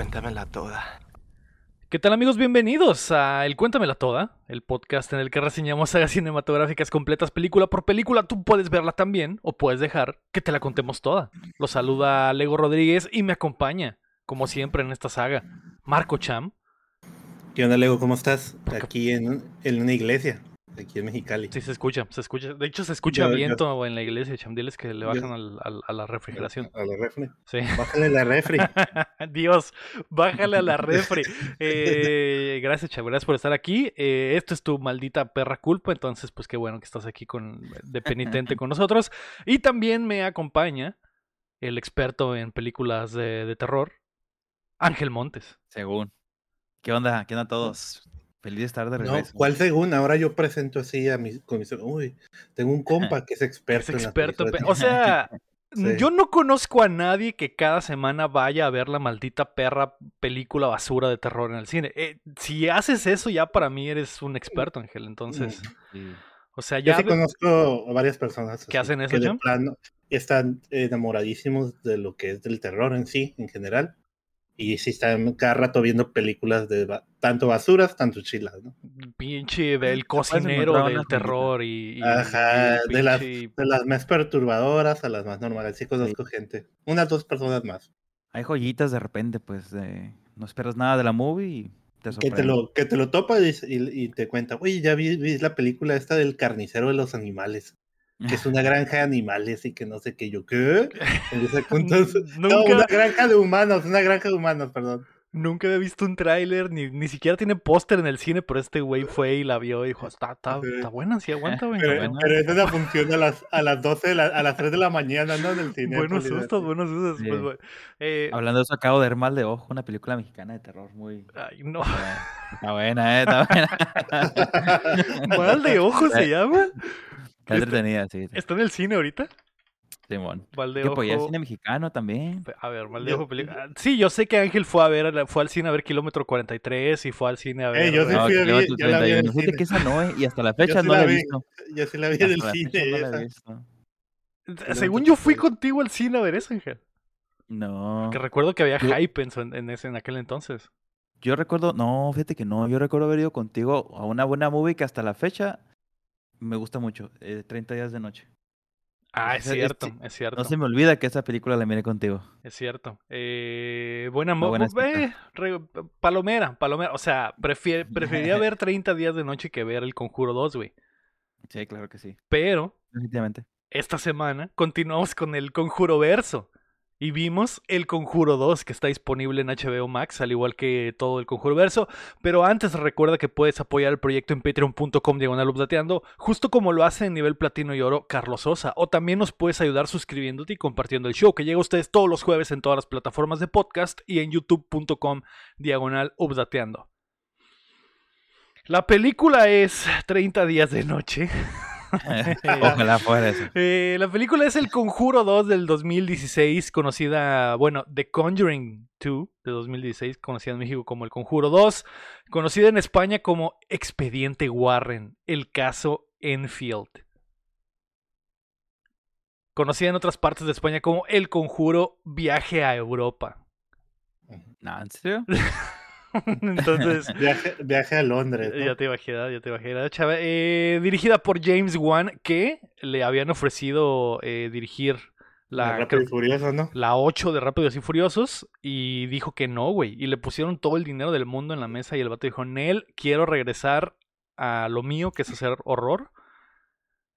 Cuéntamela toda. ¿Qué tal amigos? Bienvenidos a El Cuéntamela Toda, el podcast en el que reseñamos sagas cinematográficas completas película por película. Tú puedes verla también o puedes dejar que te la contemos toda. Lo saluda Lego Rodríguez y me acompaña, como siempre en esta saga, Marco Cham. ¿Qué onda, Lego? ¿Cómo estás? Aquí en, en una iglesia aquí en Mexicali. Sí, se escucha, se escucha. De hecho, se escucha viento en la iglesia, chamdiles que le bajan a la refrigeración. A la refri. Sí. Bájale la refri. Dios, bájale a la refri. Eh, gracias, Cham, gracias por estar aquí. Eh, esto es tu maldita perra culpa, entonces, pues qué bueno que estás aquí con, de penitente con nosotros. Y también me acompaña el experto en películas de, de terror, Ángel Montes. Según. ¿Qué onda? ¿Qué onda a todos? Feliz de estar de regreso. No, ¿cuál según? Ahora yo presento así a mi comisión. Uy, tengo un compa que es experto. Es experto. o sea, yo no conozco a nadie que cada semana vaya a ver la maldita perra película basura de terror en el cine. Eh, si haces eso, ya para mí eres un experto, Ángel. Entonces, o sea, ya. Yo sí conozco a varias personas. que hacen eso, que plano están enamoradísimos de lo que es del terror en sí, en general y sí están cada rato viendo películas de tanto basuras, tanto chilas, ¿no? Pinche del cocinero del terror y, Ajá, de, las, de las más perturbadoras a las más normales. Sí conozco gente. Unas dos personas más. Hay joyitas de repente, pues, de... no esperas nada de la movie y te que te lo Que te lo topa y, y, te cuenta, oye, ya vi, vi, la película esta del carnicero de los animales que es una granja de animales y que no sé qué yo, ¿qué? no, una granja de humanos, una granja de humanos, perdón. Nunca había visto un tráiler, ni, ni siquiera tiene póster en el cine, pero este güey fue y la vio y dijo, está, está, está buena, sí aguanta, güey. Pero, pero esa es la función a las, a las 12, a las 3 de la mañana, ¿no? En el cine. Buenos sustos, buenos sustos. Pues, eh, Hablando de eso, acabo de ver Mal de Ojo, una película mexicana de terror muy... Ay, no. Está buena, eh, está buena. ¿Mal de Ojo se llama? Está entretenida, sí, ¿Está en el cine ahorita? Simón. Sí, pues ya cine mexicano también. A ver, Valdeojo película. Sí, yo sé que Ángel fue a ver, fue al cine a ver Kilómetro 43 y fue al cine a ver. Eh, yo sí fui a ver, yo la vi en el cine. que esa no, eh, y hasta la fecha no la, he visto. Yo sí la vi en el cine. No visto. Según yo fui contigo al cine a ver eso, Ángel. No. Que recuerdo que había hype en, en, ese, en aquel entonces. Yo recuerdo, no, fíjate que no, yo recuerdo haber ido contigo a una buena movie que hasta la fecha me gusta mucho, eh, 30 días de noche. Ah, es, cierto, es, cierto. No se me olvida que esa película la miré contigo. Es cierto. Eh, buena, buena eh, Palomera, Palomera. O sea, prefier, preferiría ver 30 días de noche que ver El Conjuro 2, güey. Sí, claro que sí. Pero, definitivamente. Esta semana continuamos con el Conjuro Verso. Y vimos El Conjuro 2, que está disponible en HBO Max, al igual que todo el Conjuro Verso. Pero antes recuerda que puedes apoyar el proyecto en patreon.com diagonal justo como lo hace en nivel platino y oro Carlos Sosa. O también nos puedes ayudar suscribiéndote y compartiendo el show, que llega a ustedes todos los jueves en todas las plataformas de podcast y en youtube.com diagonal. La película es 30 días de noche. Ojalá fuera eso. Eh, la película es El Conjuro 2 del 2016, conocida, bueno, The Conjuring 2 de 2016, conocida en México como El Conjuro 2, conocida en España como Expediente Warren, el caso Enfield. Conocida en otras partes de España como El Conjuro Viaje a Europa. ¿en serio? Entonces. Viaje, a Londres. Ya te imaginas, ya te imaginas. Eh, dirigida por James Wan, que le habían ofrecido eh, dirigir la, Rápido y Furioso, ¿no? La 8 de Rápidos y Furiosos. Y dijo que no, güey. Y le pusieron todo el dinero del mundo en la mesa. Y el vato dijo: Nel, quiero regresar a lo mío, que es hacer horror.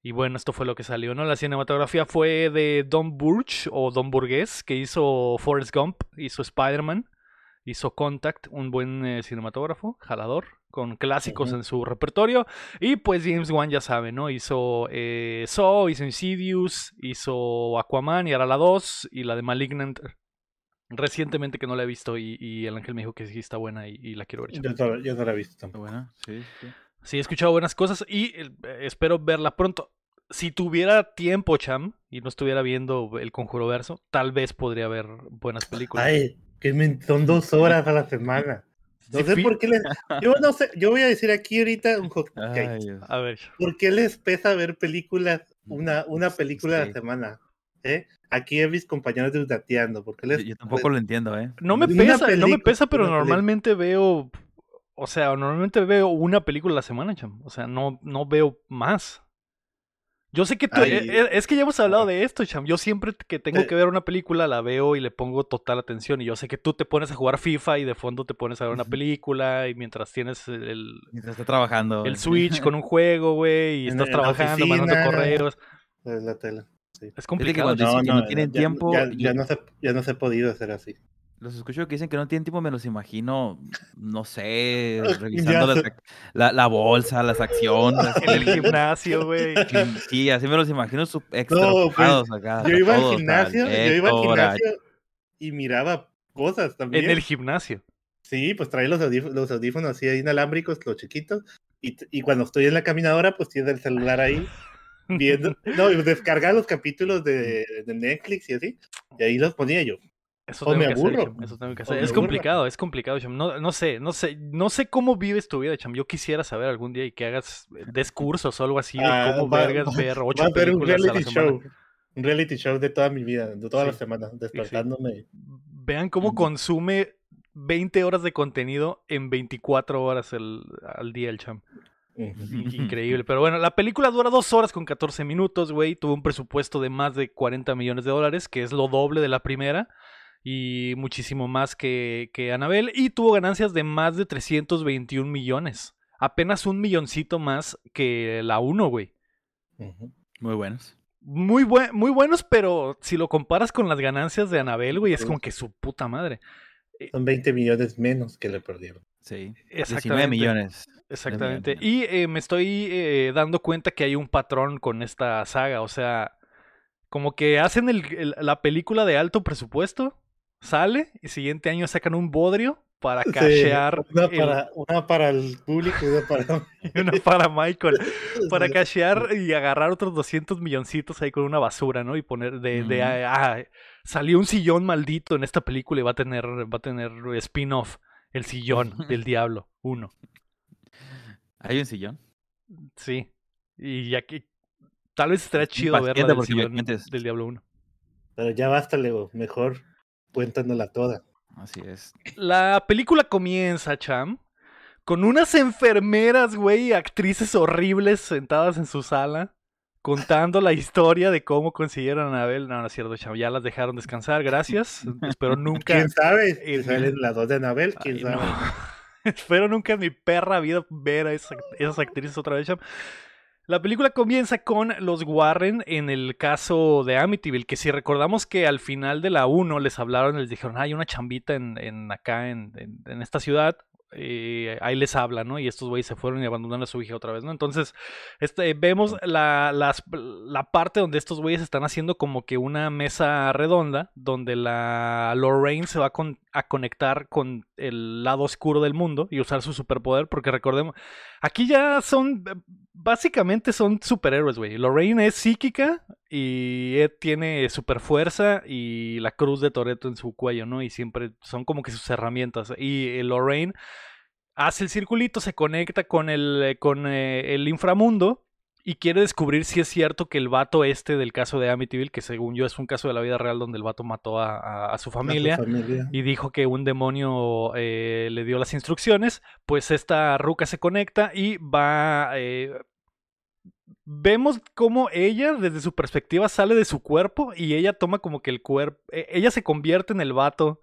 Y bueno, esto fue lo que salió, ¿no? La cinematografía fue de Don Burch o Don Burgués, que hizo Forrest Gump, hizo Spider-Man. Hizo Contact, un buen eh, cinematógrafo, jalador, con clásicos en su repertorio. Y pues James Wan ya sabe, ¿no? Hizo eh, Saw, hizo Insidious, hizo Aquaman y ahora la 2 y la de Malignant. Recientemente que no la he visto y, el ángel me dijo que sí está buena y, la quiero ver. Yo, no la he visto tampoco. Buena, sí, sí. Sí, he escuchado buenas cosas y eh, espero verla pronto. Si tuviera tiempo, Cham, y no estuviera viendo el Conjuro Verso, tal vez podría ver buenas películas. Ay, que son dos horas a la semana. No sé por qué les. Yo no sé, yo voy a decir aquí ahorita un hot A ver. ¿Por qué les pesa ver películas, una, una película a la semana? ¿Eh? aquí a mis compañeros desdateando. Porque les, yo, tampoco lo entiendo, ¿eh? No me pesa, no me pesa, pero normalmente veo. O sea, normalmente veo una película a la semana, cham. O sea, no, no veo más. Yo sé que tú, eh, eh, es que ya hemos hablado de esto, Cham. Yo siempre que tengo eh que ver una película la veo y le pongo total atención. Y yo sé que tú te pones a jugar FIFA y de fondo te pones a ver una película y mientras tienes el. Mientras estás trabajando. El Switch con un juego, güey, y estás trabajando, mandando correos. La tela. Es complicado. no, no, tienen tiempo. Ya, no se, ya no se ha podido hacer así los escucho que dicen que no tienen tiempo, me los imagino, no sé, revisando la, la, bolsa, las acciones. En el gimnasio, güey. Sí, así me los imagino extrapados no, pues, acá. Yo iba al gimnasio, yo iba al gimnasio y miraba cosas también. En el gimnasio. Sí, pues trae los, audífonos, los audífonos así inalámbricos, los chiquitos. Y, y, cuando estoy en la caminadora, pues tiene el celular ahí viendo. no, descargar los capítulos de, de Netflix y así. Y ahí los ponía yo. Eso tengo, que hacer, eso tengo que hacer. Es complicado, es complicado, Cham. No, no sé, no sé, no sé cómo vives tu vida, Cham. Yo quisiera saber algún día y que hagas discursos o algo así de ah, cómo vergas ver ocho películas un reality show. Un reality show de toda mi vida, de toda la semana, despertándome. Vean cómo consume 20 horas de contenido en 24 horas el, al día el Cham. Increíble. Pero bueno, la película dura dos horas con 14 minutos, güey. Tuvo un presupuesto de más de 40 millones de dólares, que es lo doble de la primera y muchísimo más que, que Anabel y tuvo ganancias de más de 321 millones. Apenas un milloncito más que la 1, güey. Muy buenos. Muy, muy buenos, pero si lo comparas con las ganancias de Anabel, güey, es como que su puta madre. Eh, Son 20 millones menos que le perdieron. Sí, exactamente. millones. Exactamente. Y eh, me estoy eh, dando cuenta que hay un patrón con esta saga. O sea, como que hacen la película de alto presupuesto sale y siguiente año sacan un bodrio para cachear. una, para, una, para, el público y una para... una para Michael. Para cachear y agarrar otros 200 milloncitos ahí con una basura, ¿no? Y poner de... de ah, salió un sillón maldito en esta película y va a tener, va a tener spin-off. El sillón del diablo, uno. ¿Hay un sillón? Sí. Y ya que... Tal vez estaría chido ver del sillón del diablo uno. Pero ya basta, Lego. Mejor Cuéntanosla toda. Así es. La película comienza, Cham, con unas enfermeras, güey, actrices horribles sentadas en su sala, contando la historia de cómo consiguieron a Anabel. No, no es cierto, Cham, ya las dejaron descansar, gracias. Espero nunca. ¿Quién sabe? Eh, ¿Salen las dos de Anabel? ¿Quién sabe? Espero nunca en mi perra vida ver a esas, esas actrices otra vez, Cham. La película comienza con los Warren en el caso de Amityville, que si recordamos que al final de la 1 les hablaron, les dijeron, hay una chambita en, en acá en, en, esta ciudad, eh, ahí les habla, ¿no? Y estos güeyes se fueron y abandonaron a su hija otra vez, ¿no? Entonces, este, vemos la, la parte donde estos güeyes están haciendo como que una mesa redonda, donde la Lorraine se va a, a conectar con el lado oscuro del mundo y usar su superpoder, porque recordemos, aquí ya son, básicamente son superhéroes, güey. Lorraine es psíquica y Ed tiene super fuerza y la cruz de Toreto en su cuello, ¿no? Y siempre son como que sus herramientas. Y Lorraine hace el circulito, se conecta con el, eh, con, eh, el inframundo y quiere descubrir si es cierto que el vato este del caso de Amityville, que según yo es un caso de la vida real donde el vato mató a, su, familia, y dijo que un demonio eh, le dio las instrucciones, pues esta ruca se conecta y va... Eh, vemos cómo ella, desde su perspectiva, sale de su cuerpo y ella toma como que el cuerpo... E, ella se convierte en el vato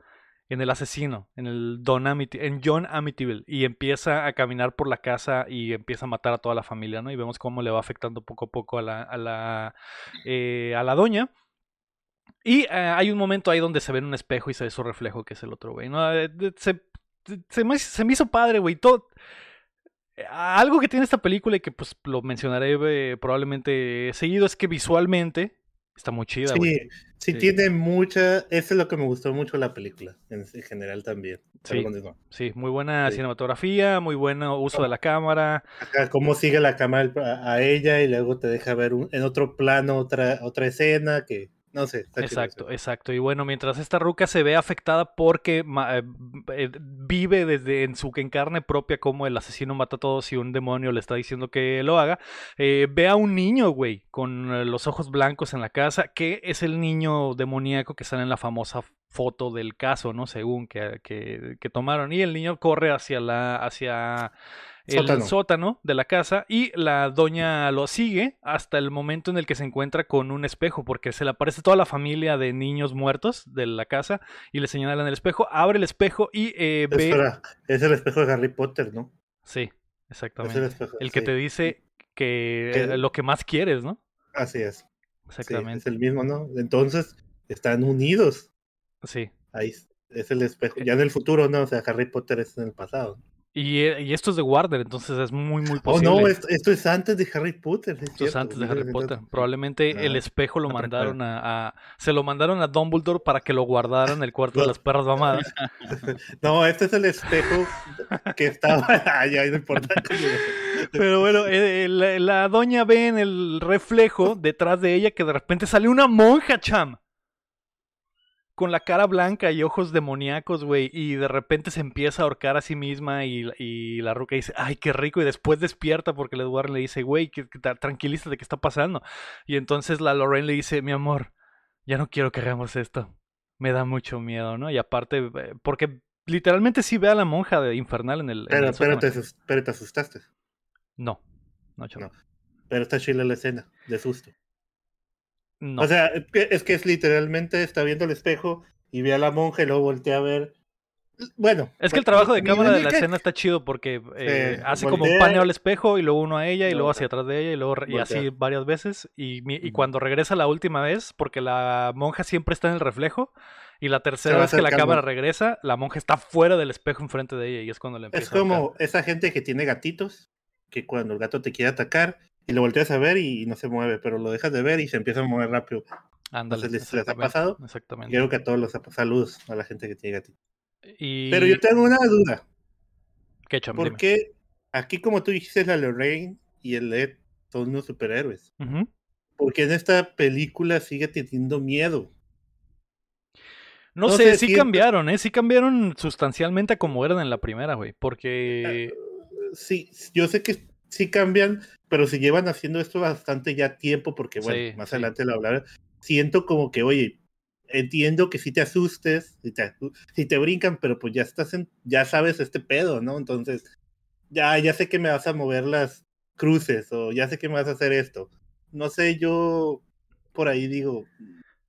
en el asesino, en el Don en John Amityville, y empieza a caminar por la casa y empieza a matar a toda la familia, ¿no? Y vemos cómo le va afectando poco a poco a la, a la, eh, a la doña. Y eh, hay un momento ahí donde se ve en un espejo y se ve su reflejo, que es el otro güey, ¿no? Eh, se, se, me, se me hizo padre, güey. Todo, algo que tiene esta película y que pues lo mencionaré probablemente seguido es que visualmente Está muy chida, sí, sí, tiene mucha. Eso es lo que me gustó mucho la película, en, general también. Sí, sí muy buena cinematografía, muy buen uso de la cámara. Acá, cómo sigue la cámara a ella y luego te deja ver en otro plano otra, otra escena que No sé. exacto, exacto. Y bueno, mientras esta ruca se ve afectada porque eh, eh, vive desde en su en carne propia como el asesino mata a todos y un demonio le está diciendo que lo haga, eh, ve a un niño, güey, con los ojos blancos en la casa, que es el niño demoníaco que sale en la famosa foto del caso, ¿no? Según que, que, que tomaron. Y el niño corre hacia la, hacia el sótano. de la casa y la doña lo sigue hasta el momento en el que se encuentra con un espejo porque se le aparece toda la familia de niños muertos de la casa y le señala en el espejo, abre el espejo y eh, ve... es el espejo de Harry Potter, ¿no? Sí, exactamente. el, que te dice que lo que más quieres, ¿no? Así es. Exactamente. es el mismo, ¿no? Entonces, están unidos. Sí. Ahí es el espejo. Ya en el futuro, ¿no? O sea, Harry Potter es en el pasado. Y, eh, y, esto es de Warner, entonces es muy, muy posible. Oh, no, esto, es antes de Harry Potter. esto es antes de Harry Potter. Probablemente el espejo lo mandaron a, Se lo mandaron a Dumbledore para que lo guardara en el cuarto de las perras mamadas. no, este es el espejo que estaba. allá, no importa. Pero bueno, eh, la, la doña ve en el reflejo detrás de ella que de repente sale una monja, cham con la cara blanca y ojos demoníacos, güey, y de repente se empieza a ahorcar a sí misma y, la ruca dice, ay, qué rico, y después despierta porque el Eduardo le dice, güey, que, tranquilízate, ¿qué está pasando? Y entonces la Lorraine le dice, mi amor, ya no quiero que hagamos esto, me da mucho miedo, ¿no? Y aparte, eh, porque literalmente sí ve a la monja de infernal en el... Pero, pero, te, asustaste. No, no, no. Pero está chila la escena, de susto. O sea, es que es literalmente está viendo el espejo y ve a la monja y luego voltea a ver. Bueno. Es que el trabajo de cámara de la escena está chido porque eh, hace como un paneo al espejo y luego uno a ella y luego hacia atrás de ella y luego y así varias veces. Y, y, cuando regresa la última vez, porque la monja siempre está en el reflejo, y la tercera vez que la cámara regresa, la monja está fuera del espejo enfrente de ella y es cuando le empieza Es como esa gente que tiene gatitos, que cuando el gato te quiere atacar, y lo volteas a ver y no se mueve, pero lo dejas de ver y se empieza a mover rápido. Ándale, Entonces, ¿les, ha pasado? Exactamente. Creo que a todos los saludos a la gente que tiene gatito. Pero yo tengo una duda. ¿Qué ¿Por qué aquí, como tú dijiste, la Lorraine y el Ed son unos superhéroes? Porque en esta película sigue teniendo miedo. No, sé, sí cambiaron, ¿eh? Sí cambiaron sustancialmente a como eran en la primera, güey. Porque. Sí, yo sé que sí cambian, pero si llevan haciendo esto bastante ya tiempo, porque bueno, más adelante lo hablaré, siento como que, oye, entiendo que si te asustes, si te, si te brincan, pero pues ya estás en, ya sabes este pedo, ¿no? Entonces, ya, ya sé que me vas a mover las cruces, o ya sé que me vas a hacer esto. No sé, yo por ahí digo.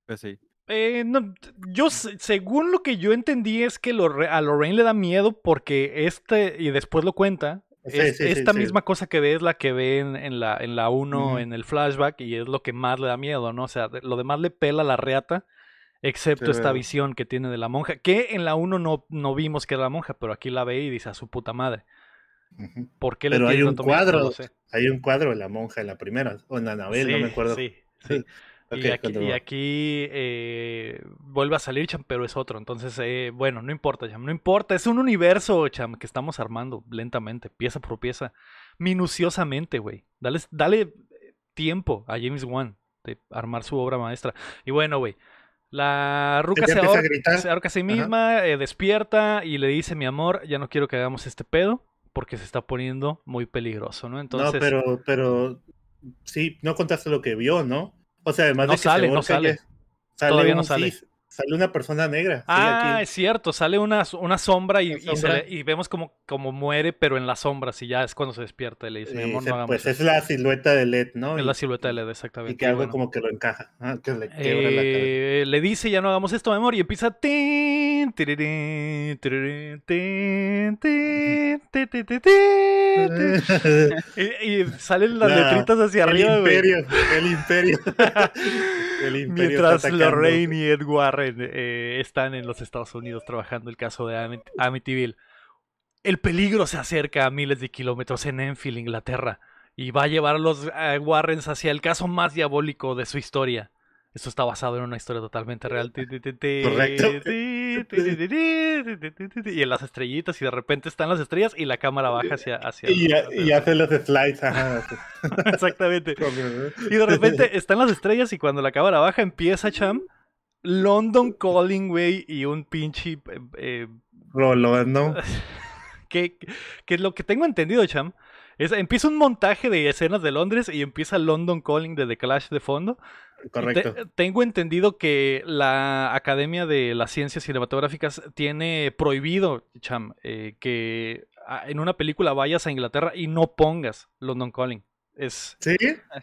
Pues sí. Eh, no, yo, según lo que yo entendí, es que a Lorraine le da miedo porque este, y después lo cuenta, esta misma cosa que ve es la que ve en, la, en la 1, en el flashback, y es lo que más le da miedo, ¿no? O sea, lo demás le pela la reata, excepto esta visión que tiene de la monja, que en la 1 no, no vimos que era la monja, pero aquí la ve y dice a su puta madre. ¿Por qué le pero hay un cuadro, hay un cuadro de la monja en la primera, o en la novela, no me acuerdo. Sí, sí y aquí, eh, vuelve a salir, Cham, pero es otro. Entonces, eh, bueno, no importa, Cham, no importa. Es un universo, Cham, que estamos armando lentamente, pieza por pieza, minuciosamente, güey. Dale, dale tiempo a James Wan de armar su obra maestra. Y bueno, güey. La ruca se ahorca, se ahorca, a sí misma, eh, despierta y le dice, mi amor, ya no quiero que hagamos este pedo porque se está poniendo muy peligroso, ¿no? Entonces... No, pero, pero, sí, no contaste lo que vio, ¿no? O sea, además no de que sale, no sale. sale Todavía no sale. Sale una persona negra. Ah, es cierto, sale una, una sombra, y, y, vemos como, como muere, pero en las sombras, y ya es cuando se despierta y le dice, mi amor, no hagamos Pues es la silueta de LED, ¿no? Es la silueta de LED, exactamente. Y que algo como que lo encaja, que le quiebra la cara. Le dice, ya no hagamos esto, mi amor, y empieza... y, salen las letritas hacia arriba, güey. El imperio, el imperio. Mientras Lorraine y Ed Eh, están en los Estados Unidos trabajando el caso de Amityville. El peligro se acerca a miles de kilómetros en Enfield, Inglaterra, y va a llevar a los eh, Warrens hacia el caso más diabólico de su historia. Esto está basado en una historia totalmente real. Correcto. y en las estrellitas y de repente están las estrellas y la cámara baja hacia... hacia y, hace los slides. Exactamente. y de repente están las estrellas y cuando la cámara baja empieza Cham. London Calling, güey, y un pinche... Eh, ¿no? que, que lo que tengo entendido, Cham, es, empieza un montaje de escenas de Londres y empieza London Calling de The Clash de fondo. Correcto. tengo entendido que la Academia de las Ciencias Cinematográficas tiene prohibido, Cham, eh, que en una película vayas a Inglaterra y no pongas London Calling. Es, ¿Sí?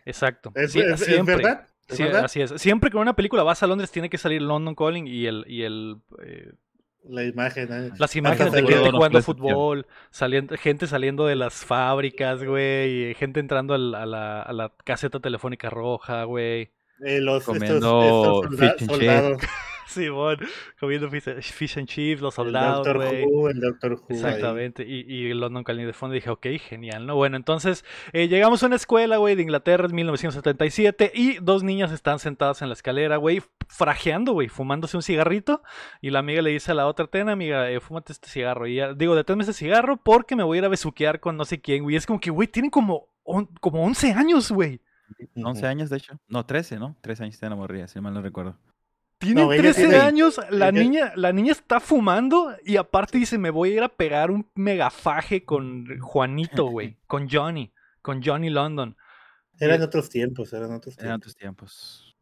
Exacto. ¿Es, verdad? Sí, así es. Siempre que en una película vas a Londres tiene que salir London Calling y el, y el eh, la imagen, ¿eh? Las imágenes de gente jugando fútbol, saliendo, gente saliendo de las fábricas, güey, gente entrando a la, a la caseta telefónica roja, güey. Eh, los, Comiendo estos, soldados. Simón, comiendo fish, and chips, los soldados, el Doctor Who, el Doctor Who Exactamente, y, y London Calling de fondo dije, ok, genial, ¿no? Bueno, entonces eh, llegamos a una escuela, güey, de Inglaterra en 1977 y dos niñas están sentadas en la escalera, güey, frajeando, güey, fumándose un cigarrito y la amiga le dice a la otra, ten amiga, eh, fúmate este cigarro y ya, digo, deténme este cigarro porque me voy a ir a besuquear con no sé quién, güey, es como que, güey, tienen como, como 11 años, güey. 11 años, de hecho. No, 13, ¿no? 13 años tiene la morría, si mal no recuerdo. Tiene 13 años, la niña, la niña está fumando y aparte dice, me voy a ir a pegar un megafaje con Juanito, güey, con Johnny, con Johnny London. Eran otros tiempos, eran otros tiempos. Eran otros tiempos.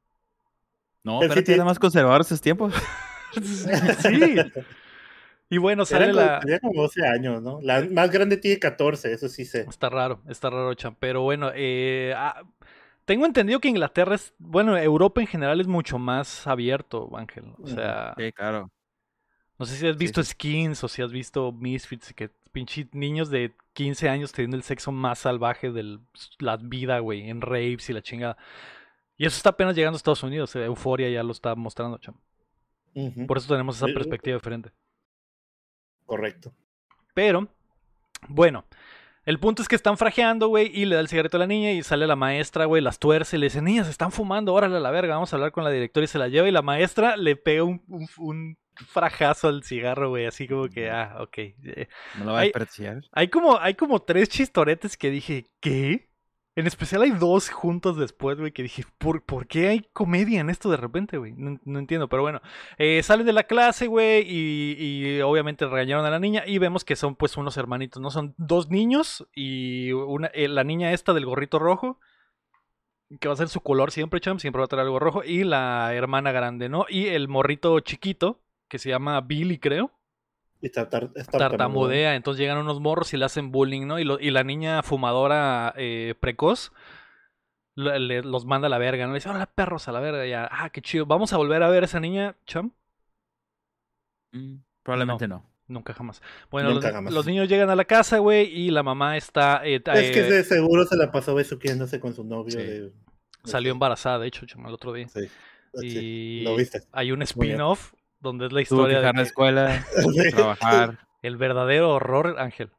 No, pero, tiene más conservar esos tiempos. sí. Y bueno, sale la. Tenía como 12 años, ¿no? La más grande tiene 14, eso sí sé. Está raro, está raro, Chan. Pero bueno, eh, ah, tengo entendido que Inglaterra es, bueno, Europa en general es mucho más abierto, Ángel. O sea. Sí, claro. No sé si has visto skins o si has visto Misfits, que pinche niños de 15 años teniendo el sexo más salvaje de la vida, güey, en raves y la chingada. Y eso está apenas llegando a Estados Unidos. Eh, Euforia ya lo está mostrando, cham. Por eso tenemos esa perspectiva diferente. Correcto. Pero, bueno, el punto es que están frajeando, güey, y le da el cigarrito a la niña y sale la maestra, güey, las tuerce y le dice, niñas, están fumando, órale a la verga, vamos a hablar con la directora y se la lleva y la maestra le pega un, un, frajazo al cigarro, güey, así como que, ah, ok. Eh, ¿No lo va a despreciar? Hay como, hay como tres chistoretes que dije, ¿qué? En especial hay dos juntos después, güey, que dije, ¿por, ¿por qué hay comedia en esto de repente, güey? No, entiendo, pero bueno. Eh, salen de la clase, güey, y, obviamente regañaron a la niña y vemos que son pues unos hermanitos, ¿no? Son dos niños y una, eh, la niña esta del gorrito rojo, que va a ser su color siempre, cham, siempre va a tener algo rojo, y la hermana grande, ¿no? Y el morrito chiquito, que se llama Billy, creo. Y tartamudea. Entonces llegan unos morros y le hacen bullying, ¿no? Y, la niña fumadora eh, precoz los manda a la verga, ¿no? Le dice, hola perros a la verga. Ya, ah, qué chido. ¿Vamos a volver a ver a esa niña, Cham? Mm, probablemente no. Nunca jamás. Bueno, los, niños llegan a la casa, güey, y la mamá está. Eh, es que de seguro se la pasó besuqueándose con su novio. Salió embarazada, de hecho, Cham, el otro día. Sí. Y Lo viste. Hay un spin-off donde es la historia de la escuela, trabajar. El verdadero horror, Ángel.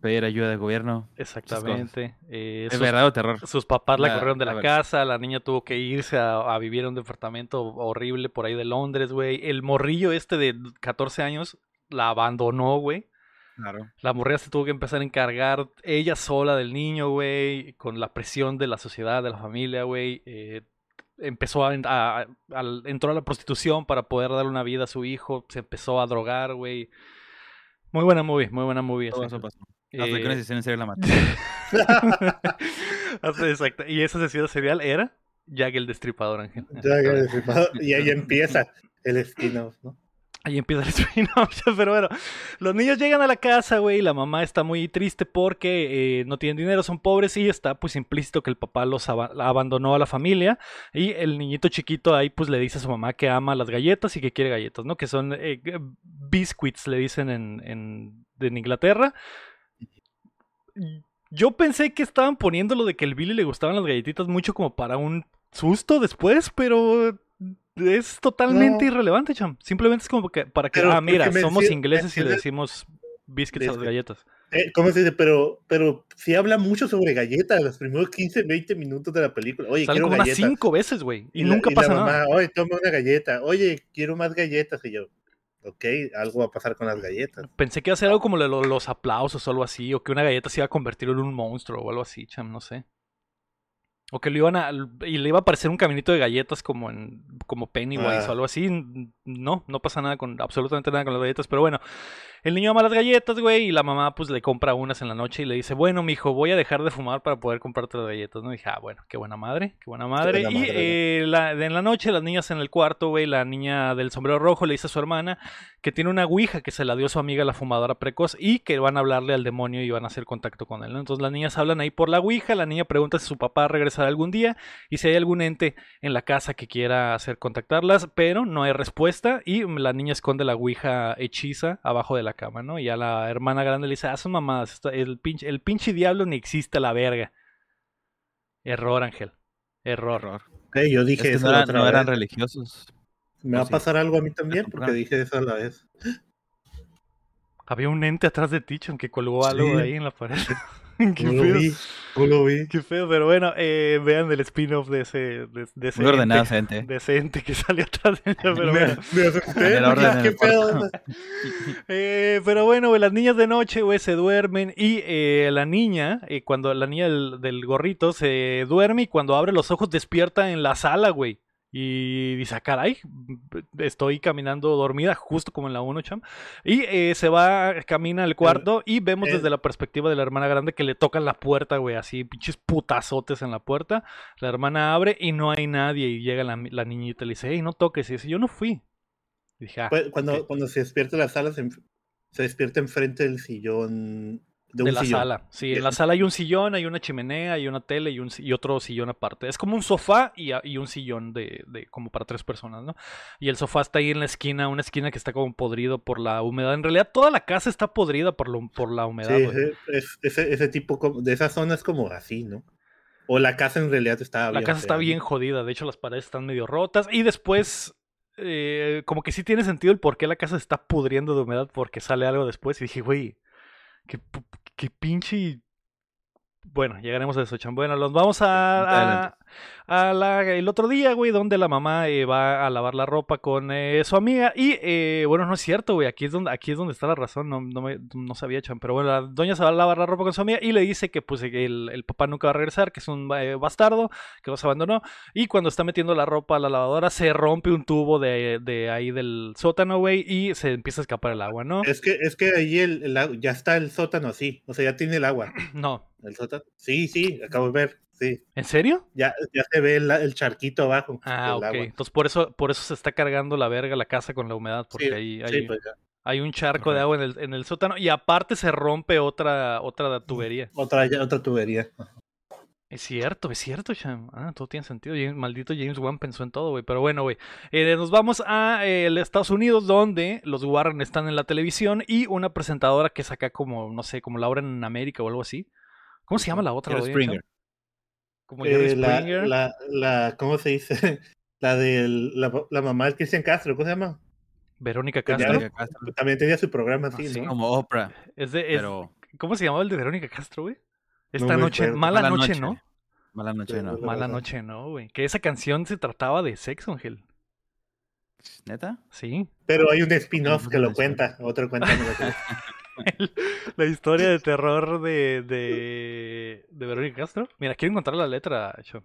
Pedir ayuda del gobierno. Exactamente. Eh, es verdadero terror. Sus papás la, corrieron de la, casa, la niña tuvo que irse a, vivir en un departamento horrible por ahí de Londres, güey. El morrillo este de 14 años la abandonó, güey. Claro. La morrilla se tuvo que empezar a encargar ella sola del niño, güey, con la presión de la sociedad, de la familia, güey. Eh, empezó a, entró a la prostitución para poder darle una vida a su hijo, se empezó a drogar, güey. Muy buena movie, muy buena movie. Todo eso pasó. Hasta que una en serio la mató. Exacto. Y esa sesión serial era Jack el Destripador, Ángel. Jack el Destripador. Y ahí empieza el spin-off, ¿no? Ahí empieza el spin pero bueno, los niños llegan a la casa, güey, la mamá está muy triste porque eh, no tienen dinero, son pobres y está pues implícito que el papá los abandonó a la familia y el niñito chiquito ahí pues le dice a su mamá que ama las galletas y que quiere galletas, ¿no? Que son eh, biscuits, le dicen en, en, en Inglaterra. Yo pensé que estaban poniendo lo de que el Billy le gustaban las galletitas mucho como para un susto después, pero es totalmente irrelevante, cham. Simplemente es como que para que, ah, mira, somos ingleses y le decimos biscuits a las galletas. Eh, ¿Cómo se dice? Pero, pero sí habla mucho sobre galletas los primeros 15, 20 minutos de la película. Oye, quiero como unas cinco veces, güey. Y, nunca pasa nada. Oye, toma una galleta. Oye, quiero más galletas. Y yo, ok, algo va a pasar con las galletas. Pensé que iba a ser algo como los aplausos o algo así, o que una galleta se iba a convertir en un monstruo o algo así, cham, no sé. O que le iban a. Y le iba a aparecer un caminito de galletas como en. como Pennywise o Ah. algo así. No, no pasa nada con. absolutamente nada con las galletas. Pero bueno. El niño ama las galletas, güey. Y la mamá, pues, le compra unas en la noche y le dice, bueno, mijo, voy a dejar de fumar para poder comprarte las galletas. ¿no? Y dije, ah, bueno, qué buena madre, qué buena madre. buena y madre, eh, la- en la noche, las niñas en el cuarto, güey, la niña del sombrero rojo le dice a su hermana que tiene una ouija que se la dio su amiga la fumadora precoz y que van a hablarle al demonio y van a hacer contacto con él. ¿no? Entonces las niñas hablan ahí por la ouija, la niña pregunta si su papá regresará algún día y si hay algún ente en la casa que quiera hacer contactarlas, pero no hay respuesta y la niña esconde la ouija hechiza abajo de la cama, ¿no? Y a la hermana grande le dice, ah, son mamadas, esto- el pinche, el pinche diablo ni existe a la verga. Error, Ángel. Error. Horror. Ok, yo Es dije que eso no, la eran, otra no eran religiosos. Me va a sí. pasar algo a mí también porque dije eso a la vez. Había un ente atrás de Tichon que colgó algo Sí. ahí en la pared. Qué No lo feo. vi, no lo vi. Qué feo, pero bueno, eh, vean el spin-off de ese, de, de ese Muy ordenado ente, ese ente. de ese ente que salió atrás de ella, pero me, bueno. me asusté, orden en ¿qué pedo? Eh, pero bueno, güey, las niñas de noche, güey, se duermen y eh, la niña, eh, cuando la niña del, del gorrito se duerme y cuando abre los ojos despierta en la sala, güey. Y dice, ah, caray, estoy caminando dormida, justo como en la 1, cham. Y eh, se va, camina al cuarto y vemos desde la perspectiva de la hermana grande que le tocan la puerta, güey, así, pinches putazotes en la puerta. La hermana abre y no hay nadie. Y llega la, la niñita y le dice, hey, no toques. Y dice, yo no fui. Y dije, ah, Pues, Cuando, cuando se despierta la sala, se, se despierta enfrente del sillón. De, la sillón. sala. Sí, en la sala hay un sillón, hay una chimenea, hay una tele y, un, y otro sillón aparte. Es como un sofá y, a- y un sillón de, de como para tres personas, ¿no? Y el sofá está ahí en la esquina, una esquina que está como podrido por la humedad. En realidad toda la casa está podrida por, lo- por la humedad. Sí, ese, es- ese, ese tipo de esa zona es como así, ¿no? O la casa en realidad está La casa está bien jodida, de hecho las paredes están medio rotas y después... eh, como que sí tiene sentido el por qué la casa está pudriendo de humedad porque sale algo después y dije, güey, qué, qué pinche... Bueno, llegaremos a eso, Chan. Bueno, los vamos a, a, a la- el otro día, güey, donde la mamá eh, va a lavar la ropa con eh, su amiga. Y eh, bueno, no es cierto, güey. Aquí es donde, aquí es donde está la razón. No, no, me- no sabía, Chan. Pero bueno, la doña se va a lavar la ropa con su amiga y le dice que pues el, el papá nunca va a regresar, que es un eh, bastardo, que los abandonó. Y cuando está metiendo la ropa a la lavadora, se rompe un tubo de, de ahí del sótano, güey, y se empieza a escapar el agua, ¿no? Es que, es que ahí el, el ya está el sótano así. O sea, ya tiene el agua. No. El sótano. Sí, sí, acabo de ver. Sí. ¿En serio? Ya, ya se ve el, el charquito abajo. Ah, ok. agua. Entonces por eso, por eso se está cargando la verga la casa con la humedad, porque Sí, ahí, sí, pues hay un charco de agua en el, en el sótano y aparte se rompe otra, otra tubería. Otra, otra tubería. Es cierto, es cierto, Cham. Ah, todo tiene sentido. James- maldito James Wan pensó en todo, güey. Pero bueno, güey. Eh, nos vamos a eh, Estados Unidos, donde los Warren están en la televisión y una presentadora que saca como, no sé, como Laura en América o algo así. ¿Cómo se llama la otra? Springer. Como Jerry Eh, la, Springer. la, la, ¿cómo se dice? La de la, la mamá de Cristian Castro, ¿cómo se llama? Verónica Castro. Verónica Castro. También tenía su programa Ah, así, sí. ¿no? Como Oprah. Es de, es- Pero ¿Cómo se llamaba el de Verónica Castro, güey? Esta noche, mala, noche, ¿no? Mala noche, no. Sí, Mala noche, ¿no, güey? Que esa canción se trataba de sexo, Ángel. ¿Neta? Sí. Pero hay un spin-off No que lo cuenta, otro cuenta. La historia de terror de, de, de Verónica Castro. Mira, quiero encontrar la letra, Sean.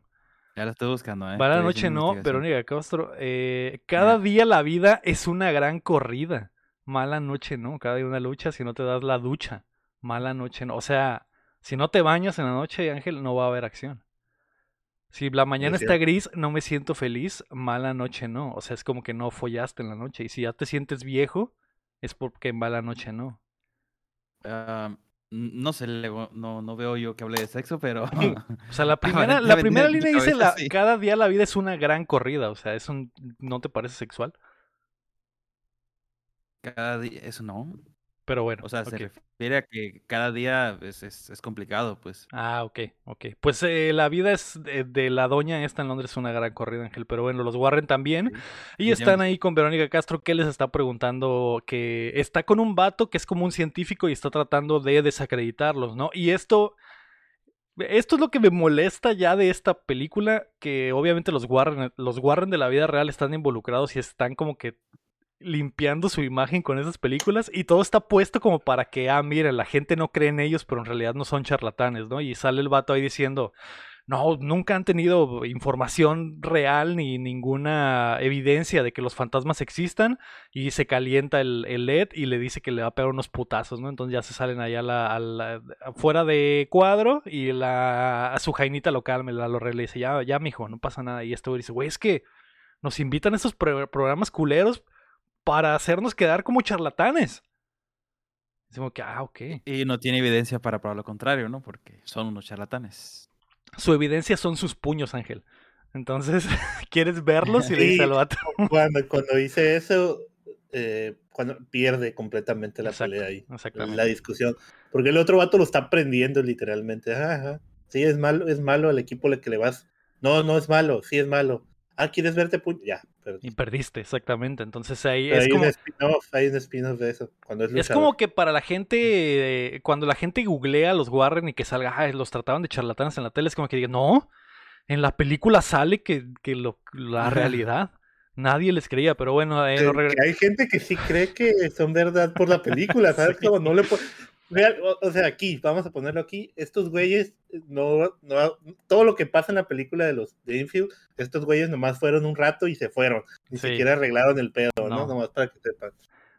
Ya la estoy buscando, ¿eh? Mala Estoy noche no. Verónica Castro. eh, cada día la vida es una gran corrida. Mala noche no, cada día una lucha si no te das la ducha. Mala noche no. O sea, si no te bañas en la noche, Ángel, no va a haber acción. Si la mañana Es está gris, no me siento feliz, mala noche no. O sea, es como que no follaste en la noche. Y si ya te sientes viejo, es porque mala noche no. Ah, no sé, no, no veo yo que hable de sexo, pero... O sea, la primera, la primera línea dice cabeza, la, sí. cada día la vida es una gran corrida. O sea, eso no te parece sexual. Cada día, eso no. Pero bueno. O sea, ok. se refiere a que cada día es, es, es complicado, pues. Ah, ok, ok. Pues eh, la vida es de, de la doña esta en Londres es una gran corrida, Ángel. Pero bueno, los Warren también. Y Sí, están ahí con Verónica Castro que les está preguntando que está con un vato que es como un científico y está tratando de desacreditarlos, ¿no? Y esto... Esto es lo que me molesta ya de esta película, que obviamente los Warren, los Warren de la vida real están involucrados y están como que limpiando su imagen con esas películas y todo está puesto como para que, ah, mira, la gente no cree en ellos, pero en realidad no son charlatanes, ¿no? Y sale el vato ahí diciendo, no, nunca han tenido información real ni ninguna evidencia de que los fantasmas existan y se calienta el, LED y le dice que le va a pegar unos putazos, ¿no? Entonces ya se salen allá a la, fuera de cuadro y la, a su jainita local me la lo le dice, ya, ya, mijo, no pasa nada. Y este güey dice, güey, es que nos invitan a estos programas culeros para hacernos quedar como charlatanes. Decimos que, ah, ok. Y no tiene evidencia para probar lo contrario, ¿no? Porque son unos charlatanes. Su evidencia son sus puños, Ángel. Entonces, ¿quieres verlos? Y le dice al vato. Cuando, cuando dice eso, eh, cuando pierde completamente la pelea ahí. La discusión. Porque el otro vato lo está prendiendo literalmente. Ajá, Sí, es malo, es malo al equipo al que le vas. No, no es malo, sí es malo ah, ¿quieres verte? Ya, Y perdiste, exactamente. Entonces ahí es como... hay un spin-off de eso. Cuando es, es como que para la gente, cuando la gente googlea a los Warren y que salga, los trataban de charlatanes en la tele, es como que digan, no, en la película sale que, que lo, la realidad. Nadie les creía, pero bueno, eh, hay gente que sí cree que son verdad por la película, ¿sabes? Como no le o, sea, aquí, vamos a ponerlo aquí, estos güeyes, no, no, todo lo que pasa en la película de los de Infield, estos güeyes nomás fueron un rato y se fueron, ni siquiera arreglaron el pedo, ¿no? Nomás para que sepan.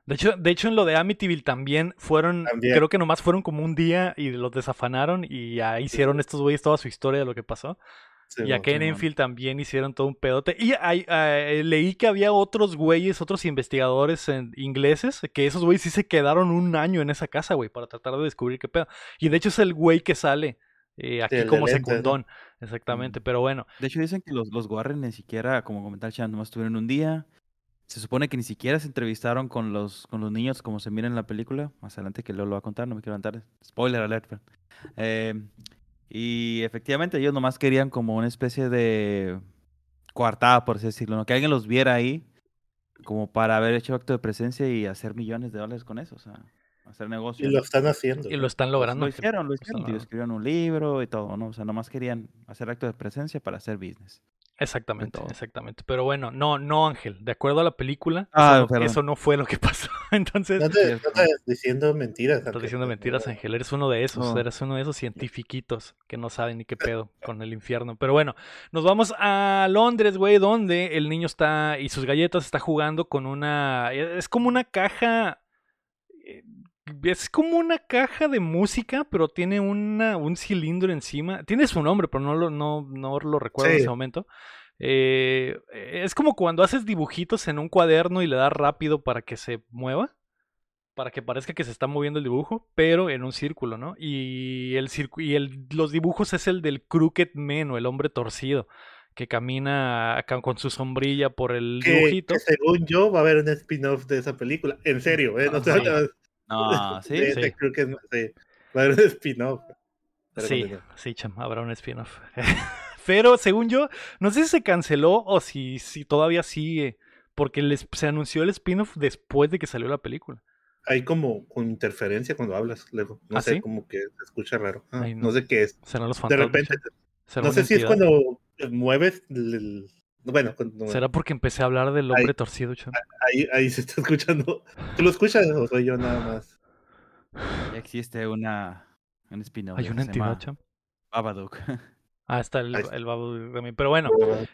De hecho, de hecho, en lo de Amityville también fueron, creo que nomás fueron como un día y los desafanaron y ya hicieron estos güeyes toda su historia de lo que pasó y acá en Enfield también hicieron todo un pedote. Y eh, leí que había otros güeyes, otros investigadores ingleses, que esos güeyes sí se quedaron un año en esa casa, güey, para tratar de descubrir qué pedo. Y de hecho es el güey que sale eh, aquí como secundón. Exactamente, pero bueno. De hecho dicen que los, los Warren ni siquiera, como comentaba el chat, nomás estuvieron un día. Se supone que ni siquiera se entrevistaron con los, con los niños como se mira en la película. Más adelante que lo, lo va a contar, no me quiero levantar. Spoiler alert. Eh, y efectivamente ellos nomás querían como una especie de coartada, por así decirlo, ¿no? que alguien los viera ahí como para haber hecho acto de presencia y hacer millones de dólares con eso, o sea, hacer negocio. Y lo están haciendo. Y lo están logrando. Lo hicieron, lo hicieron. Y escribieron un libro y todo, ¿no? O sea, nomás querían hacer acto de presencia para hacer business. Exactamente, exactamente. Pero bueno, no, no, Ángel. De acuerdo a la película, ah, eso, no, fue lo que pasó. Entonces. No te, estás diciendo mentiras. Estás diciendo mentiras, Ángel. Eres uno de esos. Eres uno de esos cientifiquitos que no saben ni qué pedo con el infierno. Pero bueno, nos vamos a Londres, güey, donde el niño está y sus galletas está jugando con una. Es como una caja. Es como una caja de música, pero tiene una, un cilindro encima. Tiene su nombre, pero no lo, no, no lo recuerdo en ese momento. Eh, es como cuando haces dibujitos en un cuaderno y le das rápido para que se mueva. Para que parezca que se está moviendo el dibujo, pero en un círculo, ¿no? Y, el y el, los dibujos es el del Crooked Man o el hombre torcido que camina con su sombrilla por el dibujito. según yo, va a haber un spin-off de esa película. En serio, ¿eh? No, No, sí, sí. Creo que sí. Va a haber un spin-off. Sí, sí, cham, habrá un spin-off. Pero según yo, no sé si se canceló o si, si todavía sigue. Porque les, se anunció el spin-off después de que salió la película. Hay como con interferencia cuando hablas, luego. No ¿Ah, sé, como que se escucha raro. Ah, no. sé qué es. Serán los fantasmas. De repente. No sé si es cuando mueves el, bueno, ¿Será porque empecé a hablar del hombre torcido, Ahí, ahí se está escuchando. ¿Tú lo escuchas o soy yo nada más? Ya existe una un spin-off. Hay una entidad, cham. Babadook. Ah, está el, el Babadook también. Pero bueno,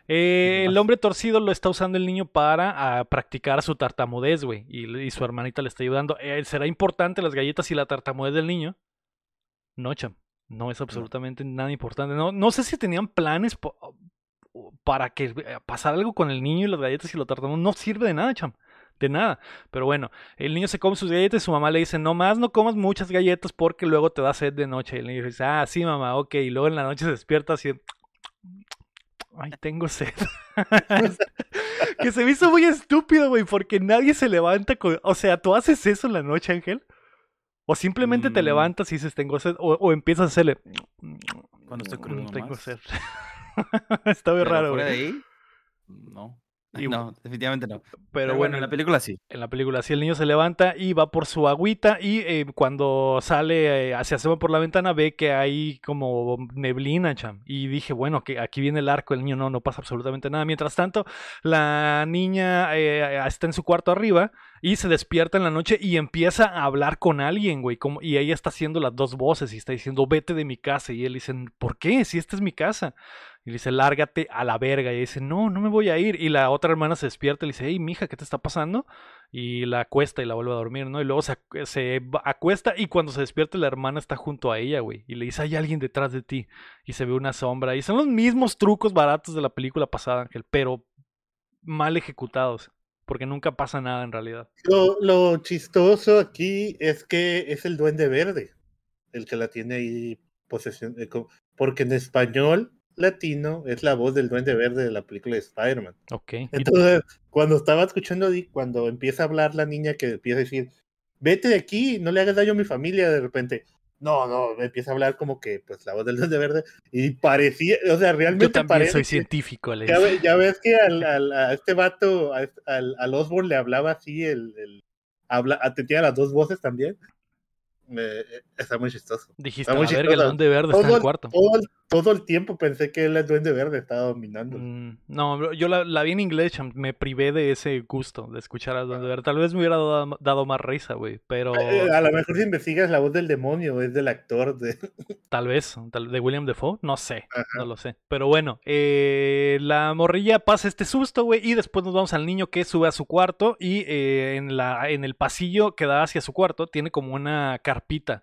eh, el hombre torcido lo está usando el niño para practicar su tartamudez, güey. Y, su hermanita le está ayudando. Eh, ¿Será importante las galletas y la tartamudez del niño? No, cham. No es absolutamente nada importante. No, no sé si tenían planes para que eh, pasara algo con el niño y las galletas y lo tratamos. No sirve de nada, cham. De nada. Pero bueno, el niño se come sus galletas y su mamá le dice, no más no comas muchas galletas porque luego te da sed de noche. Y el niño dice, ah, sí, mamá, ok. Y luego en la noche se despierta así. Ay, tengo sed. que se me hizo muy estúpido, güey, porque nadie se levanta con... O sea, ¿tú haces eso en la noche, Ángel? O simplemente te mm. levantas y dices, tengo sed. O, empiezas a hacerle... Cuando estoy crudo. Tengo sed. Está muy raro, güey. ahí? No. no, definitivamente no. Pero, bueno, en la película sí. En la película sí, el niño se levanta y va por su agüita y eh, cuando sale, eh, se asoma por la ventana, ve que hay como neblina, cham. Y dije, bueno, que aquí viene el arco, el niño no, no pasa absolutamente nada. Mientras tanto, la niña eh, está en su cuarto arriba y se despierta en la noche y empieza a hablar con alguien, güey. Como, y ella está haciendo las dos voces y está diciendo, vete de mi casa. Y él dice, ¿por qué? Si esta es mi casa. Y le dice, lárgate a la verga. Y dice, no, no me voy a ir. Y la otra hermana se despierta y le dice, hey, mija, ¿qué te está pasando? Y la acuesta y la vuelve a dormir, ¿no? Y luego se, se acuesta y cuando se despierta la hermana está junto a ella, güey. Y le dice, hay alguien detrás de ti. Y se ve una sombra. Y son los mismos trucos baratos de la película pasada, Ángel, pero mal ejecutados. Porque nunca pasa nada en realidad. Lo, lo chistoso aquí es que es el duende verde el que la tiene ahí posesión. Eh, porque en español latino es la voz del Duende Verde de la película de Spider-Man. Ok. Entonces, cuando estaba escuchando, cuando empieza a hablar la niña que empieza a decir, vete de aquí, no le hagas daño a mi familia, de repente, no, no, empieza a hablar como que, pues, la voz del Duende Verde, y parecía, o sea, realmente Yo también soy científico, ya, ya, ves que al, al, a este vato, al, al Osborne le hablaba así, el, el habla, tenía las dos voces también. Me, está muy chistoso. Dijiste, a ver, el Duende Verde está en el cuarto todo el tiempo pensé que el Duende Verde estaba dominando. Mm, no, yo la, vi en inglés, me privé de ese gusto de escuchar al Duende Verde. Tal vez me hubiera dado, más risa, güey, pero... Eh, a lo mejor si investigas la voz del demonio, es del actor de... Tal vez, de William Defoe, no sé, no lo sé. Pero bueno, eh, la morrilla pasa este susto, güey, y después nos vamos al niño que sube a su cuarto y eh, en, la, en el pasillo que da hacia su cuarto tiene como una carpita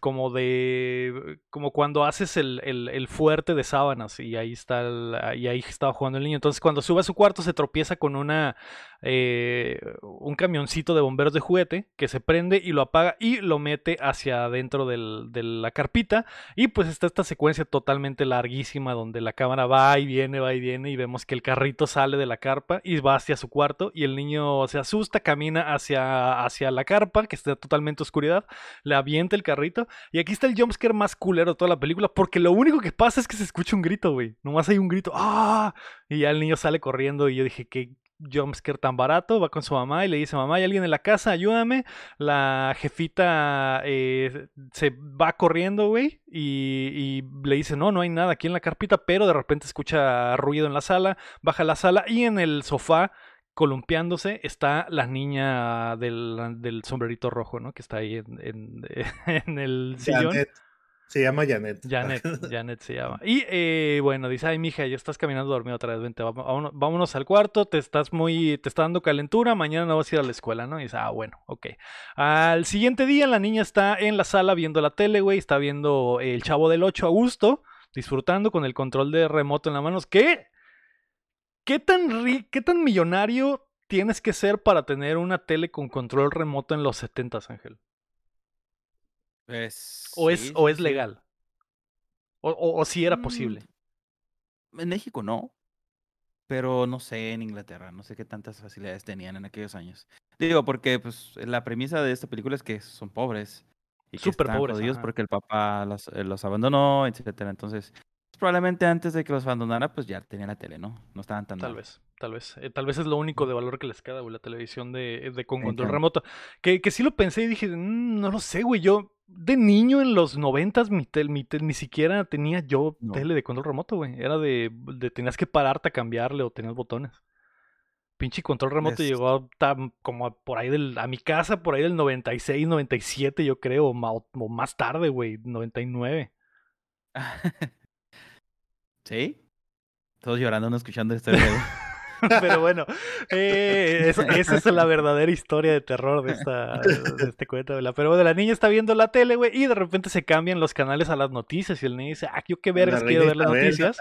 como de como cuando haces el, el, fuerte de sábanas y ahí está y ahí estaba jugando el niño entonces cuando sube a su cuarto se tropieza con una eh, un camioncito de bomberos de juguete que se prende y lo apaga y lo mete hacia adentro del, de la carpita. Y pues está esta secuencia totalmente larguísima donde la cámara va y viene, va y viene y vemos que el carrito sale de la carpa y va hacia su cuarto y el niño se asusta, camina hacia, hacia la carpa que está totalmente oscuridad, le avienta el carrito y aquí está el jumpscare más culero de toda la película porque lo único que pasa es que se escucha un grito, güey. Nomás hay un grito, ¡ah! Y ya el niño sale corriendo y yo dije, ¿qué, jumpscare tan barato, va con su mamá y le dice, mamá, hay alguien en la casa, ayúdame. La jefita eh, se va corriendo, güey, y, le dice, no, no hay nada aquí en la carpita, pero de repente escucha ruido en la sala, baja la sala y en el sofá, columpiándose, está la niña del, sombrerito rojo, ¿no? Que está ahí en, el sillón. Se llama Janet. Janet, Janet se llama. Y eh, bueno, dice, ay, mija, ya estás caminando dormido otra vez, vente, vámonos, al cuarto, te estás muy, te está dando calentura, mañana no vas a ir a la escuela, ¿no? Y dice, ah, bueno, ok. Al siguiente día la niña está en la sala viendo la tele, güey, está viendo El Chavo del 8 a gusto, disfrutando con el control de remoto en la mano. ¿Qué? ¿Qué tan, ri qué tan millonario tienes que ser para tener una tele con control remoto en los 70, Ángel? Pues, ¿O, es, o es legal? O, o, si era posible. Mm, en México no. Pero no sé, en Inglaterra, no sé qué tantas facilidades tenían en aquellos años. Digo, porque pues la premisa de esta película es que son pobres. Y que están pobres. porque el papá los, eh, los abandonó, etcétera. Entonces, probablemente antes de que los abandonara, pues ya tenían la tele, ¿no? No estaban tan Tal vez, tal vez. Eh, tal vez es lo único de valor que les queda, güey, la televisión de, de con control remoto. Que, que sí lo pensé y dije, mm, no lo sé, güey, yo de niño en los noventas mi, tel, mi tel, ni siquiera tenía yo tele de control remoto, güey. Era de, de, tenías que pararte a cambiarle o tenías botones. Pinche control remoto llegó a, como por ahí del, a mi casa por ahí del 96, 97 yo creo, o, o más tarde, güey, 99. ¿Sí? Todos llorando, no escuchando esta video. Pero bueno, eh, esa, es la verdadera historia de terror de, esta, de este cuento. Pero bueno, la niña está viendo la tele, güey, y de repente se cambian los canales a las noticias. Y el niño dice, ah, yo qué vergas quiero ver las noticias.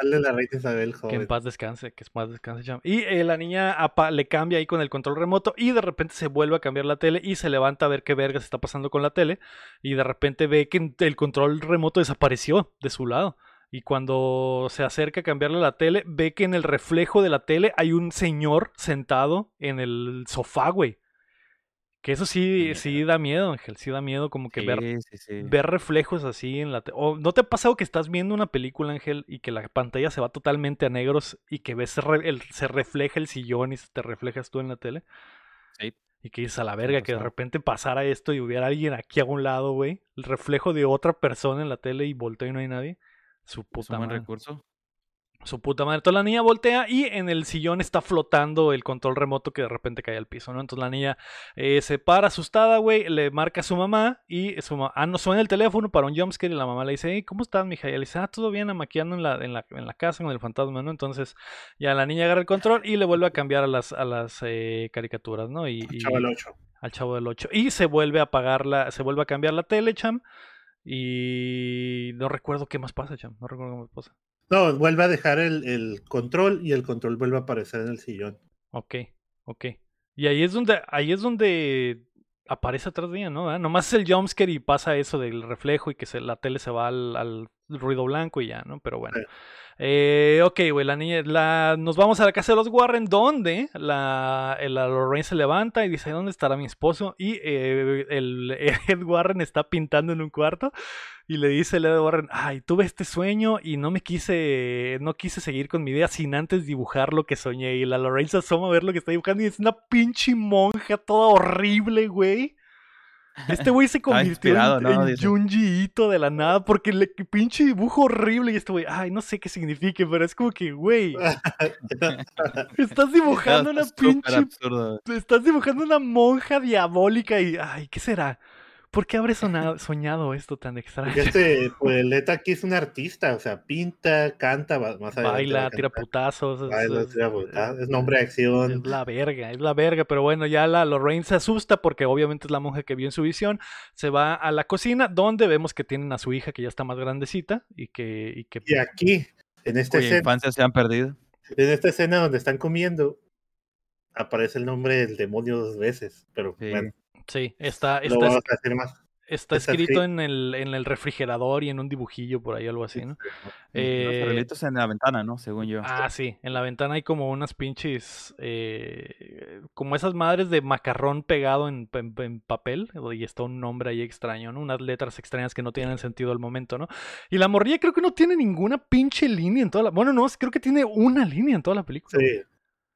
que en paz descanse, que en paz descanse. Y eh, la niña le cambia ahí con el control remoto y de repente se vuelve a cambiar la tele y se levanta a ver qué vergas está pasando con la tele. Y de repente ve que el control remoto desapareció de su lado. Y cuando se acerca a cambiarle la tele, ve que en el reflejo de la tele hay un señor sentado en el sofá, güey. Que eso sí, sí da miedo, Ángel, sí da miedo como que ver, ver reflejos así en la... O ¿No te ha pasado que estás viendo una película, Ángel, y que la pantalla se va totalmente a negros y que ves el, se refleja el sillón y te reflejas tú en la tele? Sí. Y que dices a la verga que de repente pasara esto y hubiera alguien aquí a un lado, güey. El reflejo de otra persona en la tele y volteo y no hay nadie. Su puta es un buen recurso. Su puta madre. Entonces la niña voltea y en el sillón está flotando el control remoto que de repente cae al piso, ¿no? Entonces la niña eh, se para asustada, güey, le marca a su mamá y su mamá, ah, no suena el teléfono para un jumpscare y la mamá le dice, hey, ¿cómo estás, mija? Y le dice, ah, todo bien, amaqueando en la, en la, en la casa con el fantasma, ¿no? Entonces ya la niña agarra el control y le vuelve a cambiar a las, a las eh, caricaturas, ¿no? Y, al chavo del 8. Al chavo del 8. Y se vuelve a apagar la, se vuelve a cambiar la tele, cham. Y no recuerdo qué más pasa, cham. No recuerdo qué más pasa. No, vuelve a dejar el, control y el control vuelve a aparecer en el sillón. Ok, ok. Y ahí es donde, ahí es donde aparece atrás de ella, ¿no? Nomás es el jumpscare y pasa eso del reflejo y que se, la tele se va al, ruido blanco y ya, ¿no? Pero bueno. Eh, ok, güey, la niña, la, nos vamos a la casa de los Warren, donde la, la Lorraine se levanta y dice, ¿dónde estará mi esposo? Y eh, el, Ed Warren está pintando en un cuarto y le dice el Ed Warren, ay, tuve este sueño y no me quise, no quise seguir con mi idea sin antes dibujar lo que soñé. Y la Lorraine se asoma a ver lo que está dibujando y es una pinche monja toda horrible, güey. Este güey se convirtió en, Junji Ito de la nada porque le pinche dibujo horrible y este güey, ay, no sé qué signifique, pero es como que, güey, estás dibujando una pinche, estás dibujando una monja diabólica y, ay, ¿qué será? ¿Por qué habré soñado esto tan extraño? este poeta aquí es un artista, o sea, pinta, canta, más Baila, tira putazos. Baila, es, tira putazos, es nombre de acción. Es la verga, es la verga, pero bueno, ya la Lorraine se asusta porque obviamente es la monja que vio en su visión. Se va a la cocina donde vemos que tienen a su hija que ya está más grandecita y que... Y, que... y aquí, en esta escena... infancia se han perdido. En esta escena donde están comiendo, aparece el nombre del demonio dos veces, pero bueno. Sí, está, está, está escrito en el, en el refrigerador y en un dibujillo por ahí, algo así, ¿no? Eh, Los en la ventana, ¿no? Según yo. Ah, sí, en la ventana hay como unas pinches, eh, como esas madres de macarrón pegado en, papel, y está un nombre ahí extraño, ¿no? Unas letras extrañas que no tienen sentido al momento, ¿no? Y la morrilla creo que no tiene ninguna pinche línea en toda la... Bueno, no, creo que tiene una línea en toda la película. Sí.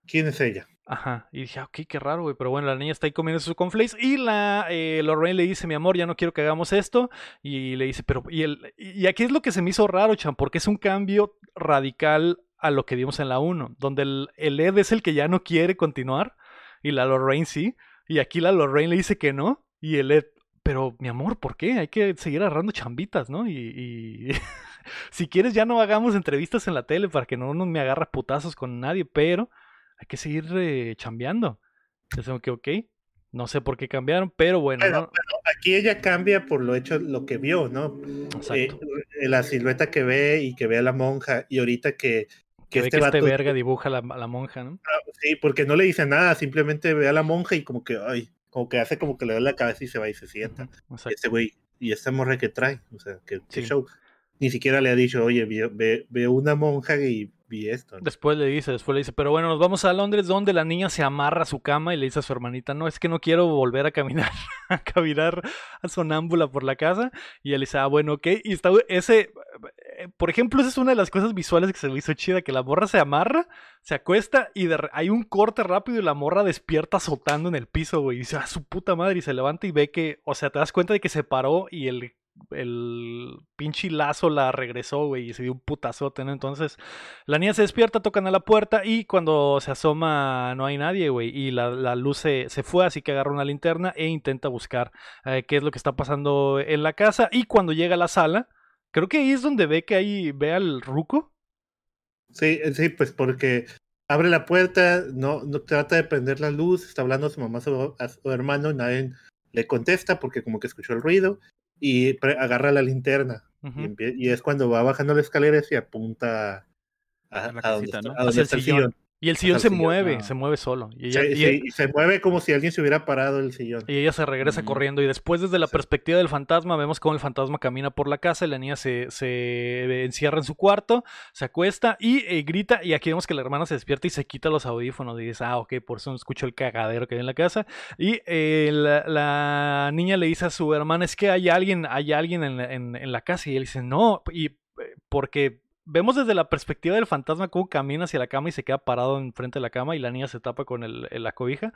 ¿Quién es ella? Ajá, y dije, ah, ok, qué raro, güey. Pero bueno, la niña está ahí comiendo su conflace y la eh, Lorraine le dice, mi amor, ya no quiero que hagamos esto. Y le dice, pero, y, el, y aquí es lo que se me hizo raro, Chan, porque es un cambio radical a lo que vimos en la 1, donde el, el Ed es el que ya no quiere continuar y la Lorraine sí. Y aquí la Lorraine le dice que no y el Ed, pero mi amor, ¿por qué? Hay que seguir agarrando chambitas, ¿no? Y, si quieres ya no hagamos entrevistas en la tele para que no me agarra putazos con nadie, pero hay que seguir eh, chambeando. Entonces, que, ok, no sé por qué cambiaron, pero bueno. aquí ella cambia por lo hecho, lo que vio, ¿no? Eh, la silueta que ve y que ve a la monja, y ahorita que. Que, este, que este verga dibuja a la, monja, ¿no? Ah, sí, porque no le dice nada, simplemente ve a la monja y como que, ay, como que hace como que le da la cabeza y se va y se sienta. y este güey, y esta morra que trae, o sea, que, show. Ni siquiera le ha dicho, oye, ve, ve una monja y Después le dice, después le dice, pero bueno, nos vamos a Londres donde la niña se amarra a su cama y le dice a su hermanita, no, es que no quiero volver a caminar, a caminar a sonámbula por la casa. Y él dice, ah, bueno, ok. Y está ese, eh, por ejemplo, esa es una de las cosas visuales que se me hizo chida, que la morra se amarra, se acuesta y hay un corte rápido y la morra despierta azotando en el piso, güey. Y dice, ah, su puta madre, y se levanta y ve que, o sea, te das cuenta de que se paró y el el pinche lazo la regresó, güey, y se dio un putazote, ¿no? Entonces, la niña se despierta, tocan a la puerta y cuando se asoma no hay nadie, güey, y la, luz se, fue, así que agarra una linterna e intenta buscar eh, qué es lo que está pasando en la casa y cuando llega a la sala, creo que ahí es donde ve que ahí ve al ruco. Sí, sí, pues porque abre la puerta, no, no trata de prender la luz, está hablando a su mamá, a su, su hermano, nadie le contesta porque como que escuchó el ruido y agarra la linterna. y, es cuando va bajando la escalera y apunta a. Hacia el sillón. Y el sillón se mueve, se mueve solo. Y, se mueve como si alguien se hubiera parado el sillón. Y ella se regresa corriendo. Y después, desde la perspectiva del fantasma, vemos cómo el fantasma camina por la casa y la niña se, se encierra en su cuarto, se acuesta y eh, grita. Y aquí vemos que la hermana se despierta y se quita los audífonos. Y dice, ah, ok, por eso no escucho el cagadero que hay en la casa. Y eh, la, niña le dice a su hermana, es que hay alguien, hay alguien en, en la casa. Y él dice, no. Y eh, porque vemos desde la perspectiva del fantasma cómo camina hacia la cama y se queda parado enfrente de la cama y la niña se tapa con el, la cobija.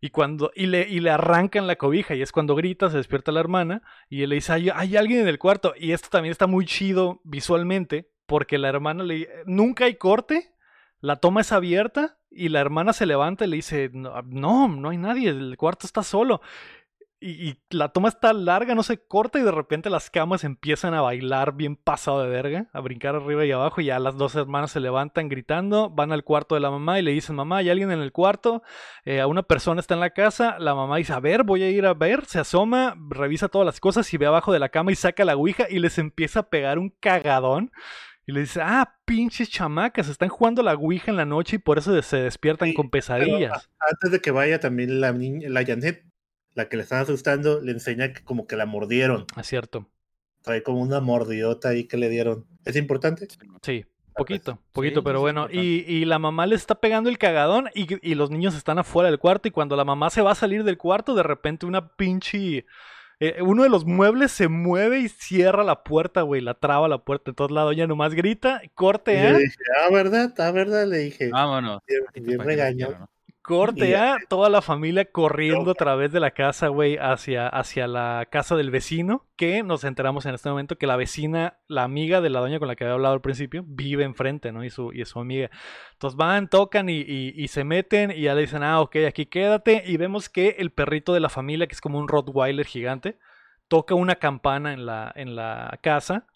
Y cuando y le, y le la cobija y es cuando grita, se despierta la hermana y él le dice, hay, hay alguien en el cuarto. Y esto también está muy chido visualmente porque la hermana le nunca hay corte, la toma es abierta y la hermana se levanta y le dice, no, no, no hay nadie, el cuarto está solo y, la toma está larga, no se corta y de repente las camas empiezan a bailar bien pasado de verga, a brincar arriba y abajo y ya las dos hermanas se levantan gritando, van al cuarto de la mamá y le dicen, mamá, hay alguien en el cuarto, eh, una persona está en la casa, la mamá dice, a ver, voy a ir a ver, se asoma, revisa todas las cosas y ve abajo de la cama y saca la ouija y les empieza a pegar un cagadón. Y le dice, ah, pinches chamacas, están jugando la Ouija en la noche y por eso se despiertan con pesadillas. Antes de que vaya también la, niña, la Janet la que le están asustando, le enseña que como que la mordieron. Es ah, cierto. Trae como una mordidota ahí que le dieron. ¿Es importante? Sí, poquito, poquito, pero bueno. Y, y, la mamá le está pegando el cagadón y, y, los niños están afuera del cuarto y cuando la mamá se va a salir del cuarto, de repente una pinche... Eh, uno de los muebles se mueve y cierra la puerta, güey, la traba la puerta. Entonces la doña nomás grita, corte, ¿eh? Le dije, ah, ¿verdad? Ah, ¿verdad? Le dije. Vámonos. Bien, regaño. Corte a toda la familia corriendo a través de la casa, güey, hacia, hacia la casa del vecino, que nos enteramos en este momento que la vecina, la amiga de la doña con la que había hablado al principio, vive enfrente, ¿no? Y su, y su amiga. Entonces van, tocan y, y, se meten y ya le dicen, ah, ok, aquí quédate. Y vemos que el perrito de la familia, que es como un Rottweiler gigante, toca una campana en la, en la casa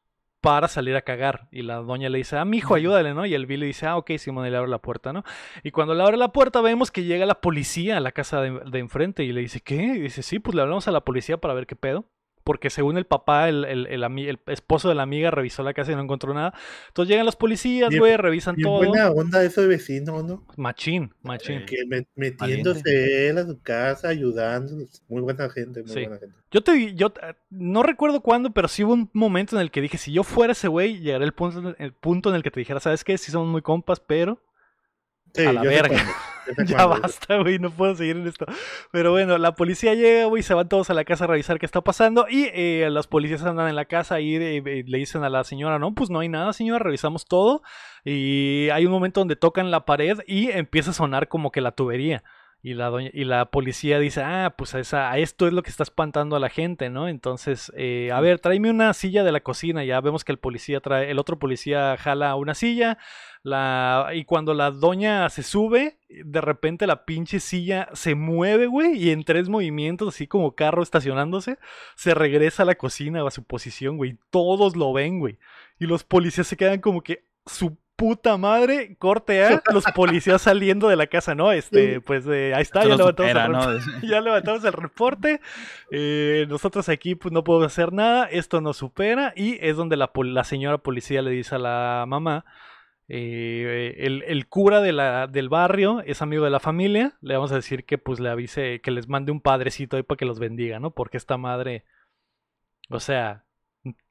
para salir a cagar. Y la doña le dice, ah, mijo, ayúdale, ¿no? Y el Bill le dice, ah, ok, Simón, le abre la puerta, ¿no? Y cuando le abre la puerta vemos que llega la policía a la casa de, de enfrente y le dice, ¿qué? Y dice, sí, pues le hablamos a la policía para ver qué pedo porque según el papá, el, el, el, esposo de la amiga revisó la casa y no encontró nada. Entonces llegan los policías, güey, revisan todo. buena onda eso de vecino, ¿no? Machín, machín. Que metiéndose él a su casa, ayudando. Muy buena gente, muy buena gente. Yo te yo no recuerdo cuándo, pero sí hubo un momento en el que dije, si yo fuera ese güey, llegaré el punto, el punto en el que te dijera, ¿sabes qué? Sí somos muy compas, pero a la verga. ya basta, güey, no puedo seguir en esto. Pero bueno, la policía llega, güey, se van todos a la casa a revisar qué está pasando. Y eh, los policías andan en la casa y le dicen a la señora, no, pues no hay nada, señora, revisamos todo. Y hay un momento donde tocan la pared y empieza a sonar como que la tubería. Y la, y la policía dice, ah, pues a, esto es lo que está espantando a la gente, ¿no? Entonces, eh, a ver, tráeme una silla de la cocina. Ya vemos que el policía trae, el otro policía jala una silla. La, y cuando la doña se sube, de repente la pinche silla se mueve, güey, y en tres movimientos, así como carro estacionándose, se regresa a la cocina o a su posición, güey. Todos lo ven, güey. Y los policías se quedan como que su puta madre, corte A, los policías saliendo de la casa, ¿no? Este, pues eh, ahí está, ya levantamos, el ya levantamos, el reporte. Eh, nosotros aquí pues no podemos hacer nada, esto nos supera y es donde la, la señora policía le dice a la mamá, eh, el, el, cura de la, del barrio es amigo de la familia, le vamos a decir que pues le avise, que les mande un padrecito ahí para que los bendiga, ¿no? Porque esta madre, o sea,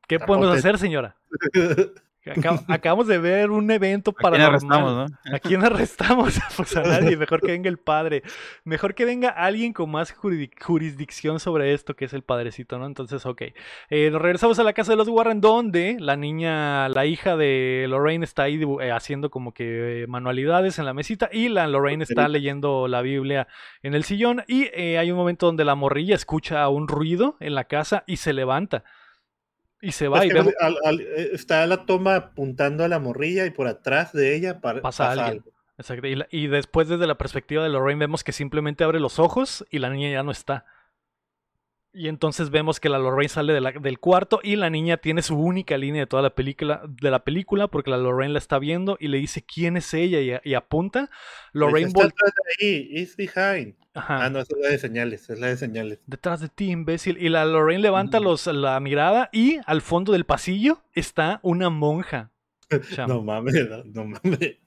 ¿qué podemos hacer, señora? acabamos de ver un evento paranormal. ¿A quién arrestamos? Pues a nadie. Mejor que venga el padre. Mejor que venga alguien con más jurisdicción sobre esto, que es el padrecito, ¿no? Entonces, ok. Eh, nos regresamos a la casa de los Warren, donde la niña, la hija de Lorraine está ahí eh, haciendo como que manualidades en la mesita y la Lorraine está leyendo la Biblia en el sillón y eh, hay un momento donde la morrilla escucha un ruido en la casa y se levanta. Y se va y eh, está la toma apuntando a la morrilla y por atrás de ella pasa, alguien. Exacto. Y, después desde la perspectiva de Lorraine vemos que simplemente abre los ojos y la niña ya no está. Y entonces vemos que la Lorraine sale del cuarto y la niña tiene su única línea de toda la película, de la película porque la Lorraine la está viendo y le dice quién es ella y, apunta. Lorraine está ahí, it's behind. Ah, no, es la de señales, es la de señales. Detrás de ti, imbécil. Y la Lorraine levanta los, la mirada y al fondo del pasillo está una monja. no mames, no, mames.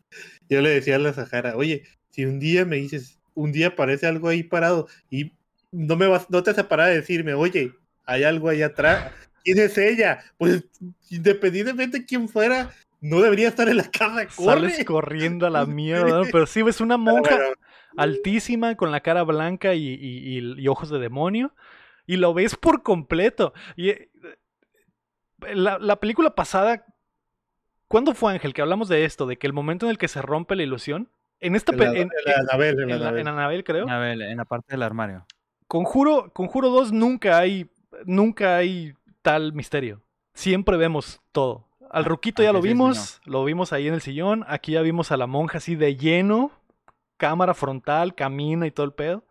yo le decía a la Sahara, oye, si un día me dices, un día aparece algo ahí parado y no me vas, no te vas a parar de decirme, oye, hay algo ahí atrás, ¿quién es ella? Pues independientemente de quién fuera, no debería estar en la casa. Corre. Sales corriendo a la mierda, pero sí ves una monja altísima con la cara blanca y, ojos de demonio y lo ves por completo. Y eh, la, película pasada, ¿cuándo fue Ángel que hablamos de esto? De que el momento en el que se rompe la ilusión. En esta en, Anabel, en, en, Anabel, creo. en la parte del armario. Conjuro, Conjuro 2 nunca hay, nunca hay tal misterio. Siempre vemos todo. Al ruquito ya lo vimos, lo vimos ahí en el sillón. Aquí ya vimos a la monja así de lleno, cámara frontal, camina y todo el pedo.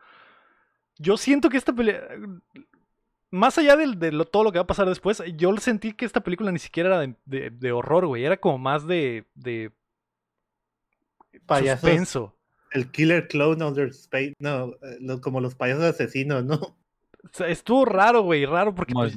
Yo siento que esta película. Más allá de, todo lo que va a pasar después, yo sentí que esta película ni siquiera era de, horror, güey. Era como más de. de suspenso. El Killer Clown Under Space. No, eh, como los payasos asesinos, ¿no? Estuvo raro, güey, raro porque, pues,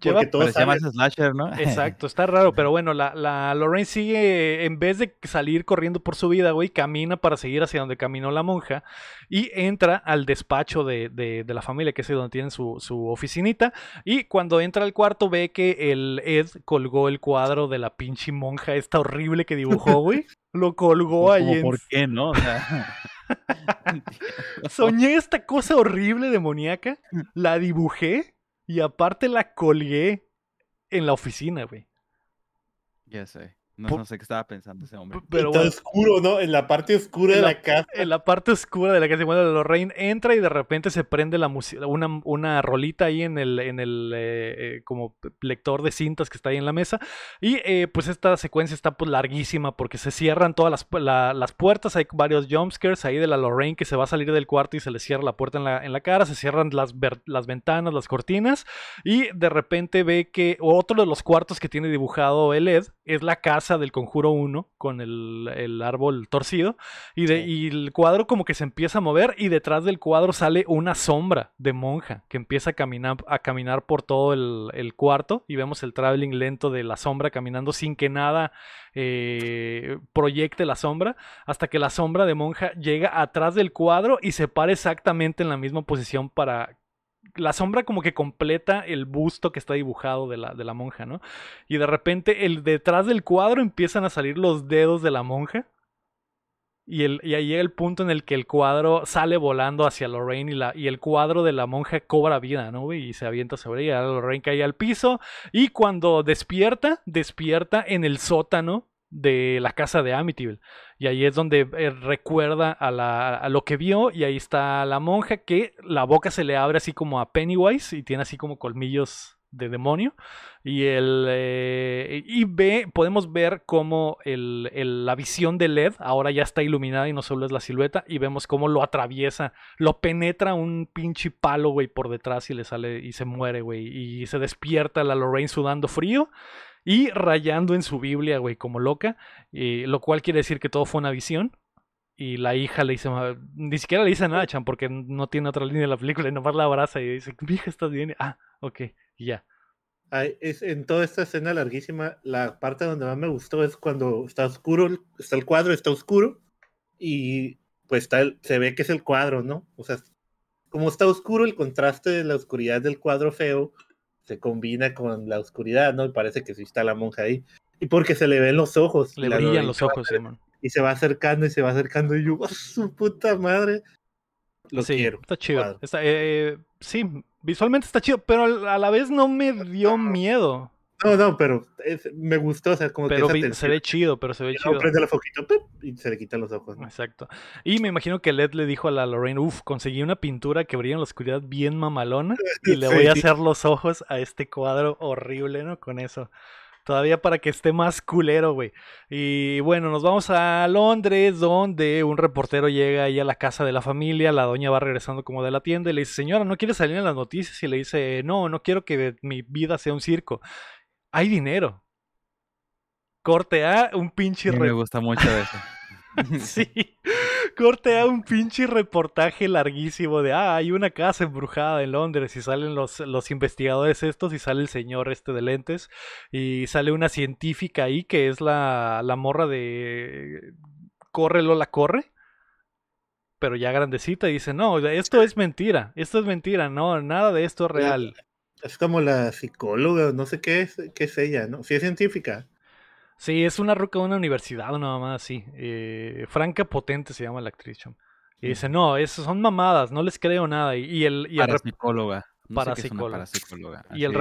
lleva... porque slasher, ¿no? Exacto, está raro, pero bueno, la, la Lorraine sigue, en vez de salir corriendo por su vida, güey, camina para seguir hacia donde caminó la monja y entra al despacho de, de, de la familia, que es donde tienen su, su, oficinita, y cuando entra al cuarto ve que el Ed colgó el cuadro de la pinche monja esta horrible que dibujó, güey. Lo colgó ahí. ¿Por qué no? O sea... Soñé esta cosa horrible demoníaca, la dibujé y aparte la colgué en la oficina, güey. Ya sé. No, sé qué estaba pensando ese hombre. Pero Está oscuro, ¿no? En la parte oscura de la, casa. En la parte oscura de la casa. Bueno, Lorraine entra y de repente se prende la música, una, una rolita ahí en el, en el eh, eh, como lector de cintas que está ahí en la mesa. Y eh, pues esta secuencia está pues larguísima porque se cierran todas las, las puertas. Hay varios jumpscares ahí de la Lorraine que se va a salir del cuarto y se le cierra la puerta en la, en la cara. Se cierran las, las ventanas, las cortinas. Y de repente ve que otro de los cuartos que tiene dibujado el Ed es la casa del Conjuro 1 con el, árbol torcido y, de, y el cuadro como que se empieza a mover y detrás del cuadro sale una sombra de monja que empieza a caminar, a caminar por todo el, cuarto y vemos el traveling lento de la sombra caminando sin que nada eh, proyecte la sombra hasta que la sombra de monja llega atrás del cuadro y se para exactamente en la misma posición para la sombra como que completa el busto que está dibujado de la, de la monja, ¿no? Y de repente el detrás del cuadro empiezan a salir los dedos de la monja. Y, el, y ahí llega el punto en el que el cuadro sale volando hacia Lorraine y, la, y el cuadro de la monja cobra vida, ¿no? Y se avienta sobre ella. Lorraine cae al piso y cuando despierta, despierta en el sótano de la casa de Amityville. Y ahí es donde eh, recuerda a, lo que vio y ahí está la monja que la boca se le abre así como a Pennywise y tiene así como colmillos de demonio y el eh, y ve podemos ver cómo la visión de LED ahora ya está iluminada y no solo es la silueta y vemos cómo lo atraviesa lo penetra un pinche palo güey por detrás y le sale y se muere güey y se despierta la Lorraine sudando frío y rayando en su Biblia, güey, como loca, lo cual quiere decir que todo fue una visión. Y la hija le dice, ni siquiera le dice nada, Chan, porque no tiene otra línea de la película, y nomás la abraza y dice, hija, estás bien. Ah, ok, ya. es, en toda esta escena larguísima, la parte donde más me gustó es cuando está oscuro, está el cuadro, está oscuro, y pues está se ve que es el cuadro, ¿no? O sea, como está oscuro, el contraste de la oscuridad del cuadro feo se combina con la oscuridad, ¿no? Y parece que sí está la monja ahí. Y porque se le ven los ojos. Le brillan los ojos, Simón. Y se va acercando y se va acercando y yo, ¡oh, su puta madre! Lo sí, quiero. Está chido. Eh, sí, visualmente está chido, pero a la vez no me dio miedo. No, no, pero me gustó, o sea, como que se ve chido, pero se ve chido. prende la foquito y se le quitan los ojos. Exacto. Y me imagino que Led le dijo a la Lorraine, uff, conseguí una pintura que brilla en la oscuridad bien mamalona y le voy a hacer los ojos a este cuadro horrible, ¿no? Con eso. Todavía para que esté más culero, güey. Y bueno, nos vamos a Londres, donde un reportero llega ahí a la casa de la familia. La doña va regresando como de la tienda y le dice, señora, ¿no quiere salir en las noticias? Y le dice, no, no quiero que mi vida sea un circo hay dinero. Corte A, un pinche... Me gusta mucho eso. sí, corte a un pinche reportaje larguísimo de, ah, hay una casa embrujada en Londres y salen los, los investigadores estos y sale el señor este de lentes y sale una científica ahí que es la, la morra de corre Lola, corre. Pero ya grandecita y dice, no, esto es mentira, esto es mentira, no, nada de esto es real. Es como la psicóloga, no sé qué es, qué es ella, ¿no? Si es científica. Sí, es una ruca de una universidad, nada más así. Eh, Franca Potente se llama la actriz. Y dice, no, eso son mamadas, no les creo nada. Y, el... Y el parapsicóloga. Y el,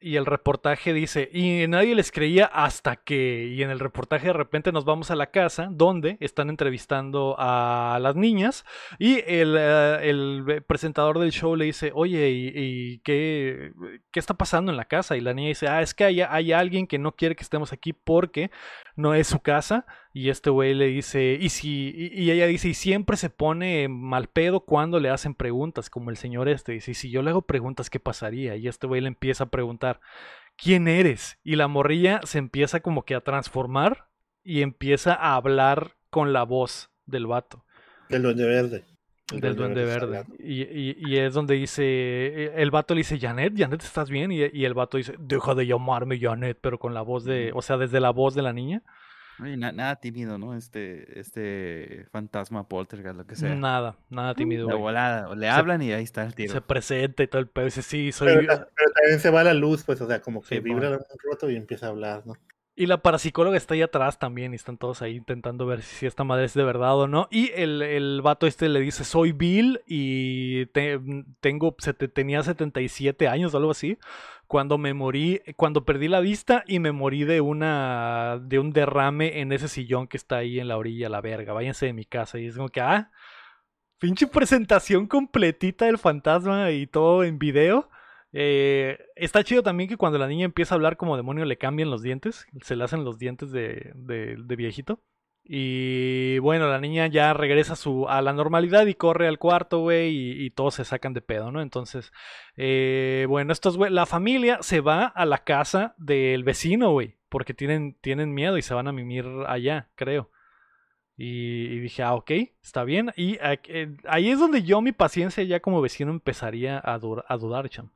y el reportaje dice, y nadie les creía hasta que, y en el reportaje de repente nos vamos a la casa donde están entrevistando a las niñas y el, eh, presentador del show le dice, oye, ¿y, qué, qué, está pasando en la casa? Y la niña dice, ah, es que hay, hay alguien que no quiere que estemos aquí porque no es su casa. Y este güey le dice, y si, y, ella dice, y siempre se pone mal pedo cuando le hacen preguntas, como el señor este. Dice, y si yo le hago preguntas, ¿qué pasaría? Y este güey le empieza a preguntar, ¿quién eres? Y la morrilla se empieza como que a transformar y empieza a hablar con la voz del vato. Del duende verde. Del duende verde. Y, es donde dice, e, el vato le dice, Janet, Janet, ¿estás bien? Y, y, el vato dice, deja de llamarme Janet, pero con la voz de, o sea, desde la voz de la niña nada tímido, ¿no? Este, este fantasma poltergeist, lo que sea. Nada, nada tímido. De volada, o le hablan y ahí está el tiro. Se presenta y todo el pedo, dice, sí, soy... Pero, pero, también se va la luz, pues, o sea, como que vibra un roto y empieza a hablar, ¿no? Y la parapsicóloga está ahí atrás también y están todos ahí intentando ver si esta madre es de verdad o no. Y el, el vato este le dice, soy Bill y tengo, tenía 77 años o algo así. Cuando me morí, cuando perdí la vista y me morí de una, de un derrame en ese sillón que está ahí en la orilla, la verga. Váyanse de mi casa. Y es como que, ah, pinche presentación completita del fantasma y todo en video. Eh, está chido también que cuando la niña empieza a hablar como demonio le cambian los dientes, se le hacen los dientes de, de, viejito. Y bueno, la niña ya regresa a, su, a la normalidad y corre al cuarto, güey, y, todos se sacan de pedo, ¿no? Entonces, eh, bueno, estos, güey, la familia se va a la casa del vecino, güey, porque tienen, tienen miedo y se van a mimir allá, creo. Y, dije, ah, ok, está bien. Y eh, ahí es donde yo, mi paciencia ya como vecino, empezaría a, dudar, cham.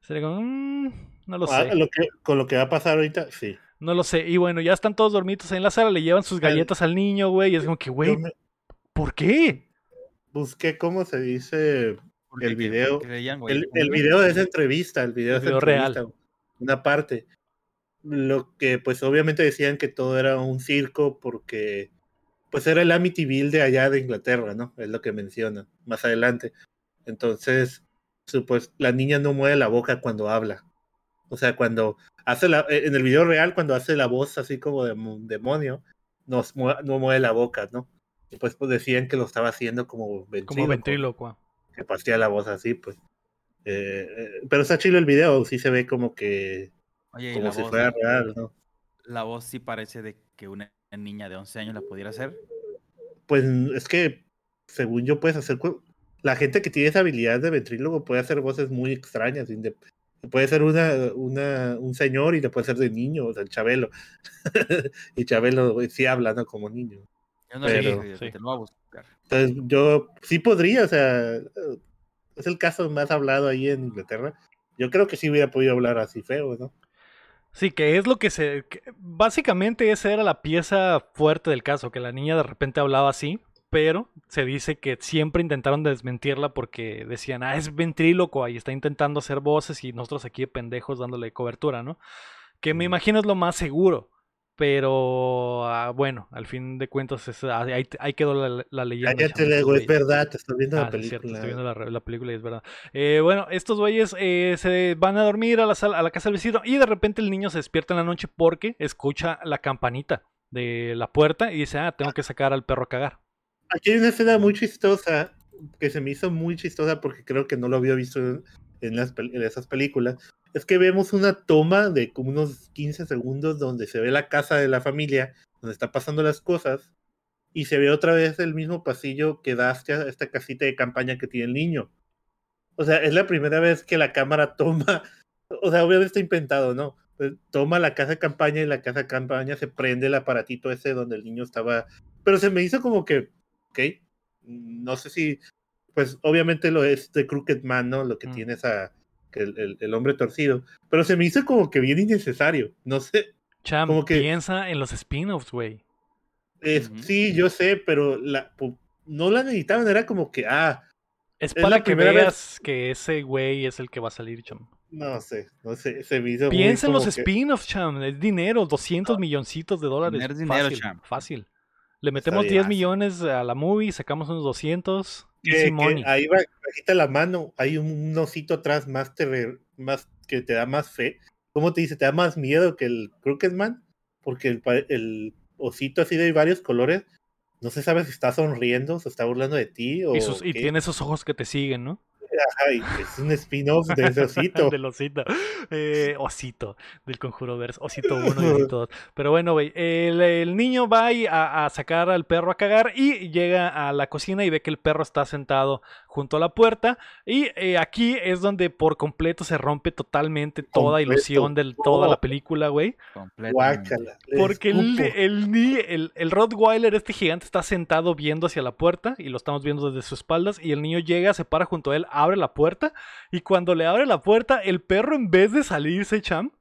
Sería como, mm, no lo ah, sé. con lo que va a pasar ahorita, sí. No lo sé. Y bueno, ya están todos dormidos en la sala, le llevan sus galletas al niño, güey. Y es como que, güey, ¿por qué? Busqué cómo se dice el video. el, video de esa entrevista, el video, de esa real. Una parte. Lo que, pues, obviamente decían que todo era un circo porque, pues, era el Amityville de allá de Inglaterra, ¿no? Es lo que menciona más adelante. Entonces, pues la niña no mueve la boca cuando habla. O sea, cuando hace la, eh, en el video real, cuando hace la voz así como de demonio, no, no mueve la boca, ¿no? Y pues, pues decían que lo estaba haciendo como ventríloco. Como Que pasía la voz así, pues. Eh, eh, pero está chido el video, sí se ve como que. como si fuera real, ¿no? La voz sí parece de que una niña de 11 años la pudiera hacer. Pues es que, según yo, puedes hacer la gente que tiene esa habilidad de ventrílogo puede hacer voces muy extrañas. Puede ser una, una, un señor y le puede ser de niño, o sea, el Chabelo. y Chabelo sí habla, ¿no? Como niño. Yo no Pero, sé, te lo voy a buscar. Entonces, yo sí podría, o sea, es el caso más hablado ahí en Inglaterra. Yo creo que sí hubiera podido hablar así feo, ¿no? Sí, que es lo que se... básicamente esa era la pieza fuerte del caso, que la niña de repente hablaba así, pero se dice que siempre intentaron desmentirla porque decían, ah, es ventríloco, ahí está intentando hacer voces y nosotros aquí de pendejos dándole cobertura, ¿no? Que me imagino es lo más seguro, pero ah, bueno, al fin de cuentas ah, ahí, quedó la, leyenda. Cállate, es verdad, te estoy viendo la ah, película. estoy viendo la, película y es verdad. Eh, bueno, estos güeyes eh, se van a dormir a la, a la casa del vecino y de repente el niño se despierta en la noche porque escucha la campanita de la puerta y dice, ah, tengo que sacar al perro a cagar. Aquí hay una escena muy chistosa que se me hizo muy chistosa porque creo que no lo había visto en, las, esas películas. Es que vemos una toma de como unos 15 segundos donde se ve la casa de la familia, donde está pasando las cosas, y se ve otra vez el mismo pasillo que da hacia esta casita de campaña que tiene el niño. O sea, es la primera vez que la cámara toma, o sea, obviamente está inventado, ¿no? Pues, toma la casa de campaña y la casa de campaña se prende el aparatito ese donde el niño estaba. Pero se me hizo como que ¿ok? No sé si, pues obviamente lo es de Crooked Man, ¿no? Lo que mm. tiene esa, el, el, hombre torcido, pero se me hizo como que bien innecesario, no sé. Cham, como que... piensa en los spin-offs, güey. Sí, yo sé, pero la, no la necesitaban, era como que, ah. Es, para que veas que ese güey es el que va a salir, cham. No sé, no sé, ese video. Piensa en los spin-offs, cham. Es dinero, 200 milloncitos de dólares. dinero, fácil, cham. Fácil. Le metemos 10 millones a la movie, sacamos unos 200. ahí va, bajita la mano, hay un, osito atrás más, más que te da más fe. ¿Cómo te dice? Te da más miedo que el Crooked Man, porque el, el osito así de varios colores, no se sabe si está sonriendo, se está burlando de ti o. y tiene esos ojos que te siguen, ¿no? Es un spin-off de ese osito. del osito. Eh, osito, del Conjuro Verse. Osito 1 y Osito 2. Pero bueno, güey, el, niño va a, a, sacar al perro a cagar y llega a la cocina y ve que el perro está sentado junto a la puerta. Y eh, aquí es donde por completo se rompe totalmente toda ilusión de toda la película, güey. Porque el, el, el Rottweiler, este gigante, está sentado viendo hacia la puerta y lo estamos viendo desde sus espaldas. Y el niño llega, se para junto a él, abre la puerta y cuando le abre la puerta, el perro en vez de salirse, cham,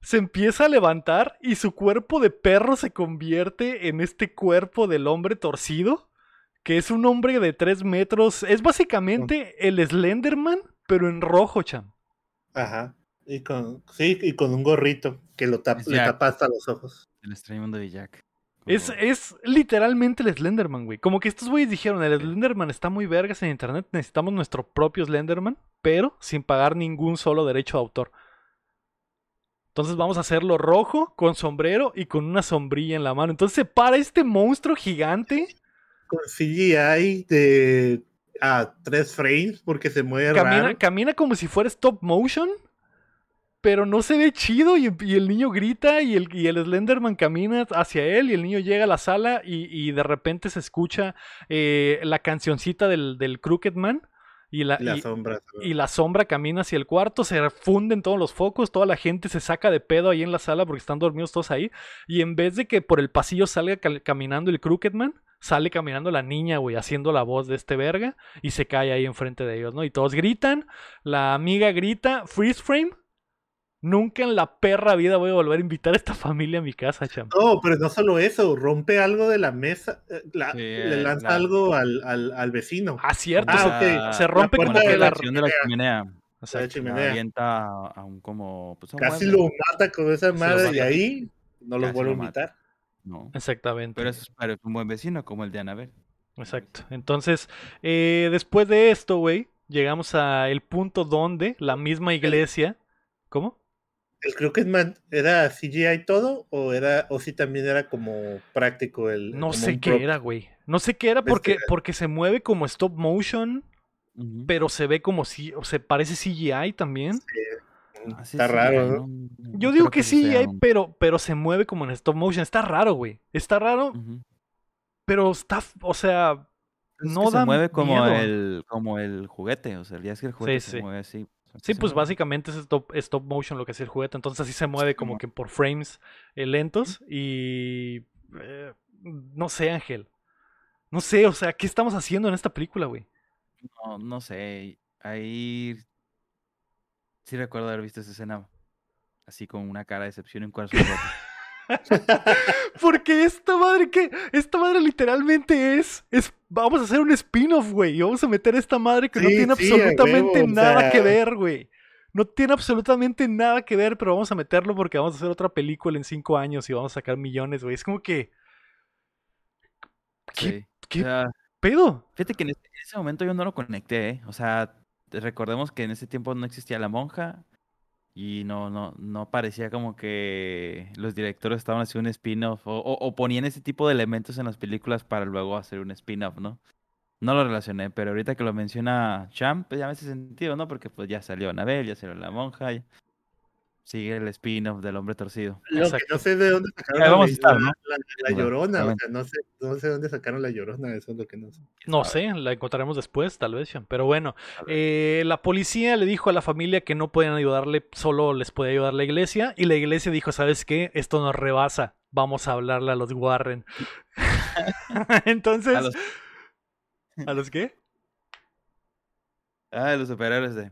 se empieza a levantar y su cuerpo de perro se convierte en este cuerpo del hombre torcido, que es un hombre de 3 metros. Es básicamente el Slenderman, pero en rojo, cham. Ajá. Y con, sí, y con un gorrito que lo tapa, le tapa hasta los ojos. El extraño mundo de Jack. Es, es literalmente el Slenderman, güey. Como que estos güeyes dijeron, el Slenderman está muy vergas en internet, necesitamos nuestro propio Slenderman, pero sin pagar ningún solo derecho de autor. Entonces vamos a hacerlo rojo, con sombrero y con una sombrilla en la mano. Entonces se para este monstruo gigante. Con CGI de a tres frames porque se mueve camina, Camina como si fuera stop motion pero no se ve chido y, el niño grita y el, y el, Slenderman camina hacia él y el niño llega a la sala y, de repente se escucha eh, la cancioncita del, del Crooked Man. Y la, sombra. Y la sombra camina hacia el cuarto, se funden todos los focos, toda la gente se saca de pedo ahí en la sala porque están dormidos todos ahí. Y en vez de que por el pasillo salga caminando el Crooked Man, sale caminando la niña, güey, haciendo la voz de este verga y se cae ahí enfrente de ellos, ¿no? Y todos gritan, la amiga grita, freeze frame, Nunca en la perra vida voy a volver a invitar a esta familia a mi casa, cham. No, pero no solo eso, rompe algo de la mesa, eh, le lanza algo al, al, vecino. Ah, cierto, ah, se, rompe como la, la, de la chimenea. O sea, chimenea. avienta a un como... Pues, Casi lo mata con esa madre y ahí no lo vuelvo a invitar. No. Exactamente. Pero eso es un buen vecino como el de Anabel. Exacto. Entonces, eh, después de esto, güey, llegamos al punto donde la misma iglesia... ¿Cómo? ¿El Crooked Man era CGI todo o era o si también era como práctico el No sé qué era, güey. No sé qué era porque porque se mueve como stop motion, pero se ve como si o se parece CGI también. Ah, está raro, ¿no? Yo digo que, sí, pero pero se mueve como en stop motion, está raro, güey. Está raro. Pero está, o sea, no se mueve como el como el juguete, o sea, el día es que el juguete se mueve así. Sí, pues básicamente es stop, stop, motion lo que es el juguete, entonces así se mueve como que por frames eh, lentos y... Eh, no sé, Ángel. No sé, o sea, ¿qué estamos haciendo en esta película, güey? No, no sé. Ahí... Sí recuerdo haber visto esa escena así con una cara de decepción en cuarto Porque esta madre que esta madre literalmente es es vamos a hacer un spin-off, güey, y vamos a meter esta madre que no tiene absolutamente nada que ver, güey. No tiene absolutamente nada que ver, pero vamos a meterlo porque vamos a hacer otra película en cinco años y vamos a sacar millones, güey. Es como que ¿Qué, ¿qué pedo? Fíjate que en ese, en ese momento yo no lo conecté, ¿eh? O sea, recordemos que en ese tiempo no existía la monja, y no, no, no parecía como que los directores estaban haciendo un spin-off o, ponían ese tipo de elementos en las películas para luego hacer un spin-off, ¿no? No lo relacioné, pero ahorita que lo menciona Champ, pues ya me hace sentido, ¿no? Porque pues ya salió Anabel, ya salió la monja, sigue el spin-off del hombre torcido. Lo que no sé de dónde sacaron la, llorona, o sea, no sé, no sé dónde sacaron la llorona, eso es lo que no sé. No sé, la encontraremos después, tal vez, pero bueno, eh, la policía le dijo a la familia que no podían ayudarle, solo les podía ayudar la iglesia, y la iglesia dijo, ¿sabes qué? Esto nos rebasa, vamos a hablarle a los Warren. Entonces... ¿A los... ¿A los qué? Ah, los superhéroes de,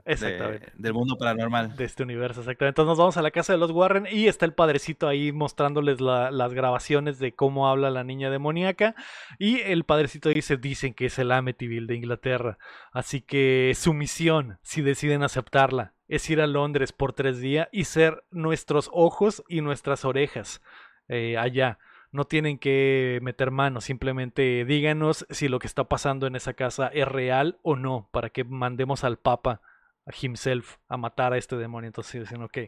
del mundo paranormal. De este universo, exactamente. Entonces nos vamos a la casa de los Warren y está el padrecito ahí mostrándoles las grabaciones de cómo habla la niña demoníaca. Y el padrecito dice, dicen que es el Amityville de Inglaterra. Así que su misión, si deciden aceptarla, es ir a Londres por tres días y ser nuestros ojos y nuestras orejas eh, allá no tienen que meter mano, simplemente díganos si lo que está pasando en esa casa es real o no, para que mandemos al Papa himself a matar a este demonio. Entonces dicen, ok,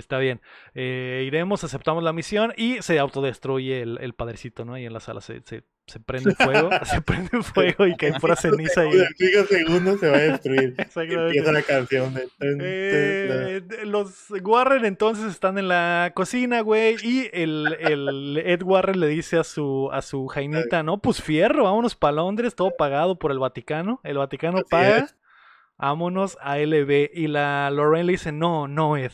está bien. Eh, iremos, aceptamos la misión y se autodestruye el, el padrecito, ¿no? Y en la sala se, se, se prende fuego, se prende fuego y cae pura ceniza. Y... En cinco segundos se va a destruir. Empieza la canción de... Eh, los Warren entonces están en la cocina, güey, y el, el, Ed Warren le dice a su, a su Jainita, no, pues fierro, vámonos para Londres, todo pagado por el Vaticano. El Vaticano paga vámonos a LB. Y la Lorraine le dice, no, no, Ed,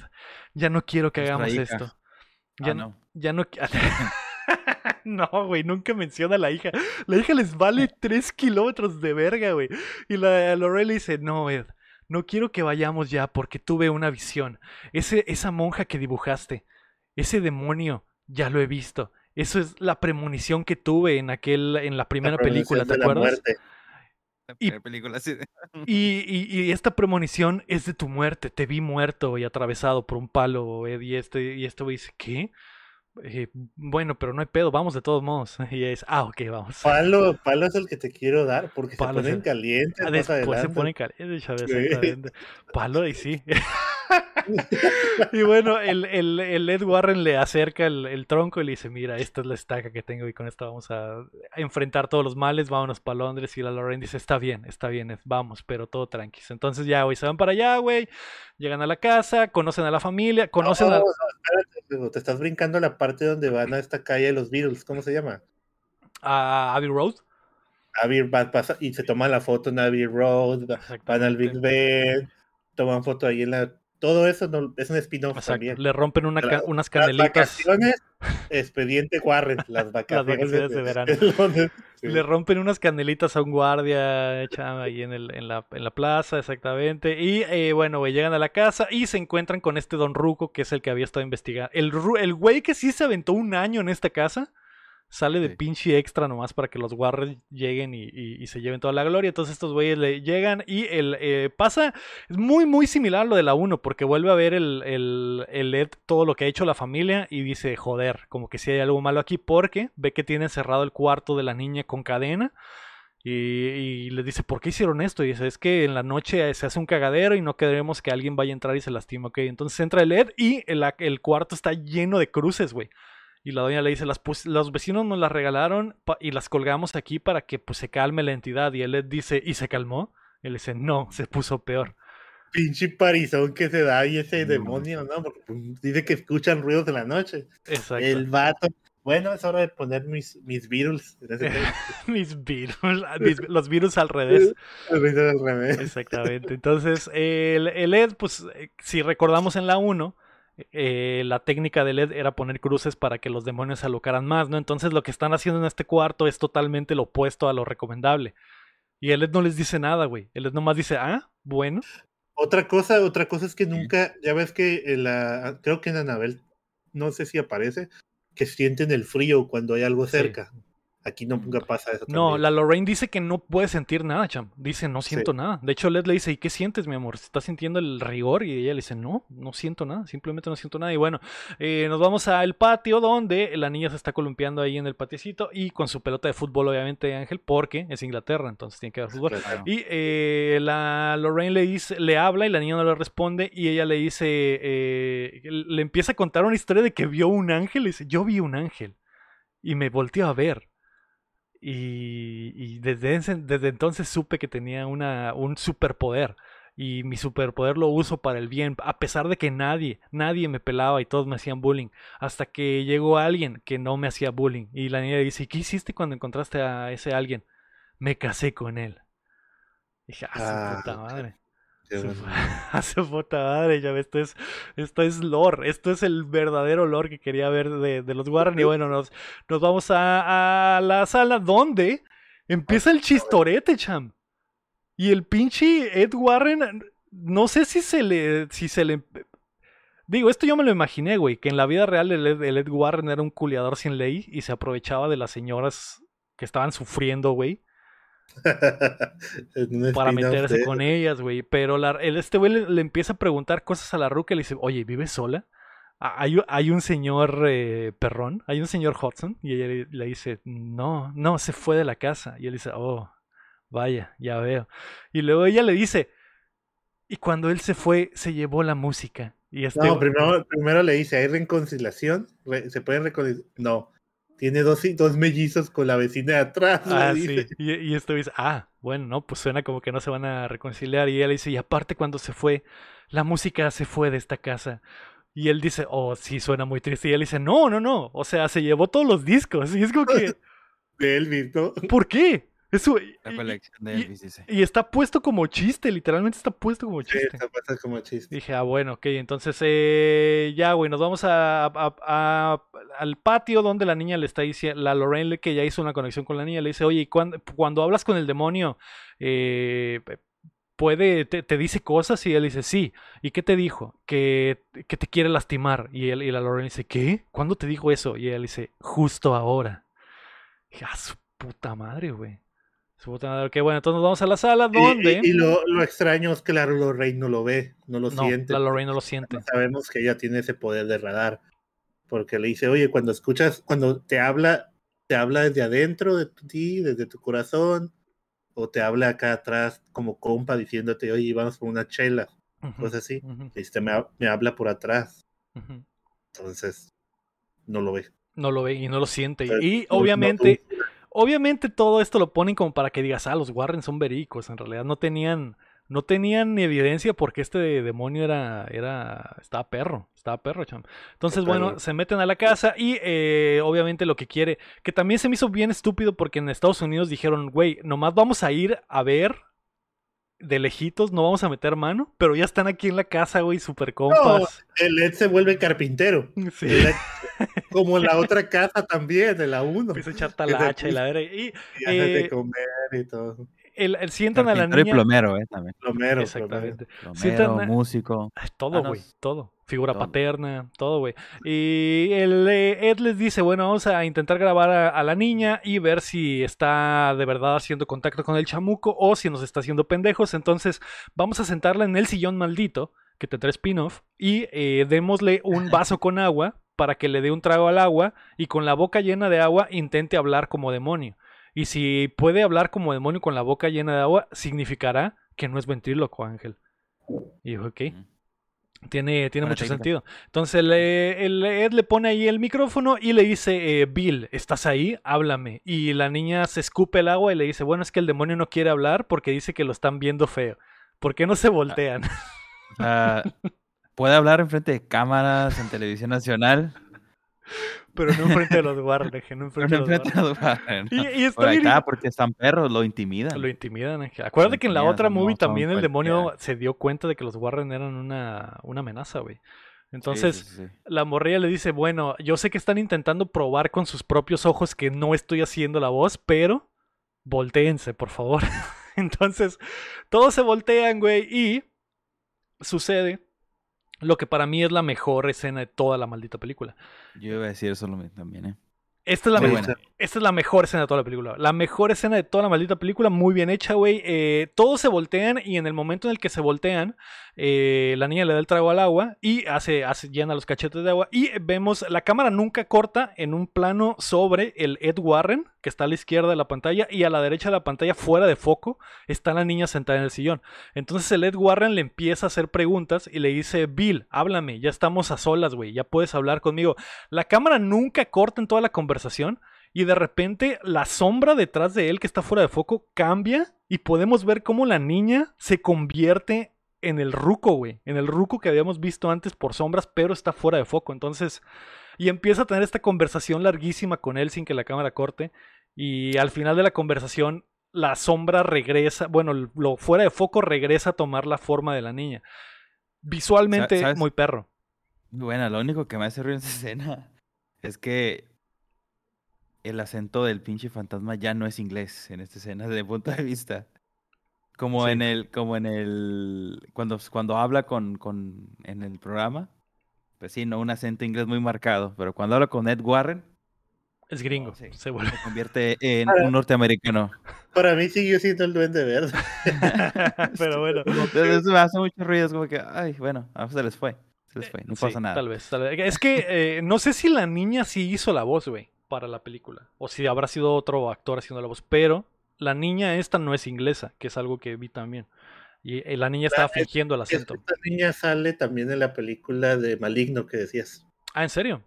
ya no quiero que hagamos esto. Ya ah, no. Ya no. no, güey, nunca menciona a la hija. La hija les vale tres kilómetros de verga, güey. Y la Lorraine le dice, no, Ed, no quiero que vayamos ya porque tuve una visión. Ese, esa monja que dibujaste, ese demonio, ya lo he visto. Eso es la premonición que tuve en aquel, en la primera película, ¿te acuerdas? Y, película y, esta premonición es de tu muerte. Te vi muerto y atravesado por un palo, Y este, y este güey dice, ¿qué? Eh, bueno, pero no hay pedo, vamos de todos modos. Y es, ah, ok, vamos. Palo, palo es el que te quiero dar, porque se ponen calientes. Ah, después se ponen calientes, exactamente. Palo, y sí. y bueno, el, el, Ed Warren le acerca el, tronco y le dice, mira, esta es la estaca que tengo y con esta vamos a enfrentar todos los males, vámonos para Londres. Y la Lorraine dice, está bien, está bien, vamos, pero todo tranquilo. Entonces ya, güey, se van para allá, güey, llegan a la casa, conocen a la familia, conocen a... te estás brincando la parte donde van a esta calle de los Beatles, ¿cómo se llama? A Abbey Road. Abbey pasa y se toma la foto en Abbey Road, van al Big Ben, toman foto ahí en la todo eso es un spin-off también. Le rompen unas canelitas. Las vacaciones, expediente Warren, las vacaciones, de, verano. Le rompen unas canelitas a un guardia hecha ahí en, el, en, la, en la plaza, exactamente. Y eh, bueno, llegan a la casa y se encuentran con este Don Ruco, que es el que había estado investigando. El, el güey que sí se aventó un año en esta casa sale de pinche extra nomás para que los Warriors lleguen y, se lleven toda la gloria. Entonces estos güeyes le llegan y el eh, pasa, es muy muy similar a lo de la 1 porque vuelve a ver el, el, el Ed todo lo que ha hecho la familia y dice, joder, como que si hay algo malo aquí porque ve que tiene cerrado el cuarto de la niña con cadena. Y, le dice, ¿por qué hicieron esto? Y dice, es que en la noche se hace un cagadero y no queremos que alguien vaya a entrar y se lastime, ok. Entonces entra el Ed y el, el cuarto está lleno de cruces, güey. Y la doña le dice, las los vecinos nos las regalaron y las colgamos aquí para que pues, se calme la entidad. Y él dice, ¿y se calmó? Y él dice, no, se puso peor. Pinche parizón que se da ahí ese demonio, ¿no? Porque pues, dice que escuchan ruidos en la noche. Exacto. El vato. Bueno, es hora de poner mis, mis virus. mis virus, los virus al revés. al revés. Exactamente. Entonces, el, el Ed, pues, eh, si recordamos en la 1, eh, la técnica de LED era poner cruces para que los demonios se alocaran más, ¿no? Entonces lo que están haciendo en este cuarto es totalmente lo opuesto a lo recomendable. Y el LED no les dice nada, güey. El LED nomás dice, ah, bueno. Otra cosa, otra cosa es que nunca, ya ves que en la, creo que en Anabel, no sé si aparece, que sienten el frío cuando hay algo cerca. Aquí no nunca pasa eso. No, la Lorraine dice que no puede sentir nada, cham. Dice, no siento nada. De hecho, Led le dice, ¿y qué sientes, mi amor? ¿Estás sintiendo el rigor? Y ella le dice, no, no siento nada, simplemente no siento nada. Y bueno, eh, nos vamos al patio donde la niña se está columpiando ahí en el patiecito y con su pelota de fútbol, obviamente, Ángel, porque es Inglaterra, entonces tiene que haber fútbol. Y eh, la Lorraine le dice, le habla y la niña no le responde y ella le dice, eh, le empieza a contar una historia de que vio un ángel. Y dice, yo vi un ángel y me volteó a ver y, desde, desde, entonces supe que tenía una, un superpoder. Y mi superpoder lo uso para el bien, a pesar de que nadie, nadie me pelaba y todos me hacían bullying. Hasta que llegó alguien que no me hacía bullying. Y la niña dice, ¿qué hiciste cuando encontraste a ese alguien? Me casé con él. Y dije, ah, puta madre. Hace puta madre, ya ves, esto es, esto es lore, esto es el verdadero lore que quería ver de, los Warren. Y bueno, nos, nos vamos a, a, la sala donde empieza el chistorete, cham. Y el pinche Ed Warren, no sé si se le, si se le Digo, esto yo me lo imaginé, güey, que en la vida real el Ed, Warren era un culiador sin ley y se aprovechaba de las señoras que estaban sufriendo, güey. para meterse con ellas, güey. Pero la, este güey le, empieza a preguntar cosas a la ruca y le dice, oye, ¿vives sola? Hay, hay un señor eh, perrón, hay un señor Hudson, y ella le, dice, no, no, se fue de la casa. Y él dice, oh, vaya, ya veo. Y luego ella le dice, y cuando él se fue, se llevó la música. Y este... No, primero, primero le dice, ¿hay reconciliación? ¿Se pueden reconciliar? No. Tiene dos, dos mellizos con la vecina de atrás. Ah, sí. Y, y esto dice, ah, bueno, no, pues suena como que no se van a reconciliar. Y ella le dice, y aparte cuando se fue, la música se fue de esta casa. Y él dice, oh, sí, suena muy triste. Y él dice, no, no, no. O sea, se llevó todos los discos. Y es como que... De Elvis, ¿no? ¿Por qué? Eso, y, está puesto como chiste, literalmente está puesto como chiste. Sí, está puesto como chiste. Dije, ah, bueno, ok, entonces eh, ya, güey, nos vamos a, al patio donde la niña le está diciendo, la Lorraine que ya hizo una conexión con la niña, le dice, oye, cuando, cuando hablas con el demonio, eh, puede, te, dice cosas y él dice, sí. ¿Y qué te dijo? Que, que te quiere lastimar. Y, él, y la Lorraine dice, ¿qué? ¿Cuándo te dijo eso? Y él dice, justo ahora. Dije, ah, su puta madre, güey. Ok, bueno, entonces nos vamos a la sala donde. Y, lo, extraño es que la Lorraine no lo ve, no lo siente. La Lorraine no lo siente. Sabemos que ella tiene ese poder de radar. Porque le dice, oye, cuando escuchas, cuando te habla, te habla desde adentro de ti, desde tu corazón, o te habla acá atrás como compa diciéndote, oye, vamos por una chela, cosas así. este me, me, habla por atrás. Entonces, no lo ve. No lo ve y no lo siente. y obviamente. Obviamente todo esto lo ponen como para que digas, ah, los Warren son verídicos. En realidad no tenían, no tenían ni evidencia porque este demonio era, era, estaba perro, estaba perro, cham. Entonces, bueno, se meten a la casa y eh, obviamente lo que quiere, que también se me hizo bien estúpido porque en Estados Unidos dijeron, güey, nomás vamos a ir a ver de lejitos, no vamos a meter mano, pero ya están aquí en la casa, güey, super compas. el Ed se vuelve carpintero. Sí. Como en la otra casa también, de la 1. Empieza a echar talacha y la vera. Y, y de eh, comer y todo. El, el sientan a la niña. Y plomero, eh, también. Plomero, Exactamente. Plomero, músico. Todo, güey, todo. Figura paterna, todo, güey. Y el eh, Ed les dice, bueno, vamos a intentar grabar a, la niña y ver si está de verdad haciendo contacto con el chamuco o si nos está haciendo pendejos. Entonces, vamos a sentarla en el sillón maldito, que tendrá spin-off, y eh, démosle un vaso con agua para que le dé un trago al agua y con la boca llena de agua intente hablar como demonio. Y si puede hablar como demonio con la boca llena de agua, significará que no es ventríloco, Ángel. Y dijo, ok. Tiene, tiene mucho sentido. Entonces el, Ed le pone ahí el micrófono y le dice, eh, Bill, ¿estás ahí? Háblame. Y la niña se escupe el agua y le dice, bueno, es que el demonio no quiere hablar porque dice que lo están viendo feo. ¿Por qué no se voltean? puede hablar enfrente de cámaras en televisión nacional. Pero no enfrente de los Warren, no enfrente, de los Warren. Y, Por acá, porque están perros, lo intimidan. Lo intimidan. Acuérdate que en la otra movie también el demonio se dio cuenta de que los Warren eran una, una amenaza, güey. Entonces, la morrilla le dice, bueno, yo sé que están intentando probar con sus propios ojos que no estoy haciendo la voz, pero volteense, por favor. Entonces, todos se voltean, güey, y sucede lo que para mí es la mejor escena de toda la maldita película. Yo iba a decir eso también, ¿eh? Esta es, la mejor, esta es la mejor escena de toda la película. La mejor escena de toda la maldita película, muy bien hecha, güey. Eh, todos se voltean y en el momento en el que se voltean, eh, la niña le da el trago al agua y hace, hace, llena los cachetes de agua. Y vemos, la cámara nunca corta en un plano sobre el Ed Warren, que está a la izquierda de la pantalla, y a la derecha de la pantalla, fuera de foco, está la niña sentada en el sillón. Entonces el Ed Warren le empieza a hacer preguntas y le dice, Bill, háblame, ya estamos a solas, güey, ya puedes hablar conmigo. La cámara nunca corta en toda la conversación. Y de repente la sombra detrás de él que está fuera de foco cambia y podemos ver cómo la niña se convierte en el ruco, güey. En el ruco que habíamos visto antes por sombras, pero está fuera de foco. Entonces, y empieza a tener esta conversación larguísima con él sin que la cámara corte. Y al final de la conversación, la sombra regresa, bueno, lo fuera de foco regresa a tomar la forma de la niña. Visualmente, es muy perro. Bueno, lo único que me hace ruido en esa escena es que el acento del pinche fantasma ya no es inglés en esta escena desde mi punto de vista Como Sí. en el, como en el, cuando, cuando habla con, con, en el programa, pues sí, no un acento inglés muy marcado, pero cuando habla con Ed Warren, Es gringo. sí. Se vuelve. se convierte en un norteamericano. Para mí siguió siendo el duende verde. Pero bueno. Entonces me hace mucho ruido, es como que, ay, bueno, se les fue, se les fue, no Sí, pasa nada. Tal vez, tal vez. Es que eh, no sé si la niña sí hizo la voz, güey, para la película. O si habrá sido otro actor haciendo la voz. Pero la niña esta no es inglesa, que es algo que vi también. Y eh, la niña estaba Ah, fingiendo el acento. Esta niña sale también en la película de Maligno que decías. Ah, ¿en serio?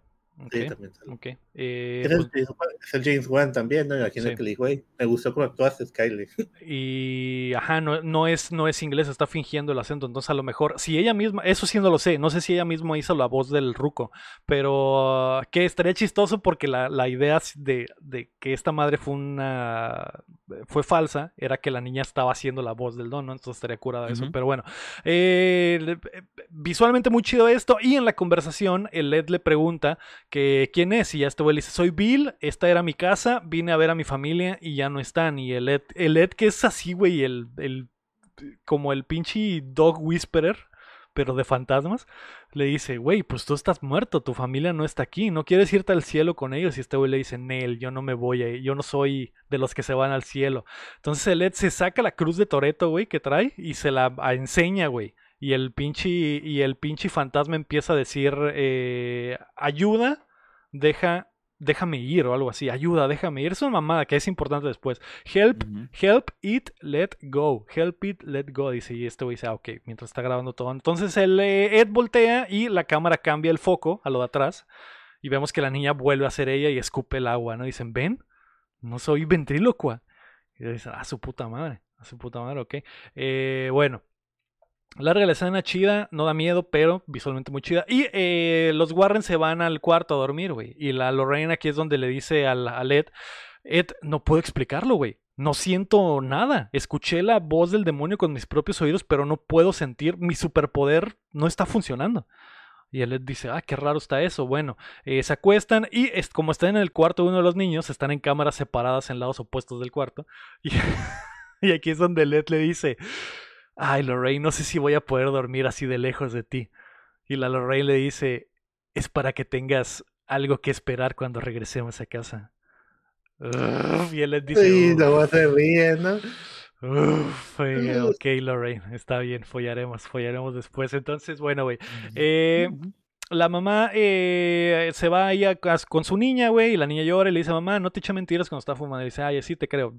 Sí, también sale. ok. Eh, el pues, James Wan- es el James Wan también, ¿no? Imagino Sí. que le dijo, "Ey, me gustó cómo actuaste, Skyler. y ajá, no, no es, no es inglesa, está fingiendo el acento. Entonces, a lo mejor, si ella misma, eso sí no lo sé, no sé si ella misma hizo la voz del ruco, pero que estaría chistoso porque la, la idea de, de que esta madre fue una fue falsa, era que la niña estaba haciendo la voz del don, ¿no? Entonces estaría curada eso. Pero bueno, eh, eh, visualmente muy chido esto. Y en la conversación, el Ed le pregunta que quién es. Y ya este güey le dice, soy Bill, esta era mi casa, vine a ver a mi familia y ya no están. Y el Ed, el Ed que es así, güey, el, el, como el pinche dog whisperer, pero de fantasmas, le dice, güey, pues tú estás muerto, tu familia no está aquí, no quieres irte al cielo con ellos. Y este güey le dice, Nel, yo no me voy, a ir, yo no soy de los que se van al cielo. Entonces el Ed se saca la cruz de Toreto, güey, que trae y se la enseña, güey. Y el pinche, y el pinche fantasma empieza a decir, eh, ayuda, deja, déjame ir o algo así, ayuda, déjame ir. Es una mamada que es importante después. Help, help it, let go. Help it, let go. Dice, y este güey dice, ah, ok, mientras está grabando todo. Entonces el eh, Ed voltea y la cámara cambia el foco a lo de atrás. Y vemos que la niña vuelve a ser ella y escupe el agua, ¿no? Dicen, ven, no soy ventrílocua. Y dicen, a su puta madre, a su puta madre, ok. Eh, bueno. Larga la escena chida, no da miedo, pero visualmente muy chida. Y eh, los Warren se van al cuarto a dormir, güey. Y la Lorraine aquí es donde le dice al, al Ed, Ed, no puedo explicarlo, güey. No siento nada. Escuché la voz del demonio con mis propios oídos, pero no puedo sentir. Mi superpoder no está funcionando. Y él dice, ah, qué raro está eso. Bueno, eh, se acuestan y es, como están en el cuarto de uno de los niños, están en cámaras separadas en lados opuestos del cuarto. Y, y aquí es donde Led le dice, ay, Lorraine, no sé si voy a poder dormir así de lejos de ti. Y la Lorraine le dice, es para que tengas algo que esperar cuando regresemos a casa. Uf, y él les dice, Sí, luego se ríe, ¿no? Uf, eh, ok, Lorraine, está bien, follaremos, follaremos después. Entonces, bueno, güey. eh, la mamá eh, se va ahí a- a- con su niña, güey, y la niña llora y le dice, mamá, no te eche mentiras cuando está fumando. Y dice, ay, sí, te creo.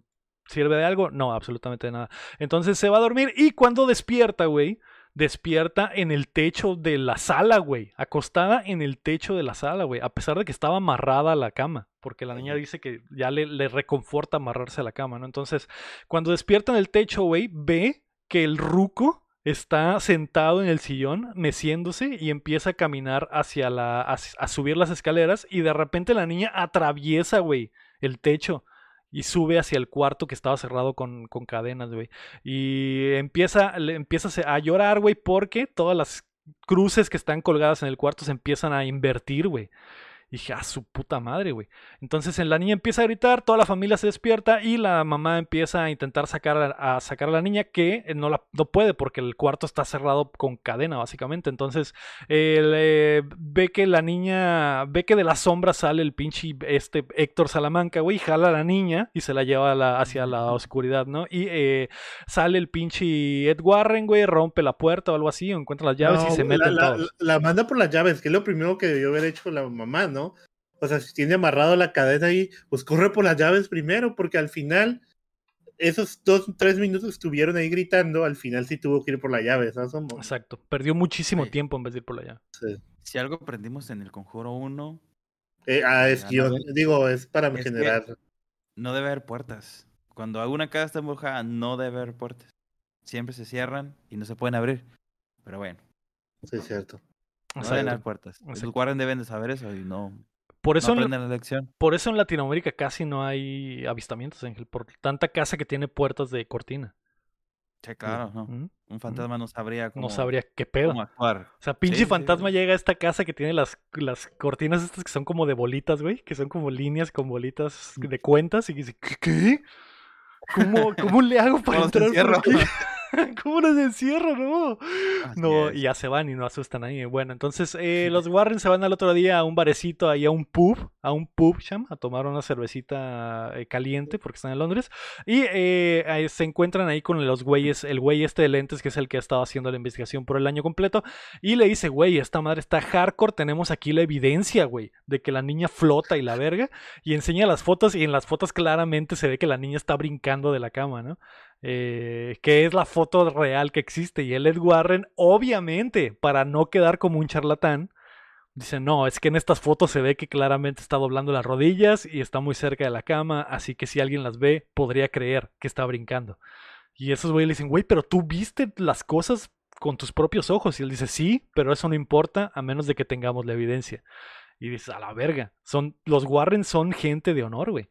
¿Sirve de algo? No, absolutamente de nada. Entonces se va a dormir y cuando despierta, güey, despierta en el techo de la sala, güey. Acostada en el techo de la sala, güey. A pesar de que estaba amarrada a la cama. Porque la niña dice que ya le, le reconforta amarrarse a la cama, ¿no? Entonces, cuando despierta en el techo, güey, ve que el ruco está sentado en el sillón, meciéndose y empieza a caminar hacia la. a, a subir las escaleras. Y de repente la niña atraviesa, güey, el techo. Y sube hacia el cuarto que estaba cerrado con, con cadenas, güey. Y empieza, le empieza a- llorar, güey, porque todas las cruces que están colgadas en el cuarto se empiezan a invertir, güey. Y dije, a su puta madre, güey. Entonces en la niña empieza a gritar, toda la familia se despierta y la mamá empieza a intentar sacar a, sacar a la niña que eh, no, la, no puede porque el cuarto está cerrado con cadena, básicamente. Entonces eh, ve que la niña, ve que de la sombra sale el pinche este Héctor Salamanca, güey, y jala a la niña y se la lleva la- hacia la oscuridad, ¿no? Y eh, sale el pinche Ed Warren, güey, rompe la puerta o algo así, o encuentra las llaves y se la- meten la, todos. La, manda por las llaves, que es lo primero que debió haber hecho la mamá, ¿no? O sea, si tiene amarrado la cadena ahí, pues corre por las llaves primero, porque al final, esos dos, tres minutos que estuvieron ahí gritando, al final sí tuvo que ir por la llave, ¿sabes? Exacto, perdió muchísimo Sí. tiempo en vez de ir por allá. sí. Si algo aprendimos en el Conjuro 1, Eh, ah, es guion, no, digo, es para es generar. no debe haber puertas. Cuando alguna casa está embrujada, no debe haber puertas. Siempre se cierran y no se pueden abrir. Pero bueno, Sí, es cierto. No deben haber puertas. Los guardias deben de saber eso y no, Por no eso, en, la lección. por eso en Latinoamérica casi no hay avistamientos, Ángel, por tanta casa que tiene puertas de cortina. Sí, claro, no. ¿Mm? Un fantasma no sabría cómo, No sabría qué pedo. cómo actuar. O sea, pinche sí, fantasma sí. llega a esta casa que tiene las, las cortinas estas que son como de bolitas, güey. Que son como líneas con bolitas de cuentas. Y dice, ¿qué? qué? ¿Cómo, cómo le hago para entrar por aquí? ¿Cómo los encierro? No. no, y ya se van y no asustan a nadie. Bueno, entonces eh, los Warren se van al otro día a un barecito, ahí a un pub, a un pub, Sham, a tomar una cervecita eh, caliente porque están en Londres. Y eh, se encuentran ahí con los güeyes, el güey este de lentes que es el que ha estado haciendo la investigación por el año completo. Y le dice, güey, esta madre está hardcore, tenemos aquí la evidencia, güey, de que la niña flota y la verga. Y enseña las fotos y en las fotos claramente se ve que la niña está brincando de la cama, ¿no? Eh, que es la foto real que existe. Y el Ed Warren, obviamente, para no quedar como un charlatán, dice, no, es que en estas fotos se ve que claramente está doblando las rodillas y está muy cerca de la cama, así que si alguien las ve, podría creer que está brincando. Y esos güeyes le dicen, güey, pero tú viste las cosas con tus propios ojos. Y él dice, sí, pero eso no importa a menos de que tengamos la evidencia. Y dice, a la verga, son, los Warren son gente de honor, güey.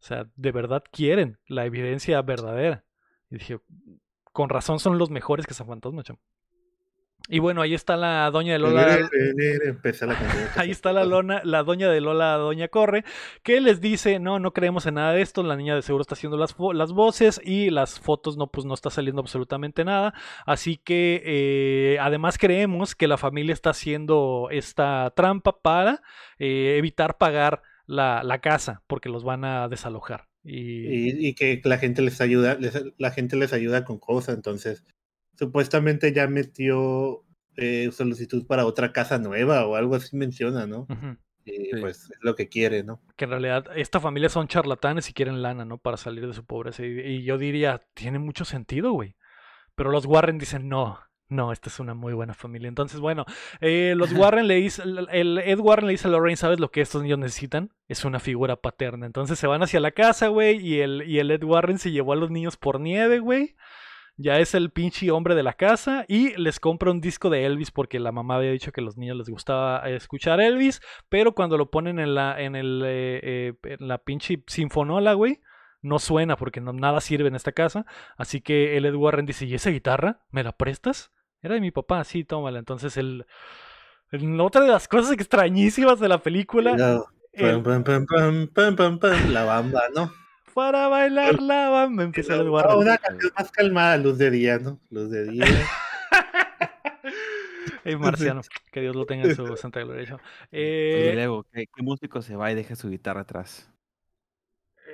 O sea, de verdad quieren la evidencia verdadera. Y dije, con razón son los mejores que San Fantasma, chamo. Y bueno, ahí está la doña de Lola. ahí está la, lona, la doña de Lola, doña Corre, que les dice, no, no creemos en nada de esto, la niña de seguro está haciendo las, las voces y las fotos no, pues no está saliendo absolutamente nada. Así que eh, además creemos que la familia está haciendo esta trampa para eh, evitar pagar la, la casa, porque los van a desalojar. Y... que la gente les ayuda, la gente les ayuda con cosas, entonces supuestamente ya metió eh, solicitud para otra casa nueva o algo así menciona, ¿no? Y pues es lo que quiere, ¿no? Que en realidad esta familia son charlatanes y quieren lana, ¿no? Para salir de su pobreza. Y, y yo diría, tiene mucho sentido, güey. Pero los Warren dicen, no, no, esta es una muy buena familia. Entonces, bueno, eh, los Warren le dice, el Ed Warren le dice a Lorraine, ¿sabes lo que estos niños necesitan? Es una figura paterna. Entonces se van hacia la casa, güey, y el, y el Ed Warren se llevó a los niños por nieve, güey. Ya es el pinche hombre de la casa y les compra un disco de Elvis porque la mamá había dicho que a los niños les gustaba escuchar Elvis, pero cuando lo ponen en la, en el, eh, eh, en la pinche sinfonola, güey, no suena porque nada sirve en esta casa. Así que el Ed Warren dice, ¿y esa guitarra? ¿Me la prestas? Era de mi papá, sí, tómala. Entonces, el, otra de las cosas extrañísimas de la película. la bamba, ¿no? Para bailar la bamba, empieza el guarda. Una canción más calmada, luz de día, ¿no? Luz de día. Ey, Marciano, que Dios lo tenga en su santa gloria. Eh, Luego, ¿qué, músico se va y deja su guitarra atrás?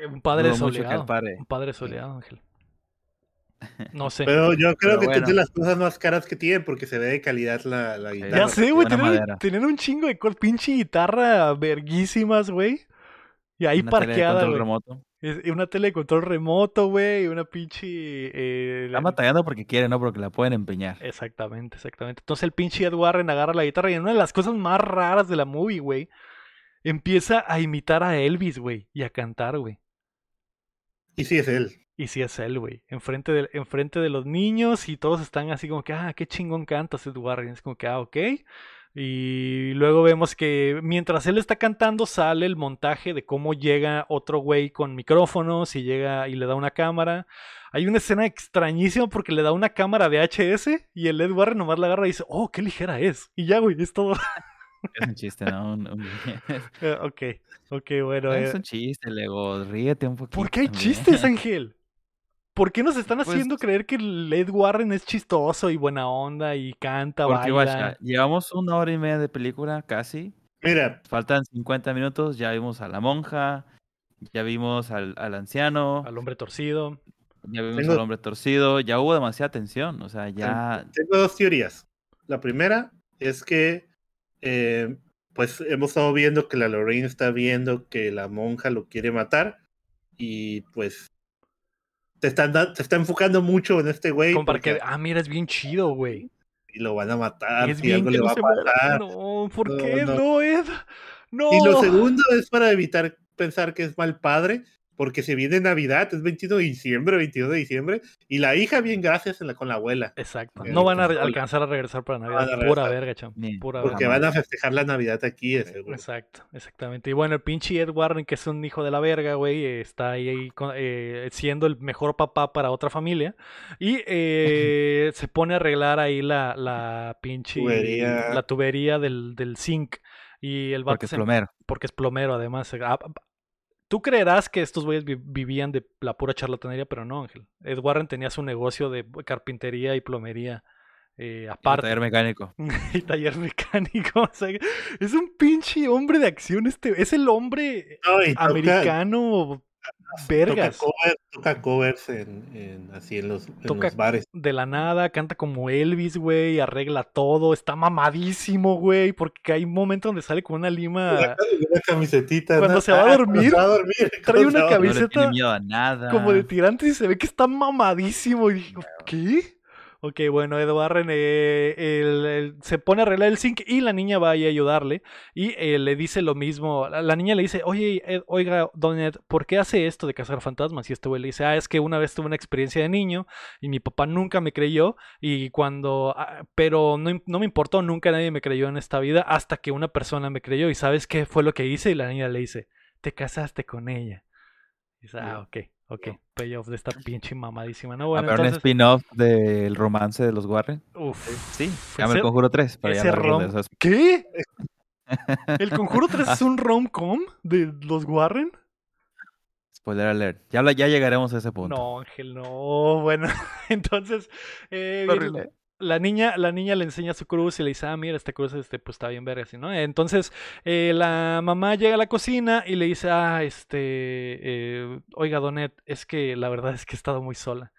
Eh, un padre soleado. Un padre soleado, Ángel. No sé. Pero yo creo que es de las cosas más caras que tiene porque se ve de calidad la, la guitarra. Ya sé, güey. Tienen, un chingo de pinche guitarra verguísimas, güey. Y ahí parqueada. Tele remoto. una tele de control remoto, güey. Y una pinche. Eh, Está batallando porque quiere, no porque la pueden empeñar. Exactamente, exactamente. Entonces el pinche Ed Warren agarra la guitarra y en una de las cosas más raras de la movie, güey. Empieza a imitar a Elvis, güey. Y a cantar, güey. Y sí es él. Y si es él, güey. Enfrente de, enfrente de los niños y todos están así como que, ah, qué chingón canta Seth Warren. Es como que, ah, ok. Y luego vemos que mientras él está cantando sale el montaje de cómo llega otro güey con micrófonos y llega y le da una cámara. Hay una escena extrañísima porque le da una cámara VHS y el Ed Warren nomás la agarra y dice, oh, qué ligera es. Y ya, güey, es todo. Es un chiste, ¿no? Eh, ok, ok, bueno. Es eh. un chiste, Lego, ríete un poquito. ¿Por qué hay chistes, Ángel? ¿Por qué nos están pues haciendo creer que Ed Warren es chistoso y buena onda y canta, porque, baila? llevamos una hora y media de película casi. Mira. Faltan 50 minutos, ya vimos a la monja, ya vimos al, anciano. Al hombre torcido. Ya vimos al hombre torcido, ya hubo demasiada tensión, o sea, ya... Tengo dos teorías. La primera es que, eh, pues hemos estado viendo que la Lorraine está viendo que la monja lo quiere matar y pues te, están te está enfocando mucho en este güey. Como para que, ah, mira, es bien chido, güey. Y lo van a matar, es y algo le va a pasar. No, ¿por qué? No, Ed. No. Y lo segundo es para evitar pensar que es mal padre, porque se viene Navidad, es 21 de diciembre, 22 de diciembre, y la hija bien gracias con la abuela. Exacto. No van a alcanzar a regresar para Navidad. Pura verga, cham. Pura porque van a festejar la Navidad aquí, seguro. Exacto, exactamente. Y bueno, el pinche Ed Warren, que es un hijo de la verga, güey, está ahí eh, siendo el mejor papá para otra familia. Y eh, se pone a arreglar ahí la, la pinche tubería. la tubería del, del zinc. Y el porque es plomero. Porque es plomero, además. Tú creerás que estos güeyes vivían de la pura charlatanería, pero no, Ángel. Ed Warren tenía su negocio de carpintería y plomería. Eh, aparte. taller mecánico. y taller mecánico. es un pinche hombre de acción. Este, es el hombre americano vergas. Toca, covers en, así en los, bares. De la nada, canta como Elvis, güey, arregla todo, está mamadísimo, güey, porque hay un momento donde sale con una lima. Una, camisetita. Cuando se va a dormir, trae una camiseta nada. como de tirante y se ve que está mamadísimo. Y digo, ¿qué? Ok, bueno, Ed Warren eh, se pone a arreglar el zinc y la niña va a ayudarle y eh, le dice lo mismo. La, niña le dice, oye, oiga, Don Ed, ¿por qué hace esto de cazar fantasmas? Y este güey le dice, ah, es que una vez tuve una experiencia de niño y mi papá nunca me creyó y cuando, ah, pero no, no, me importó, nunca nadie me creyó en esta vida hasta que una persona me creyó y ¿sabes qué fue lo que hice? Y la niña le dice, te casaste con ella. Y dice, ah, ok. Ok, payoff de esta pinche mamadísima. No, bueno, a ver, un spin-off del romance de los Warren. Uf. Sí, llama el Conjuro 3. Para ese rom... ¿Qué? ¿El Conjuro 3 es un rom-com de los Warren? Spoiler alert. Ya, ya llegaremos a ese punto. No, Ángel, no. Bueno, entonces. Eh, la niña, la niña le enseña su cruz y le dice, ah, mira, esta cruz este, pues está bien verga, así, ¿no? Entonces, eh, la mamá llega a la cocina y le dice, ah, este, eh, oiga, Donet, es que la verdad es que he estado muy sola.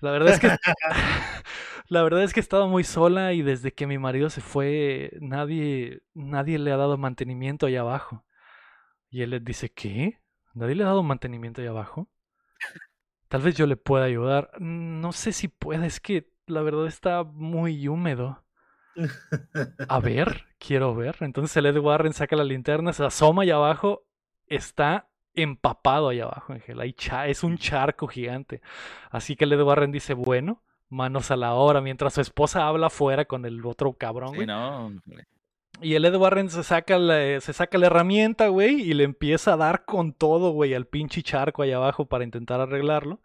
La verdad es que la verdad es que he estado muy sola y desde que mi marido se fue, nadie, nadie le ha dado mantenimiento allá abajo. Y él le dice, ¿qué? ¿Nadie le ha dado mantenimiento allá abajo? Tal vez yo le pueda ayudar. No sé si puede, es que la verdad está muy húmedo. A ver, quiero ver. Entonces el Ed Warren saca la linterna, se asoma allá abajo, está empapado allá abajo, Ángel. es un charco gigante. Así que el Ed Warren dice, bueno, manos a la obra, mientras su esposa habla afuera con el otro cabrón, güey. y el Ed Warren se saca, la, se saca la herramienta, güey, y le empieza a dar con todo, güey, al pinche charco allá abajo para intentar arreglarlo.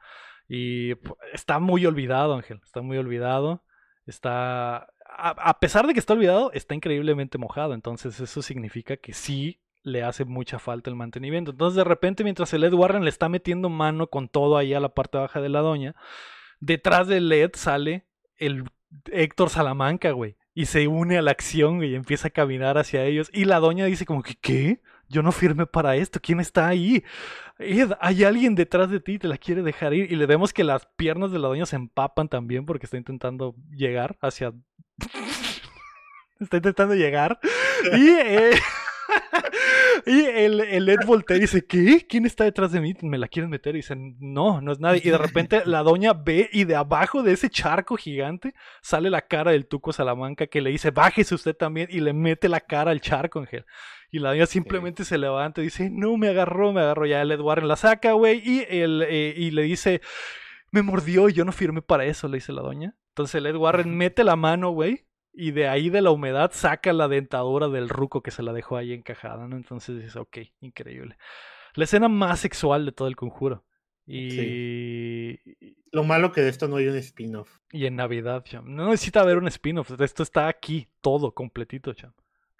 Y está muy olvidado, Ángel. Está muy olvidado. Está. A, pesar de que está olvidado, está increíblemente mojado. Entonces, eso significa que sí le hace mucha falta el mantenimiento. Entonces, de repente, mientras el Ed Warren le está metiendo mano con todo ahí a la parte baja de la doña, detrás del Led sale el Héctor Salamanca, güey. Y se une a la acción, y empieza a caminar hacia ellos. Y la doña dice como que, ¿qué? Yo no firmé para esto, ¿quién está ahí? Ed, hay alguien detrás de ti, te la quiere dejar ir. Y le vemos que las piernas de la doña se empapan también porque está intentando llegar hacia... está intentando llegar. Y... Eh... y el, el Ed voltea y dice, ¿qué? ¿Quién está detrás de mí? ¿Me la quieren meter? Y dicen, no, no es nadie. Y de repente la doña ve y de abajo de ese charco gigante sale la cara del Tuco Salamanca que le dice, bájese usted también y le mete la cara al charco, Ángel. Y la doña simplemente se levanta y dice, no, me agarró, me agarró. Ya el Ed Warren la saca, güey, y, eh, y le dice, me mordió y yo no firmé para eso, le dice la doña. Entonces el Ed Warren mete la mano, güey, y de ahí de la humedad saca la dentadura del ruco que se la dejó ahí encajada, ¿no? Entonces dices, ok, increíble. La escena más sexual de todo el conjuro. Y... Lo malo que de esto no hay un spin-off. Y en Navidad, cham. No necesita haber un spin-off. Esto está aquí, todo, completito, cham.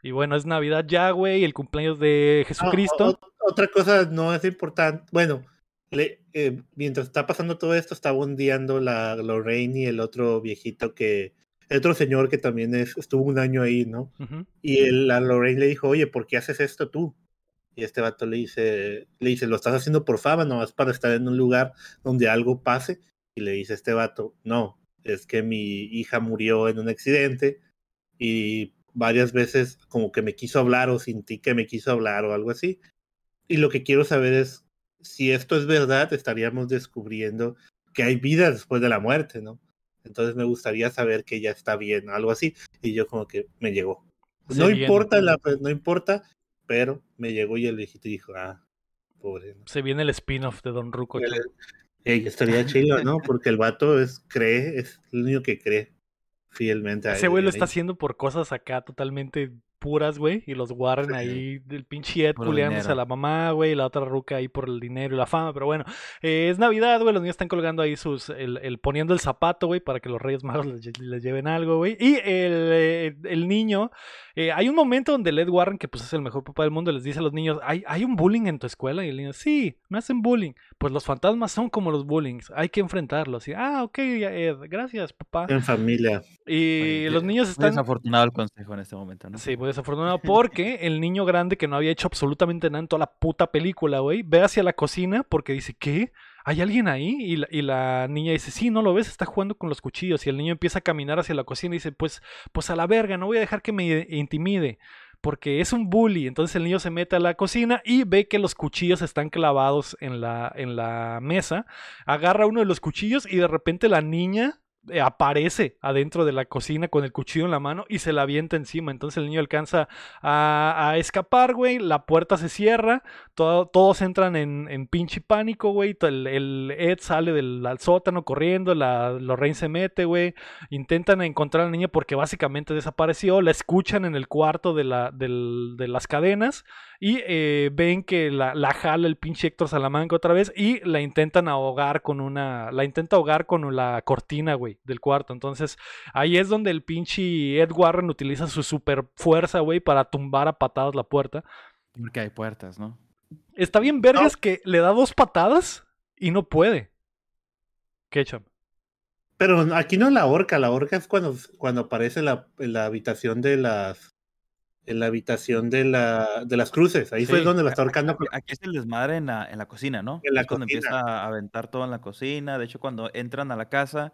Y bueno, es Navidad ya, güey, el cumpleaños de Jesucristo. otra cosa no es importante. Bueno, le, eh, mientras está pasando todo esto, está bondeando la Lorraine y el otro viejito que el otro señor que también estuvo un año ahí, ¿no? Y el, la Lorraine le dijo, oye, ¿por qué haces esto tú? Y este vato le dice, le dice, lo estás haciendo por fama, no es para estar en un lugar donde algo pase. Y le dice este vato, no, es que mi hija murió en un accidente y varias veces como que me quiso hablar o sentí que me quiso hablar o algo así. Y lo que quiero saber es si esto es verdad, estaríamos descubriendo que hay vida después de la muerte, ¿no? Entonces me gustaría saber que ella está bien, algo así. Y yo como que me llegó. no importa, la, no importa, pero me llegó y el viejito dijo, ah, pobre. Se viene el spin-off de Don Ruco. estaría chido, ¿no? Porque el vato es, cree, es el único que cree fielmente a Ese güey lo está haciendo por cosas acá totalmente puras, güey. Y los Warren ahí, del pinche Ed culeándose a la mamá, güey. Y la otra ruca ahí por el dinero y la fama. Pero bueno, eh, es Navidad, güey. Los niños están colgando ahí sus. El, poniendo el zapato, güey, para que los Reyes Magos les, lleven algo, güey. Y el, eh, el niño. Eh, hay un momento donde Ed Warren, que pues es el mejor papá del mundo, les dice a los niños: ¿Hay, ¿Hay un bullying en tu escuela? Y el niño, sí, me hacen bullying. Pues los fantasmas son como los bullings. Hay que enfrentarlos. Y, ah, ok, Ed, gracias, papá. En familia. Y los niños están. Desafortunado el consejo en este momento, ¿no? Sí, muy desafortunado porque el niño grande que no había hecho absolutamente nada en toda la puta película, güey, ve hacia la cocina porque dice, ¿qué? ¿Hay alguien ahí? Y la, y la, niña dice, sí, no lo ves, está jugando con los cuchillos. Y el niño empieza a caminar hacia la cocina y dice, pues, pues a la verga, no voy a dejar que me intimide porque es un bully. Entonces el niño se mete a la cocina y ve que los cuchillos están clavados en la, en la mesa. Agarra uno de los cuchillos y de repente la niña aparece adentro de la cocina con el cuchillo en la mano y se la avienta encima. Entonces el niño alcanza a, escapar, güey. La puerta se cierra. todos entran en, en pinche pánico, güey. El, Ed sale del sótano corriendo. La, Lorraine se mete, güey. Intentan encontrar a la niña porque básicamente desapareció. La escuchan en el cuarto de, la, de las cadenas. Y eh, ven que la, la, jala el pinche Héctor Salamanca otra vez. Y la intentan ahogar con una. La intenta ahogar con la cortina, güey, del cuarto. Entonces, ahí es donde el pinche Ed Warren utiliza su super fuerza, güey, para tumbar a patadas la puerta. Porque hay puertas, ¿no? Está bien, vergas, que le da dos patadas y no puede. Ketchup. Pero aquí no la horca, la horca es cuando, cuando aparece la, la habitación de las en la habitación de, la, de las cruces. Ahí fue donde la está ahorcando. Aquí, es el desmadre en la, en la cocina, ¿no? En la cuando empieza a aventar todo en la cocina. De hecho, cuando entran a la casa,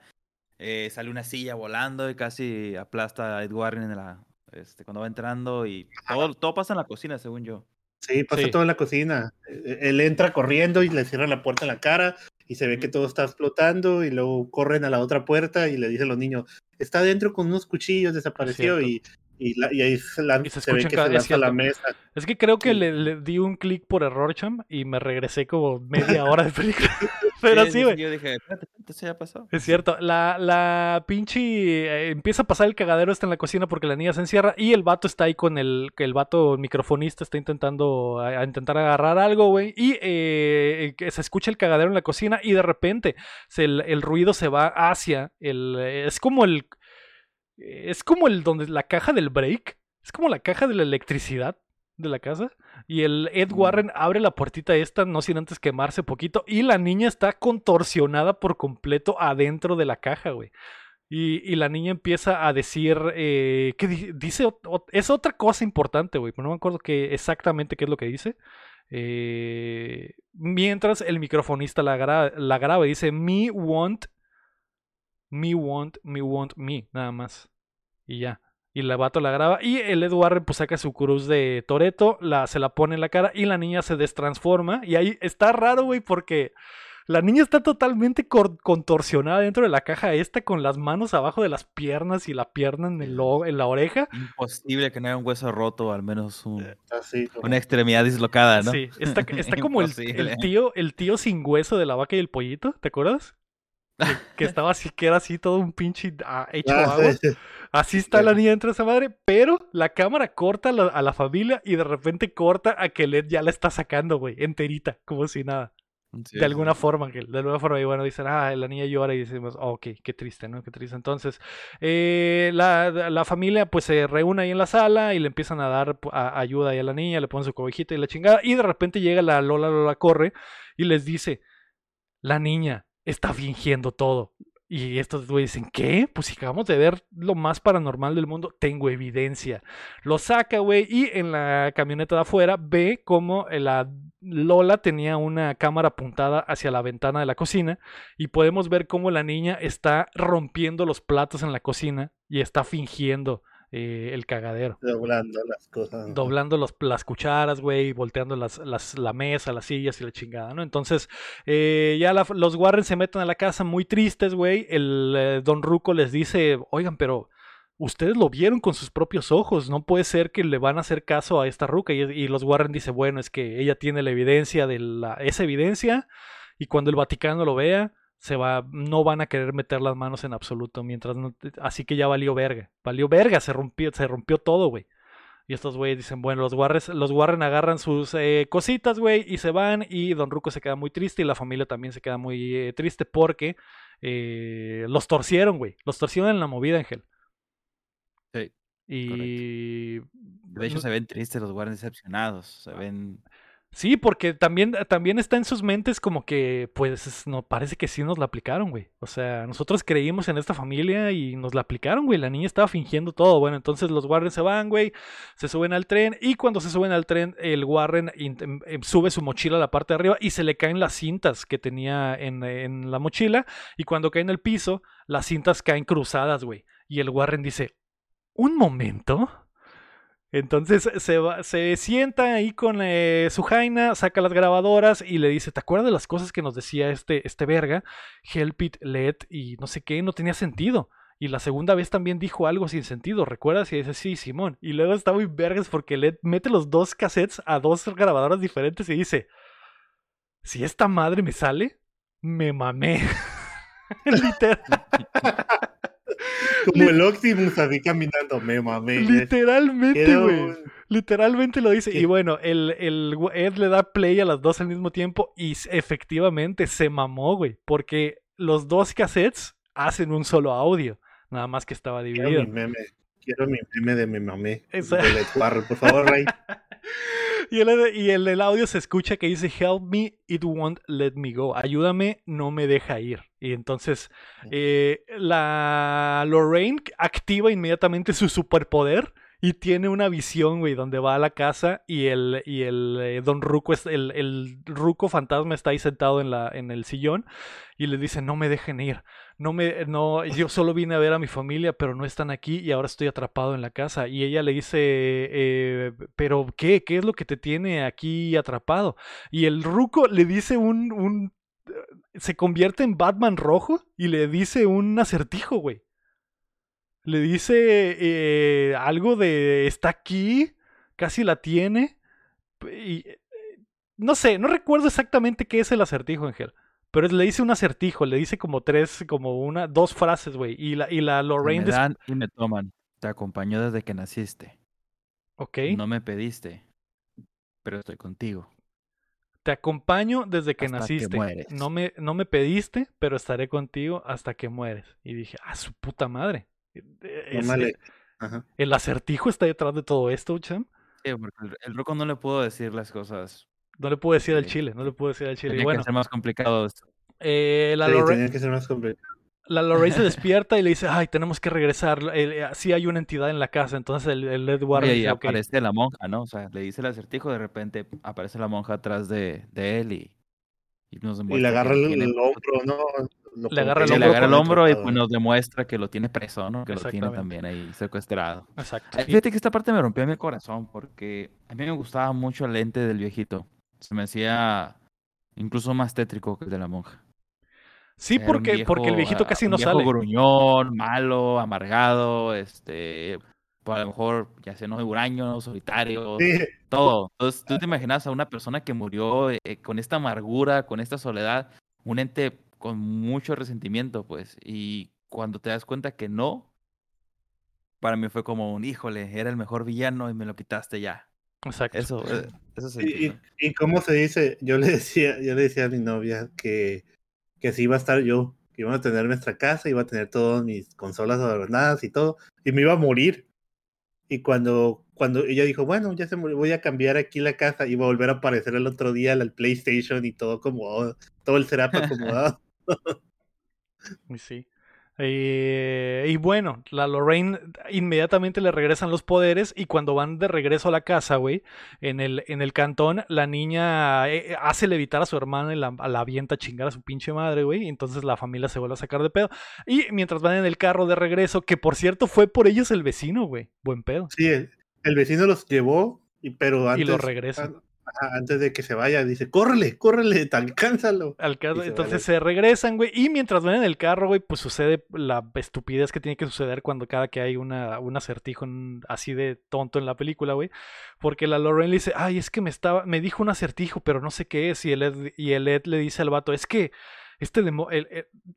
eh, sale una silla volando y casi aplasta a Ed Warren en la, este, cuando va entrando. Y todo, todo pasa en la cocina, según yo. Sí, pasa todo en la cocina. E, e, él entra corriendo y le cierra la puerta en la cara y se ve que todo está explotando y luego corren a la otra puerta y le dicen los niños, está dentro con unos cuchillos, desapareció y y, ahí se, ve que se lanza la mesa. Es que creo que le, di un clic por error, cham, y me regresé como media hora de película. Pero sí, güey. yo dije, espérate, se ya pasó. Es cierto. La, la pinche. Eh, empieza a pasar el cagadero está en la cocina porque la niña se encierra y el vato está ahí con el. El vato microfonista está intentando. A, intentar agarrar algo, güey. Y eh, se escucha el cagadero en la cocina y de repente el, el ruido se va hacia el. Es como el es como el donde la caja del break. Es como la caja de la electricidad de la casa. Y el Ed. Warren abre la puertita esta, no sin antes quemarse poquito. Y la niña está contorsionada por completo adentro de la caja, güey. Y, la niña empieza a decir eh, que dice, es otra cosa importante, güey, pero no me acuerdo que exactamente qué es lo que dice. Eh, mientras el microfonista la, la graba y dice, me want me want, me want me, nada más. Y ya. Y la vato la graba. Y el Edward pues saca su cruz de Toreto, la, se la pone en la cara y la niña se destransforma. Y ahí está raro, güey, porque la niña está totalmente contorsionada dentro de la caja esta con las manos abajo de las piernas y la pierna en, el en la oreja. Imposible que no haya un hueso roto, al menos eh, una extremidad dislocada, ¿no? Sí, está, está como el, tío, el tío sin hueso de la vaca y el pollito, ¿te acuerdas? Que, estaba así, que era así todo un pinche ah, hecho ah, agua. Así está la niña dentro de esa madre, pero la cámara corta a la, familia y de repente corta a que Led ya la está sacando, güey, enterita, como si nada. de alguna forma, que de alguna forma, y bueno, dicen, ah, la niña llora y decimos, oh, ok, qué triste, ¿no? Qué triste. Entonces, eh, la, familia pues se reúne ahí en la sala y le empiezan a dar ayuda ahí a la niña, le ponen su cobijita y la chingada, y de repente llega la Lola, Lola corre y les dice, la niña, está fingiendo todo. Y estos güeyes dicen, ¿qué? Pues si acabamos de ver lo más paranormal del mundo, tengo evidencia. Lo saca, güey, y en la camioneta de afuera ve como la Lola tenía una cámara apuntada hacia la ventana de la cocina y podemos ver cómo la niña está rompiendo los platos en la cocina y está fingiendo eh, el cagadero. Doblando las cosas. Doblando las cucharas, güey, volteando las, la mesa, las sillas y la chingada, ¿no? Entonces, eh, ya los Warren se meten a la casa muy tristes, güey. El eh, Don Ruco les dice, oigan, pero ustedes lo vieron con sus propios ojos, no puede ser que le van a hacer caso a esta ruca. Y, los Warren dice, bueno, es que ella tiene la evidencia de la, esa evidencia y cuando el Vaticano lo vea, se va, no van a querer meter las manos en absoluto, mientras no, así que ya valió verga, valió verga, se rompió, se rompió todo, güey. Y estos güeyes dicen, bueno, los, los Warren agarran sus eh, cositas, güey, y se van. Y Don Ruco se queda muy triste y la familia también se queda muy eh, triste porque eh, los torcieron, güey. Los torcieron en la movida, Ángel. Sí. Y... De hecho, se ven tristes los Warren decepcionados. Se ven... Sí, porque también, también está en sus mentes como que, pues, no, parece que sí nos la aplicaron, güey. O sea, nosotros creímos en esta familia y nos la aplicaron, güey. La niña estaba fingiendo todo. Bueno, entonces los Warren se van, güey, se suben al tren y cuando se suben al tren, el Warren em, em, sube su mochila a la parte de arriba y se le caen las cintas que tenía en, en la mochila y cuando cae en el piso, las cintas caen cruzadas, güey. Y el Warren dice, un momento. Entonces se, se sienta ahí con eh, su jaina, saca las grabadoras y le dice, ¿te acuerdas de las cosas que nos decía este, este verga? Help it, let y no sé qué, no tenía sentido. Y la segunda vez también dijo algo sin sentido, ¿recuerdas? Y dice, sí, Simón. Y luego está muy vergas porque Led mete los dos cassettes a dos grabadoras diferentes y dice, si esta madre me sale, me mamé. Literal. Como el Optimus así caminando, me mamé. Literalmente, güey. Literalmente lo dice. Y bueno, el, Ed le da play a las dos al mismo tiempo y efectivamente se mamó, güey. Porque los dos cassettes hacen un solo audio. Nada más que estaba dividido. Quiero mi meme. Quiero mi meme de me mamé. por favor, Rey. y, el, y el, audio se escucha que dice Help me, it won't let me go. Ayúdame, no me deja ir. Y entonces eh, la Lorraine activa inmediatamente su superpoder y tiene una visión, güey, donde va a la casa y el, y el eh, Don Ruco, el, el Ruco fantasma está ahí sentado en, la, en el sillón y le dice, no me dejen ir, no me, no, yo solo vine a ver a mi familia, pero no están aquí y ahora estoy atrapado en la casa. Y ella le dice, eh, pero ¿qué? ¿Qué es lo que te tiene aquí atrapado? Y el Ruco le dice un, un se convierte en Batman rojo y le dice un acertijo, güey le dice eh, algo de está aquí, casi la tiene. Y, eh, no sé, no recuerdo exactamente qué es el acertijo, Ángel. Pero le dice un acertijo, le dice como tres, como una, dos frases, güey. Y la, y la Lorraine. Me dan y me toman. Te acompañó desde que naciste. Ok. No me pediste, pero estoy contigo. Te acompaño desde que naciste. No, me, no me pediste, pero estaré contigo hasta que mueres. Y dije, ah, su puta madre. ¿El acertijo está detrás de todo esto, Cham? Sí, porque el, Roco no le puedo decir las cosas. No le puedo decir al Chile, no le puedo decir al Chile. Tenía bueno, que ser más complicado eh, la Lorraine, que ser más La Lorraine se despierta y le dice, ay, tenemos que regresar. Eh, sí hay una entidad en la casa. Entonces el, el Edward... Y aparece la monja, ¿no? O sea, le dice el acertijo, de repente aparece la monja atrás de, de él y, y, nos y le agarra el, el hombro, ¿no? le agarra el hombro, le agarra el hombro y pues nos demuestra que lo tiene preso, ¿no? Que lo tiene también ahí secuestrado. Exacto. Fíjate que esta parte me rompió mi corazón porque a mí me gustaba mucho el lente del viejito. Se me hacía incluso más tétrico que el de la monja. Sí, porque, porque el viejito casi no sale. gruñón, malo, amargado, este, pues a lo mejor ya sea no huraño, solitario, todo. Entonces tú te imaginas a una persona que murió eh, con esta amargura, con esta soledad, un ente con mucho resentimiento, pues. Y cuando te das cuenta que no, para mí fue como un, híjole, era el mejor villano y me lo quitaste ya. Exacto. Eso, eh, eso y, y, cómo se dice, yo le decía, yo le decía a mi novia que, que sí iba a estar yo, que iba a tener nuestra casa, iba a tener todas mis consolas adornadas y todo, y me iba a morir. Y cuando, cuando ella dijo, bueno, ya se murió, voy a cambiar aquí la casa, iba a volver a aparecer el otro día el PlayStation y todo como, todo el setup acomodado. Sí. Eh, y bueno, la Lorraine inmediatamente le regresan los poderes y cuando van de regreso a la casa, güey, en el, en el cantón, la niña eh, hace levitar a su hermana y la, la avienta a chingar a su pinche madre, güey, y entonces la familia se vuelve a sacar de pedo. Y mientras van en el carro de regreso, que por cierto fue por ellos el vecino, güey, buen pedo. Sí, el, vecino los llevó, y, pero antes... Y los regresa antes de que se vaya, dice, córrele, córrele, alcánzalo. entonces se regresan, güey, y mientras van en el carro, güey, pues sucede la estupidez que tiene que suceder cuando cada que hay una, un acertijo así de tonto en la película, güey. Porque la Lauren le dice, ay, es que me estaba, me dijo un acertijo, pero no sé qué es, y el Ed, y el Ed le dice al vato, es que este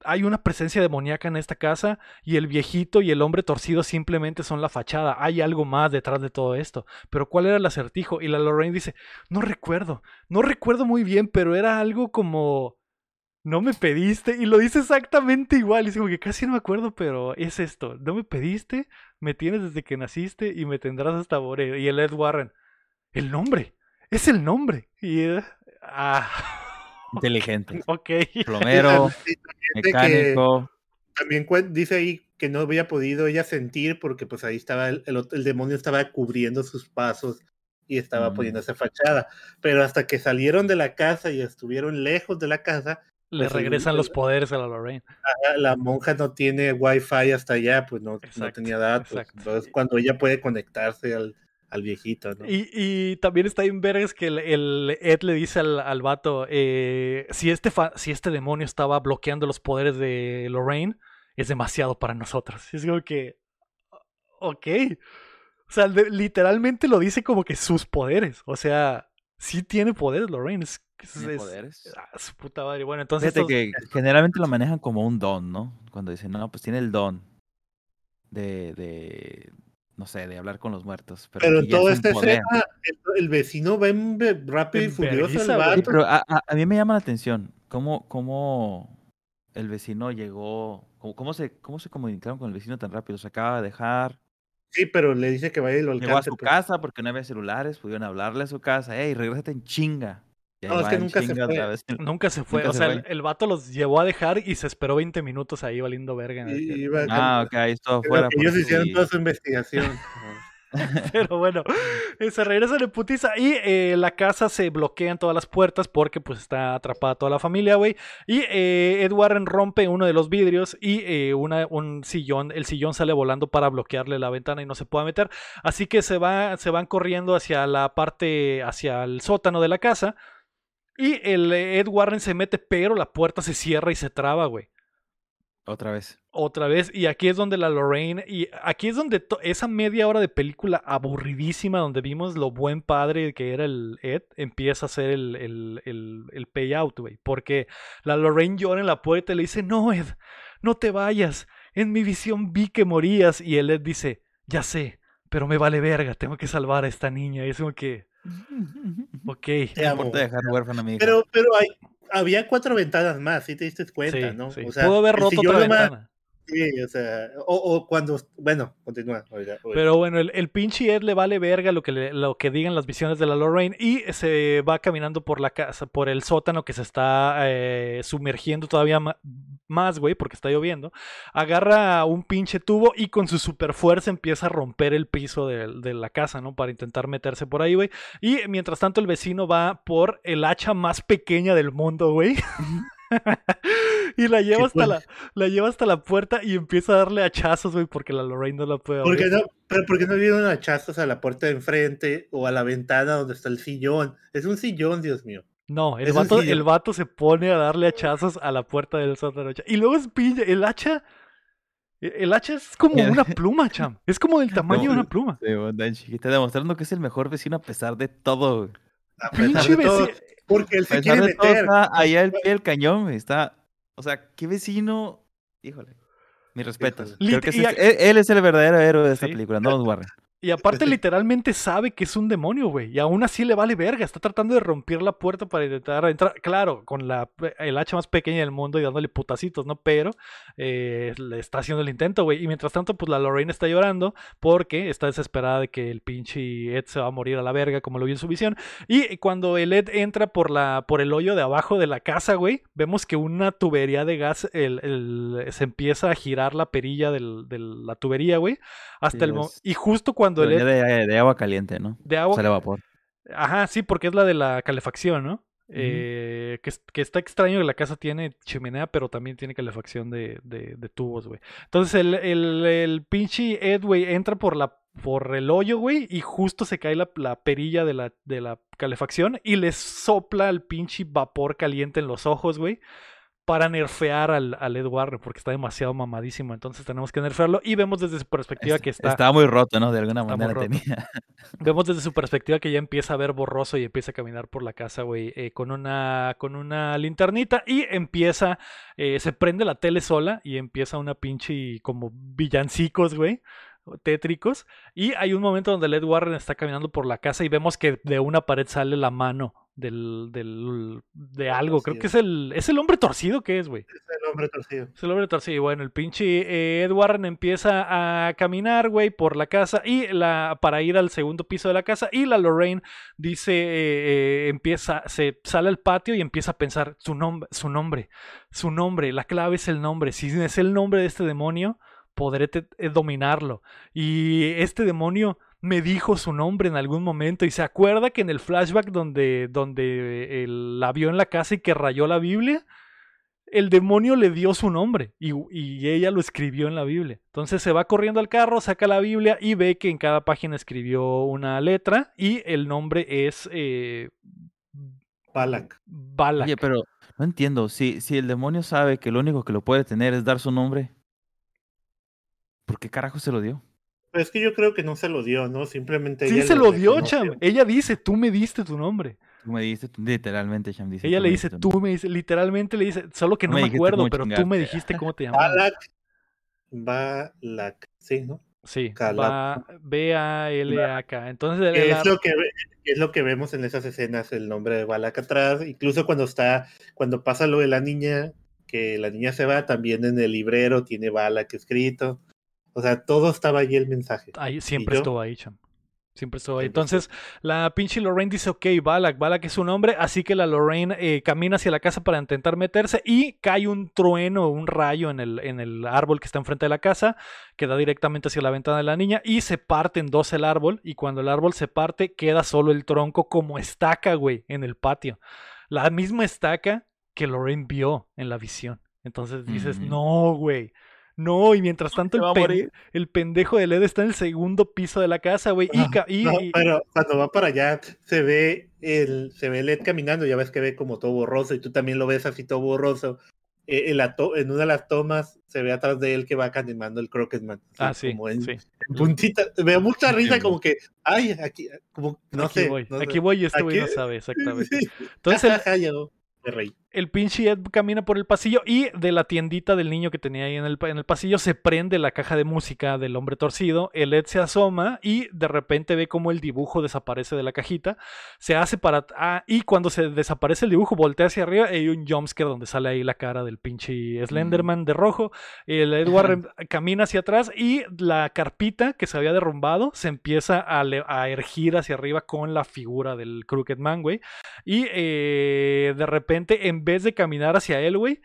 hay una presencia demoníaca en esta casa y el viejito y el hombre torcido simplemente son la fachada. Hay algo más detrás de todo esto. Pero ¿cuál era el acertijo? Y la Lorraine dice, no recuerdo, no recuerdo muy bien, pero era algo como no me pediste, y lo dice exactamente igual, y digo que casi no me acuerdo, pero es esto, no me pediste, me tienes desde que naciste y me tendrás hasta morir. Y el Ed Warren, el nombre, es el nombre. Y, ah. Inteligente. ok. Plomero, mecánico. también dice ahí que no había podido ella sentir porque pues ahí estaba el, el, demonio estaba cubriendo sus pasos y estaba mm. poniendo esa fachada. Pero hasta que salieron de la casa y estuvieron lejos de la casa, le pues, regresan los poderes a la Lorraine. La monja no tiene wifi hasta allá, pues no, no tenía datos. Entonces, cuando ella puede conectarse al, al viejito, ¿no? Y, y, también está en vergas que el, Ed le dice al, al vato, eh, si, este si este demonio estaba bloqueando los poderes de Lorraine, es demasiado para nosotros. Es como que, ok. O sea, literalmente lo dice como que sus poderes. O sea, sí tiene poderes Lorraine. Es ¿Tiene poderes? Ah, su puta madre. Bueno, entonces. Fíjate que generalmente lo manejan como un don, ¿no? Cuando dicen, no, pues tiene el don de, de no sé, de hablar con los muertos. Pero, pero en todo este escena, el, vecino va rápido y furioso Sí, pero a, a, mí me llama la atención cómo, cómo el vecino llegó, cómo, cómo, se, cómo se comunicaron con el vecino tan rápido. Se acaba de dejar. Sí, pero le dice que vaya y lo alcance. Llegó a su pues. casa porque no había celulares, pudieron hablarle a su casa. Ey, regrésate en chinga. No, es que nunca se, fue. nunca se fue. o sea, El, vato los llevó a dejar y se esperó 20 minutos ahí valiendo verga. ah, ok, ahí estuvo fuera. Ellos hicieron toda su investigación. Pero bueno, se regresa de putiza y eh, la casa se bloquean todas las puertas porque pues está atrapada toda la familia, güey. Y eh, Ed Warren rompe uno de los vidrios y eh, una, un sillón, el sillón sale volando para bloquearle la ventana y no se pueda meter. Así que se, va, se van corriendo hacia la parte, hacia el sótano de la casa. Y el Ed Warren se mete, pero la puerta se cierra y se traba, güey. Otra vez. Otra vez. Y aquí es donde la Lorraine. Y aquí es donde esa media hora de película aburridísima, donde vimos lo buen padre que era el Ed, empieza a hacer el, el, el, el payout, güey. Porque la Lorraine llora en la puerta y le dice: No, Ed, no te vayas. En mi visión vi que morías. Y el Ed dice: Ya sé, pero me vale verga, tengo que salvar a esta niña. Y es como que. Ok. Pero, pero hay, había cuatro ventanas más, si te diste cuenta, ¿no? O sea, Pudo haber roto otra ventana. Sí, o sea, o, cuando, bueno, continúa. Pero bueno, el, el, pinche Ed le vale verga lo que, lo que digan las visiones de la Lorraine y se va caminando por la casa, por el sótano que se está eh, sumergiendo todavía más, güey, porque está lloviendo. Agarra un pinche tubo y con su super fuerza empieza a romper el piso de, de la casa, ¿no? Para intentar meterse por ahí, güey. Y mientras tanto el vecino va por el hacha más pequeña del mundo, güey. y la lleva hasta la, la lleva hasta la puerta y empieza a darle hachazos, güey, porque la Lorraine no la puede abrir. ¿Por no, pero ¿por qué no dieron hachazos a la puerta de enfrente o a la ventana donde está el sillón? Es un sillón, Dios mío. No, el, vato, el vato se pone a darle hachazos a la puerta del sótano. Y luego es pilla, el hacha. El hacha es como una pluma, cham. Es como del tamaño de una pluma. Sí, está demostrando que es el mejor vecino a pesar de todo. Pinche vecino. Porque él se quiere meter. allá el pie del cañón, está. O sea, qué vecino. Híjole. Mi respeto. Creo que él, es el verdadero héroe de esta película, no Don Warren. Y aparte literalmente sabe que es un demonio, güey. Y aún así le vale verga. Está tratando de romper la puerta para intentar entrar. Claro, con la, el hacha más pequeña del mundo y dándole putacitos, ¿no? Pero eh, le está haciendo el intento, güey. Y mientras tanto, pues la Lorraine está llorando porque está desesperada de que el pinche Ed se va a morir a la verga, como lo vio en su visión. Y cuando el Ed entra por, la, por el hoyo de abajo de la casa, güey, vemos que una tubería de gas el, se empieza a girar la perilla de la tubería, güey. Hasta el Y justo cuando de, agua caliente, ¿no? De agua. Sale vapor. Ajá, sí, porque es la de la calefacción, ¿no? Eh, que, está extraño que la casa tiene chimenea, pero también tiene calefacción de, tubos, güey. Entonces el, el, pinche Ed, güey, entra por la por el hoyo, güey, y justo se cae la, perilla de la, de la calefacción y le sopla el pinche vapor caliente en los ojos, güey para nerfear al, al Ed Warren porque está demasiado mamadísimo. Entonces tenemos que nerfearlo y vemos desde su perspectiva que está. Estaba muy roto, ¿no? De alguna manera tenía. Vemos desde su perspectiva que ya empieza a ver borroso y empieza a caminar por la casa, güey, eh, con, una, con una linternita y empieza, eh, se prende la tele sola y empieza una pinche como villancicos, güey tétricos. Y hay un momento donde Led Warren está caminando por la casa y vemos que de una pared sale la mano del, del de algo. Creo que es el, es el hombre torcido que es, güey. Es el hombre torcido. Es el hombre torcido. Y bueno, el pinche eh, Ed Warren empieza a caminar, güey, por la casa y la para ir al segundo piso de la casa y la Lorraine dice, eh, eh, empieza, se sale al patio y empieza a pensar su nombre, su nombre, su nombre, la clave es el nombre. Si es el nombre de este demonio, podré dominarlo. Y este demonio me dijo su nombre en algún momento y se acuerda que en el flashback donde, donde la vio en la casa y que rayó la Biblia, el demonio le dio su nombre y, ella lo escribió en la Biblia. Entonces se va corriendo al carro, saca la Biblia y ve que en cada página escribió una letra y el nombre es... Eh, Balak. Balak. Oye, pero no entiendo, si, si el demonio sabe que lo único que lo puede tener es dar su nombre, ¿por qué carajo se lo dio? Es que yo creo que no se lo dio, ¿no? Simplemente. Sí, se lo dio, Cham. Ella dice, tú me diste tu nombre. Tú me diste, literalmente, Cham dice. Ella le dice, tú me dices, literalmente le dice, solo que no me, acuerdo, pero tú me dijiste cómo te llamabas. Balak. Balak, sí, ¿no? Sí, B-A-L-A-K. Entonces, es, lo que, es lo que vemos en esas escenas, el nombre de Balak atrás. Incluso cuando está, cuando pasa lo de la niña, que la niña se va, también en el librero tiene Balak escrito. O sea, todo estaba ahí el mensaje. Ahí, siempre estuvo ahí, Cham. Siempre estuvo ahí. Entonces, la pinche Lorraine dice, ok, Balak, Balak es su nombre, así que la Lorraine eh, camina hacia la casa para intentar meterse y cae un trueno, un rayo en el, en el árbol que está enfrente de la casa, que da directamente hacia la ventana de la niña y se parte en dos el árbol y cuando el árbol se parte queda solo el tronco como estaca, güey, en el patio. La misma estaca que Lorraine vio en la visión. Entonces dices, no, güey. No, y mientras tanto el, el, pendejo de Led está en el segundo piso de la casa, güey. y, no, pero cuando va para allá se ve el se ve Led caminando, ya ves que ve como todo borroso y tú también lo ves así todo borroso. E, en, en una de las tomas se ve atrás de él que va caminando el Crocketman. Ah, sí, como en, sí. puntita. Veo mucha risa como que, ay, aquí, como, no aquí sé. Voy. aquí voy y este güey no sabe exactamente. Entonces, el pinche Ed camina por el pasillo y de la tiendita del niño que tenía ahí en el, en el, pasillo se prende la caja de música del hombre torcido. El Ed se asoma y de repente ve como el dibujo desaparece de la cajita. Se hace para. Ah, y cuando se desaparece el dibujo, voltea hacia arriba y hay un jumpscare donde sale ahí la cara del pinche Slenderman de rojo. El Edward camina hacia atrás y la carpita que se había derrumbado se empieza a, a ergir hacia arriba con la figura del Crooked Man, güey. Y eh, de repente, en vez de caminar hacia él, güey,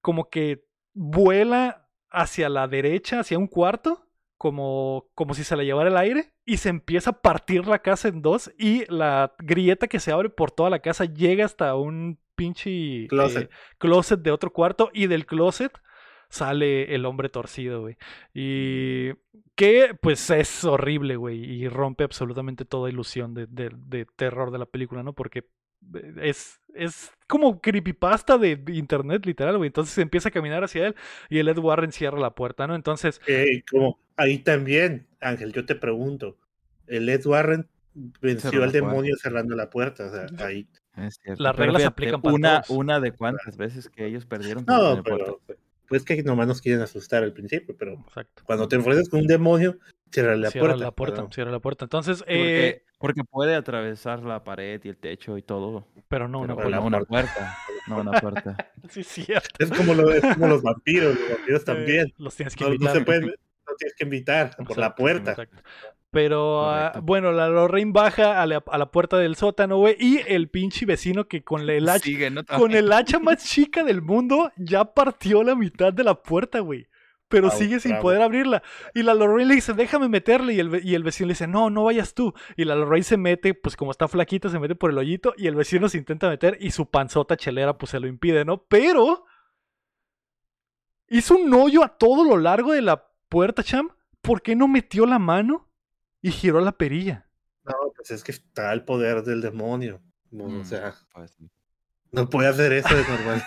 como que vuela hacia la derecha, hacia un cuarto, como, como si se la llevara el aire, y se empieza a partir la casa en dos, y la grieta que se abre por toda la casa llega hasta un pinche closet, eh, closet de otro cuarto, y del closet sale el hombre torcido, güey. Y que pues es horrible, güey, y rompe absolutamente toda ilusión de, de terror de la película, ¿no? Porque es, es como creepypasta de internet, literal, güey. Entonces empieza a caminar hacia él y el Ed Warren cierra la puerta, ¿no? Entonces. como ahí también, Ángel, yo te pregunto. El Ed Warren venció al demonio cerrando la puerta. O sea, ahí. Las reglas se aplican para una, una de cuántas veces que ellos perdieron. No, pero, pues que nomás nos quieren asustar al principio, pero cuando te enfrentas con un demonio, cierra la cierra puerta. La puerta Cierra la puerta. Entonces, eh, porque, puede atravesar la pared y el techo y todo. Pero no una, puerta. una puerta. No una puerta. sí, cierto. Es como, lo, es como los vampiros, los vampiros también. los tienes que invitar. No, se pueden, no tienes que invitar por la puerta. Exacto. Pero ah, bueno, la Lorraine baja a la, a la, puerta del sótano, güey. Y el pinche vecino que con el hacha, con el hacha más chica del mundo ya partió la mitad de la puerta, güey. Pero sigue sin poder abrirla. Y la Lorraine le dice, déjame meterle. Y el, y el vecino le dice, no, no vayas tú. Y la Lorraine se mete, pues como está flaquita, se mete por el hoyito. Y el vecino se intenta meter y su panzota chelera, pues se lo impide, ¿no? Pero hizo un hoyo a todo lo largo de la puerta, cham. ¿Por qué no metió la mano? y giró la perilla. No, pues es que está el poder del demonio. o mm, sea, pues No puede hacer eso de normal.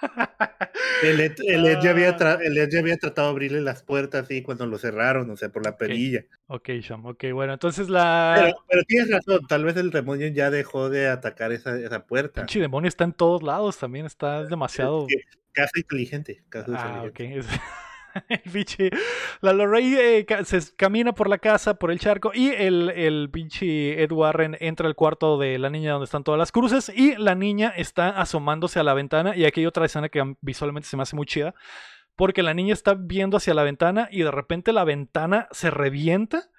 el, Ed, ya había ah. ya había tratado de abrirle las puertas así cuando lo cerraron, o sea, por la perilla. Ok, Sham, ok, bueno, entonces la. Pero, pero, tienes razón, tal vez el demonio ya dejó de atacar esa, esa puerta. Pinche demonio está en todos lados también, está demasiado. casa inteligente. Casa ah, inteligente. ok. el pinche. La Lorraine eh, se camina por la casa, por el charco, y el, el pinche Ed Warren entra al cuarto de la niña donde están todas las cruces, y la niña está asomándose a la ventana. Y aquí hay otra escena que visualmente se me hace muy chida, porque la niña está viendo hacia la ventana y de repente la ventana se revienta.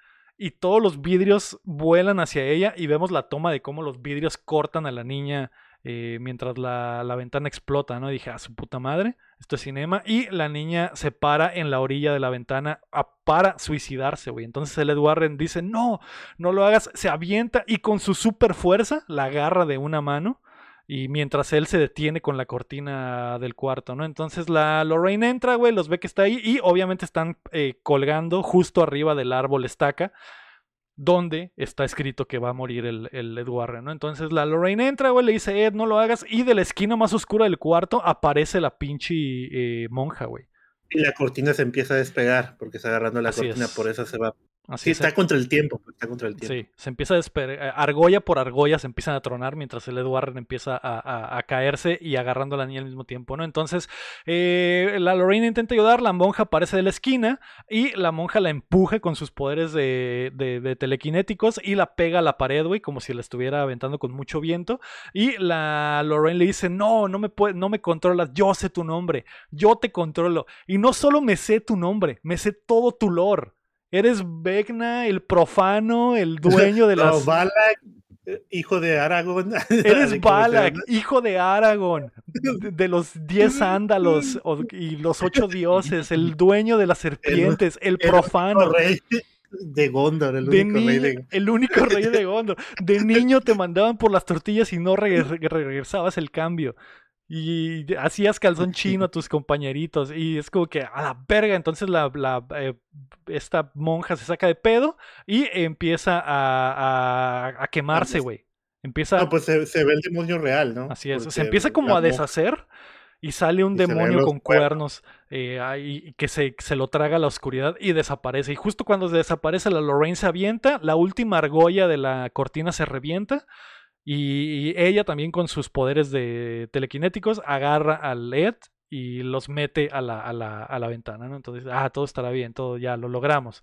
Y todos los vidrios vuelan hacia ella y vemos la toma de cómo los vidrios cortan a la niña eh, mientras la, la, ventana explota, ¿no? dije, a su puta madre esto es cinema, y la niña se para en la orilla de la ventana para suicidarse, güey. Entonces el Ed Warren dice, no, no lo hagas, se avienta y con su super fuerza la agarra de una mano. Y mientras él se detiene con la cortina del cuarto, ¿no? Entonces la Lorraine entra, güey, los ve que está ahí y obviamente están eh, colgando justo arriba del árbol estaca donde está escrito que va a morir el, el Ed Warren, ¿no? Entonces la Lorraine entra, güey, le dice, Ed, no lo hagas, y de la esquina más oscura del cuarto aparece la pinche eh, monja, güey. Y la cortina se empieza a despegar, porque está agarrando la cortina, por eso se va sí, está contra el tiempo, está contra el tiempo. Sí, se empieza a eh, argolla por argolla se empiezan a tronar mientras el Edward empieza a, caerse y agarrando a la niña al mismo tiempo, ¿no? Entonces, eh, la Lorraine intenta ayudar, la monja aparece de la esquina y la monja la empuja con sus poderes de, de, telequinéticos y la pega a la pared, güey, como si la estuviera aventando con mucho viento. Y la Lorraine le dice, no, no me, no me controlas, yo sé tu nombre, yo te controlo. Y no solo me sé tu nombre, me sé todo tu lore. Eres Vecna, el profano, el dueño de las. No, Balak, hijo de Aragón. Eres Balak, hijo de Aragón, de, los diez ándalos y los ocho dioses, el dueño de las serpientes, el, profano. El rey de Gondor, el único rey de El único rey de Gondor. De niño te mandaban por las tortillas y no regresabas el cambio y hacías calzón chino a tus compañeritos y es como que a la verga, entonces la, eh, esta monja se saca de pedo y empieza a, quemarse, güey. Empieza... No, pues se, ve el demonio real, ¿no? Así es, se empieza como a deshacer y sale un demonio con cuernos, eh, que se, se, lo traga a la oscuridad y desaparece. Y justo cuando desaparece la Lorraine se avienta, la última argolla de la cortina se revienta y ella también con sus poderes de telequinéticos agarra al Ed y los mete a la, a la, a la ventana, ¿no? Entonces, ah, todo estará bien, todo ya lo logramos.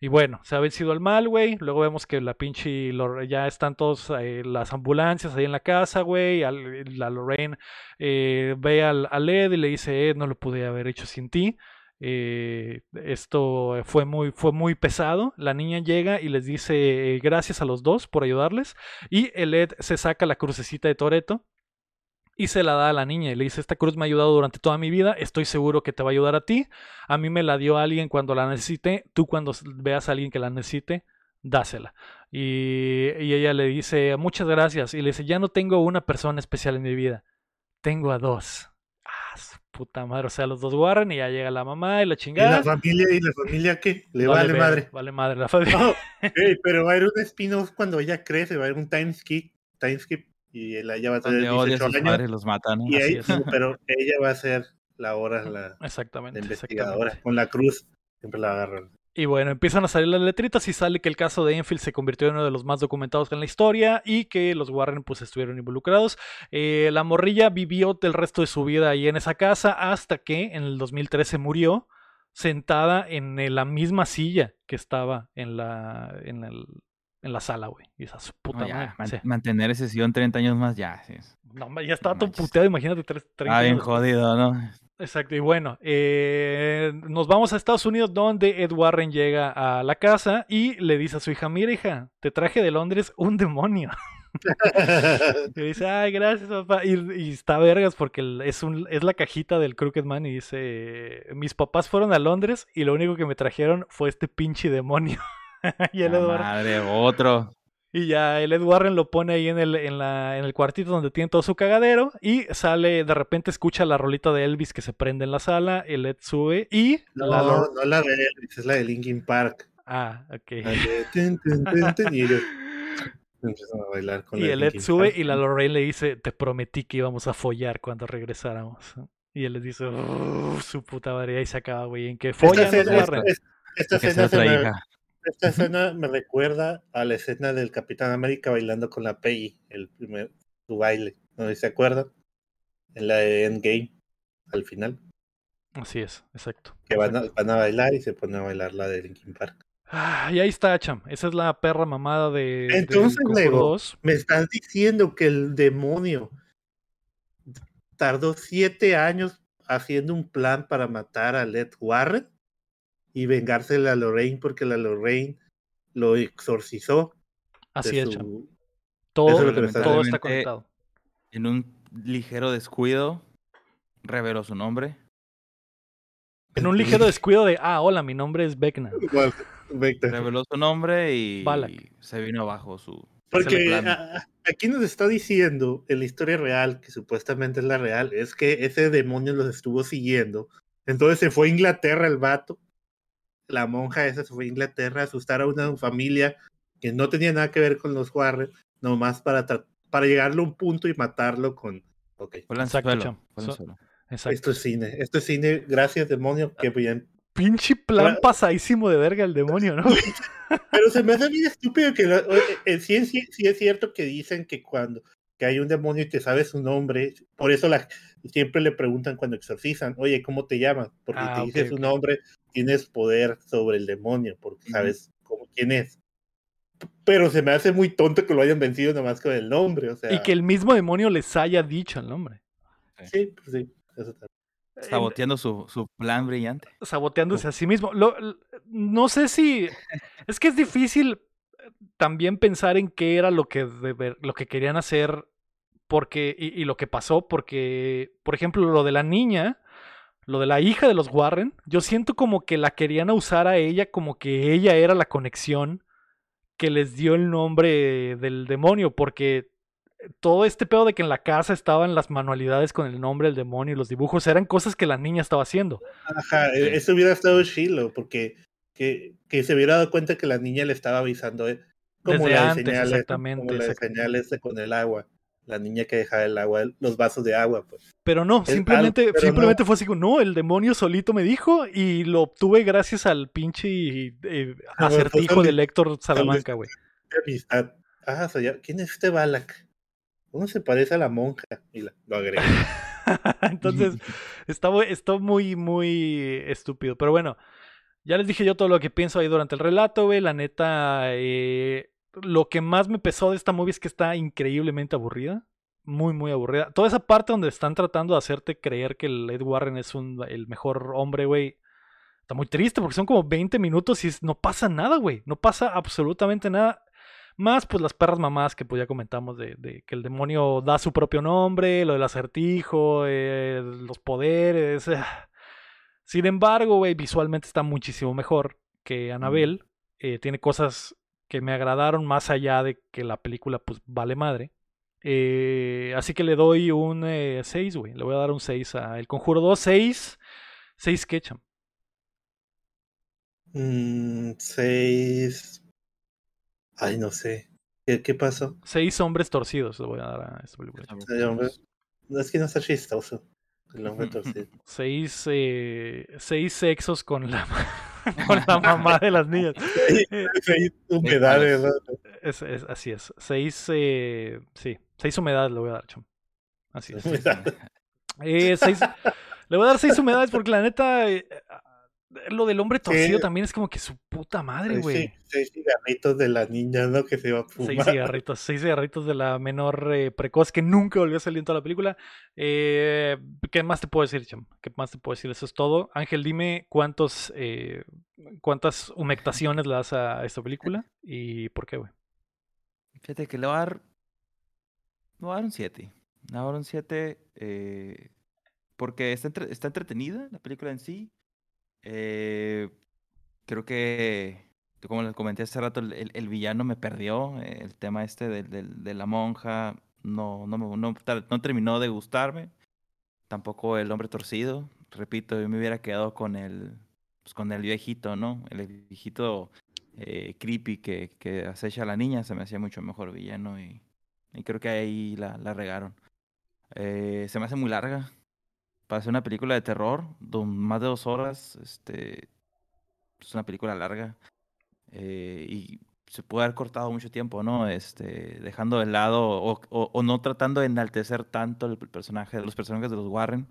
Y bueno, se ha vencido el mal, güey. Luego vemos que la pinche. Ya están todas eh, las ambulancias ahí en la casa, güey. La Lorraine eh, ve al, al, Ed y le dice: Ed, no lo pude haber hecho sin ti. Eh, esto fue muy, fue muy pesado. La niña llega y les dice gracias a los dos por ayudarles. Y el Ed se saca la crucecita de Toreto y se la da a la niña y le dice, esta cruz me ha ayudado durante toda mi vida, estoy seguro que te va a ayudar a ti. A mí me la dio alguien cuando la necesite, tú cuando veas a alguien que la necesite, dásela. Y, y ella le dice, muchas gracias. Y le dice, ya no tengo una persona especial en mi vida, tengo a dos puta madre, o sea, los dos Warren y ya llega la mamá y la chingada. ¿Y la familia? ¿Y la familia qué? Le vale, madre. Vale madre la familia. pero va a haber un spin-off cuando ella crece, va a haber un time skip, time skip y ella va a tener 18 años. los matan. Y ahí, pero ella va a ser la hora, la, exactamente, investigadora. Con la cruz, siempre la agarran. Y bueno, empiezan a salir las letritas y sale que el caso de Enfield se convirtió en uno de los más documentados en la historia y que los Warren pues estuvieron involucrados. Eh, la morrilla vivió el resto de su vida ahí en esa casa hasta que en el 2013 murió sentada en la misma silla que estaba en la, en en la sala, güey. Y esa puta madre. Mantener ese sillón 30 años más, ya. No, ya estaba todo puteado, imagínate 30 Ah, bien jodido, ¿no? Exacto, y bueno, eh, nos vamos a Estados Unidos donde Ed Warren llega a la casa y le dice a su hija, mira hija, te traje de Londres un demonio. y dice, ay, gracias papá. Y, está vergas porque es, un, es la cajita del Crooked Man y dice, mis papás fueron a Londres y lo único que me trajeron fue este pinche demonio. y el Madre, otro. Y ya el Ed Warren lo pone ahí en el, en, la, en el cuartito donde tiene todo su cagadero. Y sale, de repente escucha la rolita de Elvis que se prende en la sala. El Ed sube y. No, la no la de Elvis, es la de Linkin Park. Ah, ok. Empiezan a bailar con y la el Ed sube y la Lorraine le dice, te prometí que íbamos a follar cuando regresáramos. Y él le dice, "Uf, su puta madre, y ahí se acaba, güey, en Esta follan escena, esta escena se otra me- hija. Esta escena me recuerda a la escena del Capitán América bailando con la Peggy, el primer, su baile, no se acuerdan, en la de Endgame, al final, Así es, exacto. que van a, exacto. van a bailar y se pone a bailar la de Linkin Park. Ah, y ahí está, Cham. Esa es la perra mamada de, Entonces, Conjuro Lego, 2. Me estás diciendo que el demonio tardó siete años haciendo un plan para matar a Led Warren y vengarse de la Lorraine porque la Lorraine lo exorcizó. Así de es, su- Todo, es todo está conectado. En un ligero descuido, reveló su nombre. En un ligero descuido de, ah, hola, mi nombre es Vecna. Igual, Vector. Reveló su nombre y Balak. se vino abajo su. Porque a- aquí nos está diciendo en la historia real, que supuestamente es la real, es que ese demonio los estuvo siguiendo. Entonces se fue a Inglaterra el vato. La monja esa se fue a Inglaterra a asustar a una familia que no tenía nada que ver con los Warren, nomás para, para llegarle a un punto y matarlo con... Ok, Fue el Exacto. Exacto. esto es cine, esto es cine, gracias demonio, que bien. Pinche plan Ahora- pasadísimo de verga el demonio, ¿no? Pero se me hace bien estúpido que lo- eh, eh, sí, es- sí, sí es cierto que dicen que cuando que hay un demonio y te sabe su nombre, por eso la, siempre le preguntan cuando exorcizan, oye, ¿cómo te llamas? Porque Ah, te dice su nombre, tienes poder sobre el demonio, porque sabes cómo, quién es. Pero se me hace muy tonto que lo hayan vencido nomás con el nombre, o sea, Y que el mismo demonio les haya dicho el nombre. sí, pues sí, eso también. Saboteando su, su plan brillante. saboteándose a sí mismo. Lo- no sé si. Es que es difícil también pensar en qué era lo que, de ver- lo que querían hacer porque, y, y lo que pasó, porque, por ejemplo, lo de la niña, lo de la hija de los Warren, yo siento como que la querían usar a ella como que ella era la conexión que les dio el nombre del demonio, porque todo este pedo de que en la casa estaban las manualidades con el nombre del demonio y los dibujos eran cosas que la niña estaba haciendo. Ajá, e- eso hubiera estado chilo, porque que, que se hubiera dado cuenta que la niña le estaba avisando, eh, como Desde la de antes, señales, exactamente, como la de señales de con el agua, la niña que dejaba el agua, los vasos de agua, pues. Pero no, simplemente, algo, pero simplemente fue así como, no, el demonio solito me dijo y lo obtuve gracias al pinche eh, acertijo del Héctor Salamanca, güey. Amistad. Ah, ¿quién es este Balak? ¿Cómo se parece a la monja? Y la- lo agregué. Entonces, está, está muy, muy estúpido. Pero bueno, ya les dije yo todo lo que pienso ahí durante el relato, güey. La neta, eh, lo que más me pesó de esta movie es que está increíblemente aburrida. Muy, muy aburrida. Toda esa parte donde están tratando de hacerte creer que el Ed Warren es un, el mejor hombre, güey. Está muy triste porque son como 20 minutos y no pasa nada, güey. No pasa absolutamente nada. Más pues las perras mamás que pues ya comentamos de, que el demonio da su propio nombre, lo del acertijo, eh, los poderes. eh. Sin embargo, güey, visualmente está muchísimo mejor que Annabelle. Eh, tiene cosas que me agradaron más allá de que la película pues vale madre. Eh, así que le doy un 6, güey. Le voy a dar un 6 a El Conjuro 2, 6. 6 Ketchum. Mm, seis. Ay, no sé. ¿Qué, qué pasó? 6 hombres torcidos le voy a dar a esta película. No es que no está chistoso. Seis, eh, seis sexos con la, con la mamá de las niñas. Eh, Seis humedades, ¿no? es- es- así es. Seis, eh, sí, seis humedades le voy a dar, chum. Así es. Eh, seis, le voy a dar seis humedades porque la neta, eh, lo del hombre torcido Sí. también es como que su puta madre, Seis, güey. seis cigarritos de la niña, ¿no? Que se va a fumar. Seis cigarritos, seis cigarritos de la menor eh, precoz que nunca volvió a salir en toda la película. Eh, ¿Qué más te puedo decir, Cham? ¿Qué más te puedo decir? Eso es todo. Ángel, dime cuántos, eh, cuántas humectaciones le das a esta película y por qué, güey. Fíjate que le voy a dar. Le voy a dar un 7. Le voy a dar un 7 eh, porque está, entre- está entretenida la película en sí. Eh, creo que, como les comenté hace rato, el, el- el villano me perdió. eh, el tema este del- del- de, la monja no, no, no, no terminó de gustarme. Tampoco el hombre torcido. Repito, yo me hubiera quedado con el, pues, con el viejito, ¿no? El viejito eh, creepy que, que acecha a la niña, se me hacía mucho mejor villano y, y creo que ahí la, la regaron. Eh, se me hace muy larga. Para ser una película de terror, más de dos horas, este, es una película larga. Eh, y se puede haber cortado mucho tiempo, ¿no? Este, dejando de lado o, o, no tratando de enaltecer tanto el personaje, los personajes de los Warren.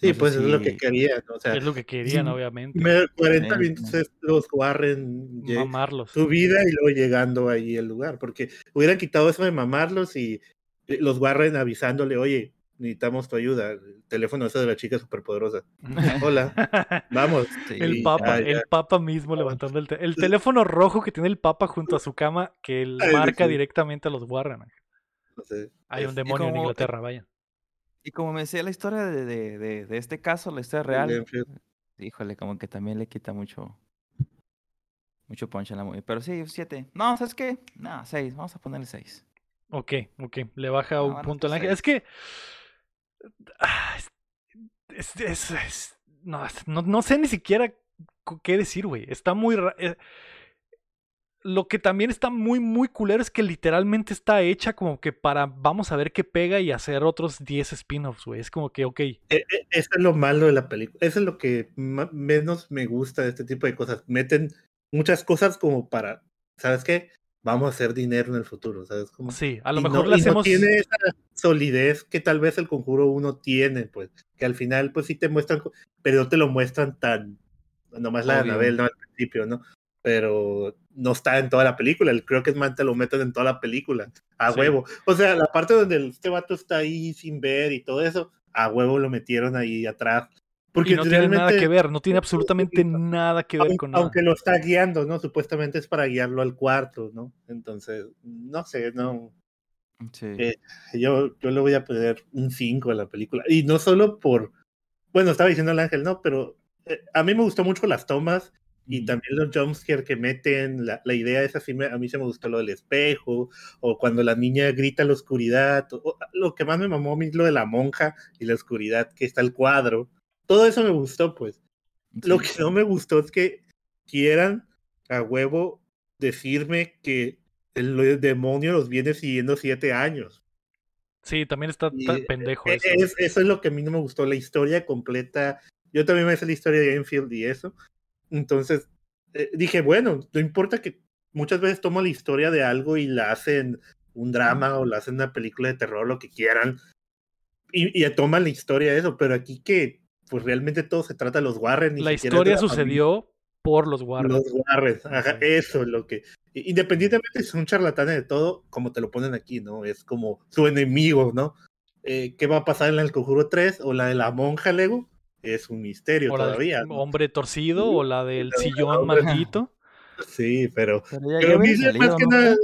Sí, pues es lo que querían, o sea, es lo que querían, obviamente. 40 minutos es los Warren mamarlos. su vida y luego llegando ahí el lugar, porque hubieran quitado eso de mamarlos y eh, los Warren avisándole, oye, necesitamos tu ayuda. El teléfono ese de la chica superpoderosa. Hola, vamos. el papa, el papa mismo levantando el, el teléfono rojo que tiene el papa junto a su cama que marca directamente a los Warren. Hay un demonio en Inglaterra, vaya. Y como me decía la historia de, de, de, este caso, la historia real, híjole, como que también le quita mucho mucho punch en la movie. Pero sí, siete. No, ¿sabes qué? No, seis. Vamos a ponerle seis. Ok, ok. Le baja un punto al ángel. Es que Ah, es, no, no, sé ni siquiera qué decir, güey. Está muy... Eh, lo que también está muy, muy culero es que literalmente está hecha como que para vamos a ver qué pega y hacer otros 10 spin-offs, güey. Es como que, ok. E, e, eso es lo malo de la película. Eso es lo que menos me gusta de este tipo de cosas. Meten muchas cosas como para, ¿sabes qué? Vamos a hacer dinero en el futuro, ¿sabes? Como, sí, a lo mejor le hacemos... tiene esa solidez que tal vez el conjuro uno tiene, pues, que al final, pues sí te muestran, pero no te lo muestran tan, nomás la de Anabel, ¿no? Al principio, ¿no? Pero no está en toda la película, el creo que es más te lo meten en toda la película, a huevo. O sea, la parte donde este vato está ahí sin ver y todo eso, a huevo lo metieron ahí atrás porque no tiene nada que ver, no tiene absolutamente nada que ver con nada. Aunque lo está guiando, ¿no? Supuestamente es para guiarlo al cuarto, ¿no? Entonces, no sé, no. Sí. Eh, yo, yo le voy a poner un 5 a la película. Y no solo por. Bueno, estaba diciendo el ángel, no, pero eh, a mí me gustó mucho las tomas y también los jumpscares que meten. La, la idea es así, a mí se me gustó lo del espejo, o cuando la niña grita la oscuridad. lo que más me mamó a mí es lo de la monja y la oscuridad, que está el cuadro todo eso me gustó, pues. Lo que no me gustó es que quieran a huevo decirme que el demonio los viene siguiendo siete años. Sí, también está pendejo e, eso. eso es lo que a mí no me gustó, la historia completa. Yo también me hice la historia de Enfield y eso. Entonces, eh, dije, bueno, no importa que muchas veces toman la historia de algo y la hacen un drama o la hacen una película de terror, lo que quieran, y, y toman la historia de eso, pero aquí que pues realmente todo se trata de los Warren. la historia sucedió por los Warren. Los Warren, eso es lo que. Independientemente si son charlatanes de todo, como te lo ponen aquí, ¿no? Es como su enemigo, ¿no? Eh, ¿Qué va a pasar en el Conjuro 3 o la de la monja Lego? Es un misterio todavía. Hombre torcido o la del sillón maldito. Sí, pero. Pero, más que nada.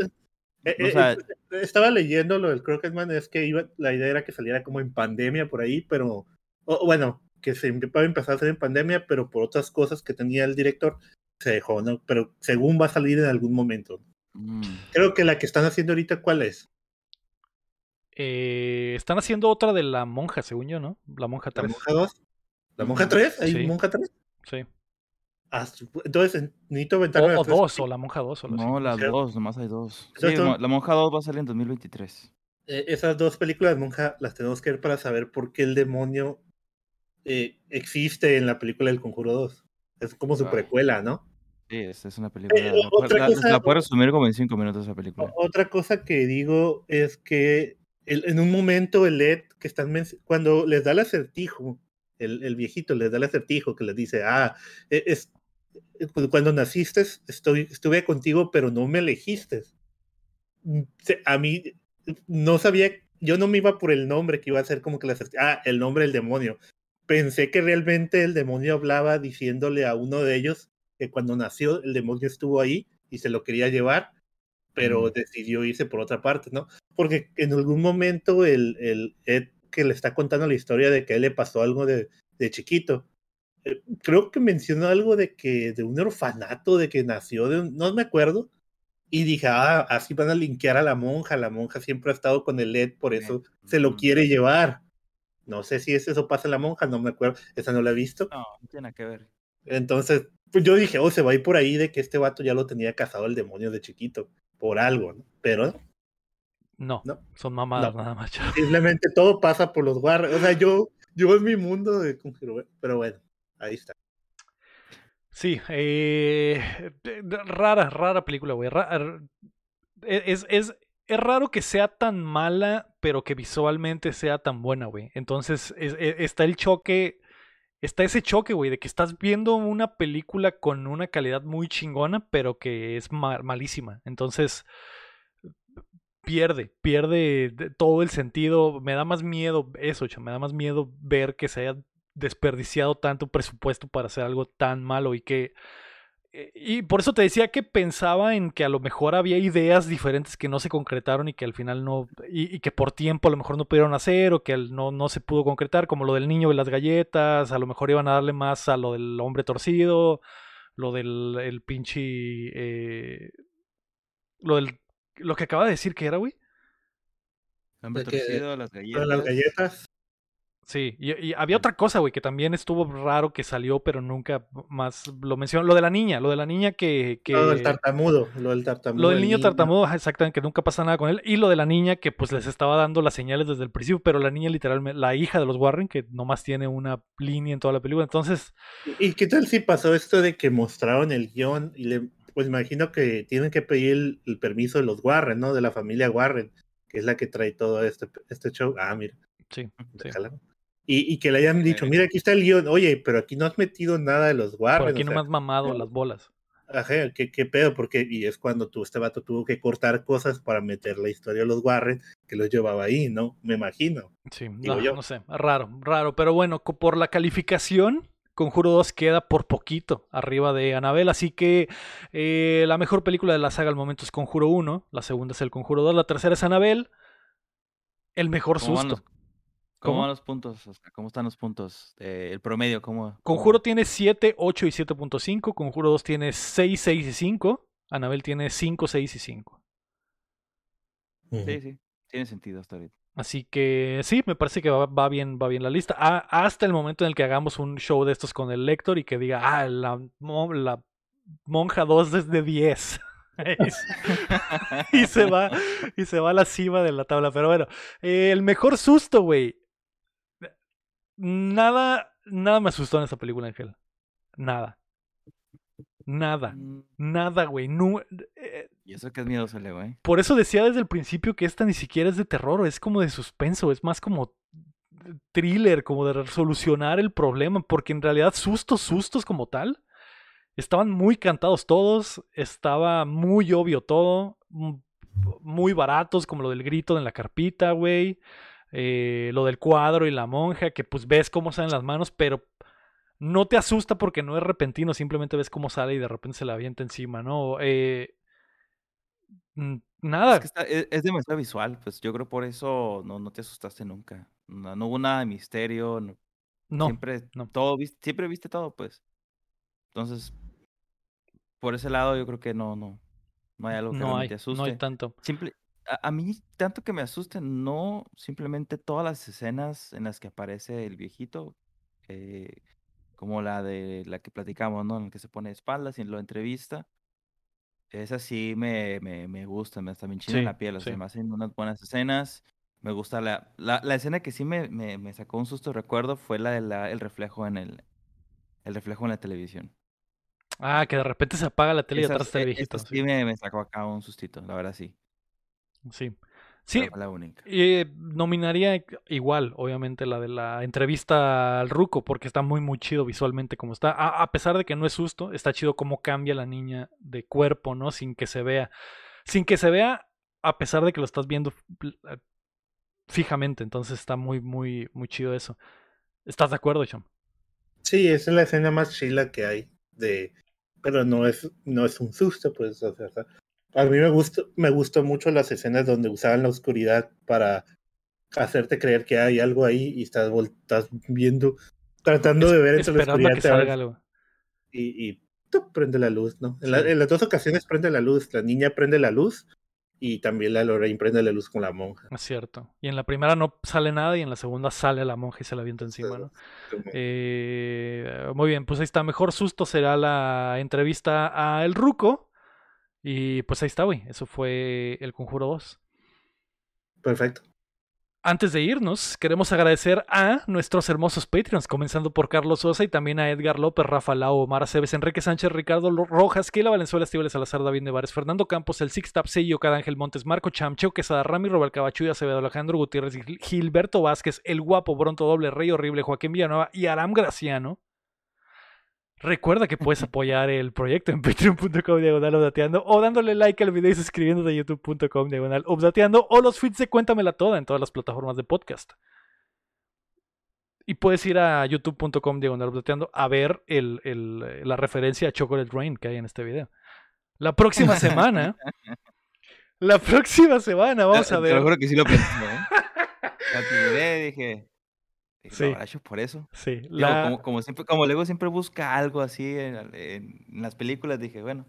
Eh, eh, estaba leyendo lo del Crocketman, es que iba, la idea era que saliera como en pandemia por ahí, pero. bueno, que se va a empezar a hacer en pandemia, pero por otras cosas que tenía el director se dejó, ¿no? Pero según va a salir en algún momento. Mm. Creo que la que están haciendo ahorita, ¿cuál es? Eh, están haciendo otra de la monja, según yo, ¿no? La monja 3. ¿La monja 2? ¿La monja 3? ¿Hay monja 3? Sí. Ah, entonces necesito aventarme o, o dos, o la monja 2. O no, las dos, nomás hay dos. Sí, la monja 2 va a salir en 2023. Eh, esas dos películas de monja las tenemos que ver para saber por qué el demonio eh, existe en la película del Conjuro 2. Es como su precuela, ¿no? Sí, es, una película. Eh, la, puedo resumir como en cinco minutos esa película. Otra cosa que digo es que en un momento el Ed que están cuando les da el acertijo, el, el, viejito les da el acertijo que les dice, ah, e, es, cuando naciste estoy, estuve contigo, pero no me elegiste. A mí no sabía, yo no me iba por el nombre que iba a ser como que el acertijo, ah, el nombre del demonio pensé que realmente el demonio hablaba diciéndole a uno de ellos que cuando nació el demonio estuvo ahí y se lo quería llevar, pero decidió irse por otra parte, ¿no? Porque en algún momento el, el Ed que le está contando la historia de que a él le pasó algo de, de chiquito, eh, creo que mencionó algo de que de un orfanato, de que nació de no me acuerdo, y dije, ah, así van a linkear a la monja, la monja siempre ha estado con el Ed, por eso se lo quiere llevar. No sé si es eso pasa en la monja, no me acuerdo, esa no la he visto. No, no tiene que ver. Entonces, pues yo dije, oh, se va a ir por ahí de que este vato ya lo tenía cazado el demonio de chiquito, por algo, ¿no? Pero no, no. son mamadas nada más. Simplemente todo pasa por los Warren. O sea, yo, yo es mi mundo de pero bueno, ahí está. Sí, eh, rara, rara película, güey. E, es, es, es raro que sea tan mala, pero que visualmente sea tan buena, güey. Entonces e, está el choque, está ese choque, güey, de que estás viendo una película con una calidad muy chingona, pero que es malísima. Entonces pierde, pierde todo el sentido. Me da más miedo eso, me da más miedo ver que se haya desperdiciado tanto presupuesto para hacer algo tan malo y que y por eso te decía que pensaba en que a lo mejor había ideas diferentes que no se concretaron y que al final no, y, que por tiempo a lo mejor no pudieron hacer o que no, no se pudo concretar, como lo del niño de las galletas, a lo mejor iban a darle más a lo del hombre torcido, lo del el pinche, eh, lo del, lo que acaba de decir que era, güey. Hombre torcido, las galletas. Las galletas. Sí, y, había otra cosa, güey, que también estuvo raro que salió, pero nunca más lo mencionó. Lo de la niña, lo de la niña que. que... Lo del tartamudo, lo del tartamudo. Lo del niño, tartamudo, exactamente, que nunca pasa nada con él. Y lo de la niña que pues les estaba dando las señales desde el principio, pero la niña literalmente, la hija de los Warren, que nomás tiene una línea en toda la película. Entonces. ¿Y qué tal si pasó esto de que mostraron el guion y le. Pues imagino que tienen que pedir el, permiso de los Warren, ¿no? De la familia Warren, que es la que trae todo este, este show. Ah, mira. Sí. sí. Y, que le hayan dicho, mira, aquí está el guion, oye, pero aquí no has metido nada de los Warren. Por aquí no me has mamado las bolas. Ajá, ¿qué, ¿qué, pedo? Porque, y es cuando tú, este vato tuvo que cortar cosas para meter la historia de los Warren, que los llevaba ahí, ¿no? Me imagino. Sí, no, no sé, raro, raro. Pero bueno, por la calificación, Conjuro 2 queda por poquito arriba de Anabel, así que eh, la mejor película de la saga al momento es Conjuro 1, la segunda es el Conjuro 2, la tercera es Anabel. El mejor susto. ¿Cómo, van los puntos? ¿Cómo están los puntos? Eh, el promedio, ¿cómo? Conjuro tiene 7, 8 y 7.5. Conjuro 2 tiene 6, 6 y 5. Anabel tiene 5, 6 y 5. Sí, sí. Tiene sentido hasta ahorita. Así que sí, me parece que va, bien, va bien la lista. hasta el momento en el que hagamos un show de estos con el lector y que diga, ah, la, la monja 2 es de 10. y, se va, y se va a la cima de la tabla. Pero bueno, el mejor susto, güey nada, nada me asustó en esa película, Ángel. Nada. Nada. Mm. Nada, güey. No, eh, y eso que es miedo sale, güey. Por eso decía desde el principio que esta ni siquiera es de terror, es como de suspenso, es más como thriller, como de resolucionar el problema, porque en realidad sustos, sustos como tal, estaban muy cantados todos, estaba muy obvio todo, muy baratos, como lo del grito en la carpita, güey. Eh, lo del cuadro y la monja, que pues ves cómo salen las manos, pero no te asusta porque no es repentino, simplemente ves cómo sale y de repente se la avienta encima, ¿no? Eh, nada. Es, que es, demasiado visual, pues yo creo por eso no, no te asustaste nunca. No, hubo nada de misterio, no. Siempre, Todo, siempre viste todo, pues. Entonces, por ese lado yo creo que no, no, no hay algo que no te asuste. No hay tanto. Simple, a, mí, tanto que me asusten, no simplemente todas las escenas en las que aparece el viejito, eh, como la de la que platicamos, ¿no? En la que se pone de espaldas y lo entrevista. Esa sí me, me, me gusta, me está bien china la piel, o sea, me hacen unas buenas escenas. Me gusta la, la, la escena que sí me, me, me, sacó un susto recuerdo fue la del el reflejo en el, el reflejo en la televisión. Ah, que de repente se apaga la tele y atrás está el e, viejito. sí, me, me sacó acá un sustito, la verdad sí. Sí. Sí, y nominaría igual, obviamente, la de la entrevista al Ruco, porque está muy, muy chido visualmente como está. A, pesar de que no es susto, está chido cómo cambia la niña de cuerpo, ¿no? Sin que se vea. Sin que se vea, a pesar de que lo estás viendo eh, fijamente. Entonces está muy, muy, muy chido eso. ¿Estás de acuerdo, Cham? Sí, esa es la escena más chila que hay. de Pero no es, no es un susto, pues. O sea, a mí me gustó, me gustó mucho las escenas donde usaban la oscuridad para hacerte creer que hay algo ahí y estás, estás viendo, tratando de ver entre la oscuridad. Que salga algo. Y, y prende la luz, ¿no? En, las dos ocasiones prende la luz. La niña prende la luz y también la Lorraine prende la luz con la monja. Es cierto. Y en la primera no sale nada y en la segunda sale la monja y se la avienta encima, ¿no? Eh, muy bien, pues ahí está. Mejor susto será la entrevista a El Ruco. Y pues ahí está, güey. Eso fue El Conjuro 2. Perfecto. Antes de irnos, queremos agradecer a nuestros hermosos Patreons, comenzando por Carlos Sosa y también a Edgar López, Rafa Lau, Omar Aceves, Enrique Sánchez, Ricardo Rojas, Kila Valenzuela, Estíbales Salazar, David Nevares, Fernando Campos, el Six Tap Sello, Ángel Montes, Marco Chamcheo, Quesada Rami, Robert Cabachuya, Acevedo, Alejandro Gutiérrez, Gilberto Vázquez, El Guapo, Bronto Doble, Rey Horrible, Joaquín Villanueva y Aram Graciano. Recuerda que puedes apoyar el proyecto en patreon.com diagonal updateando o dándole like al video y suscribiéndote a youtube.com diagonal updateando o los feeds de Cuéntamela Toda en todas las plataformas de podcast. Y puedes ir a youtube.com diagonal updateando a ver el, el, la referencia a Chocolate Rain que hay en este video. La próxima semana, la próxima semana vamos a ver. Te lo juro que sí lo pensé, ¿eh? La dije, Sí. por eso. Sí. como, como, siempre, como luego siempre busca algo así en, las películas, dije, bueno,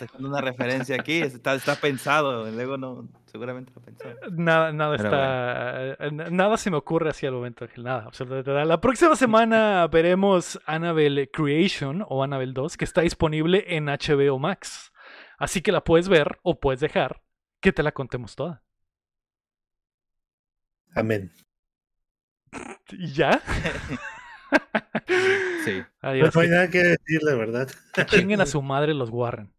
está con una referencia aquí, está, está pensado, luego no, seguramente lo pensó. Nada, nada está, nada se me ocurre así al momento, nada, absolutamente nada. La próxima semana veremos Annabelle Creation o Annabelle 2, que está disponible en HBO Max. Así que la puedes ver o puedes dejar que te la contemos toda. Amén. ¿Y ya? sí. Adiós. no hay nada que decir, la verdad. chinguen a su madre los Warren.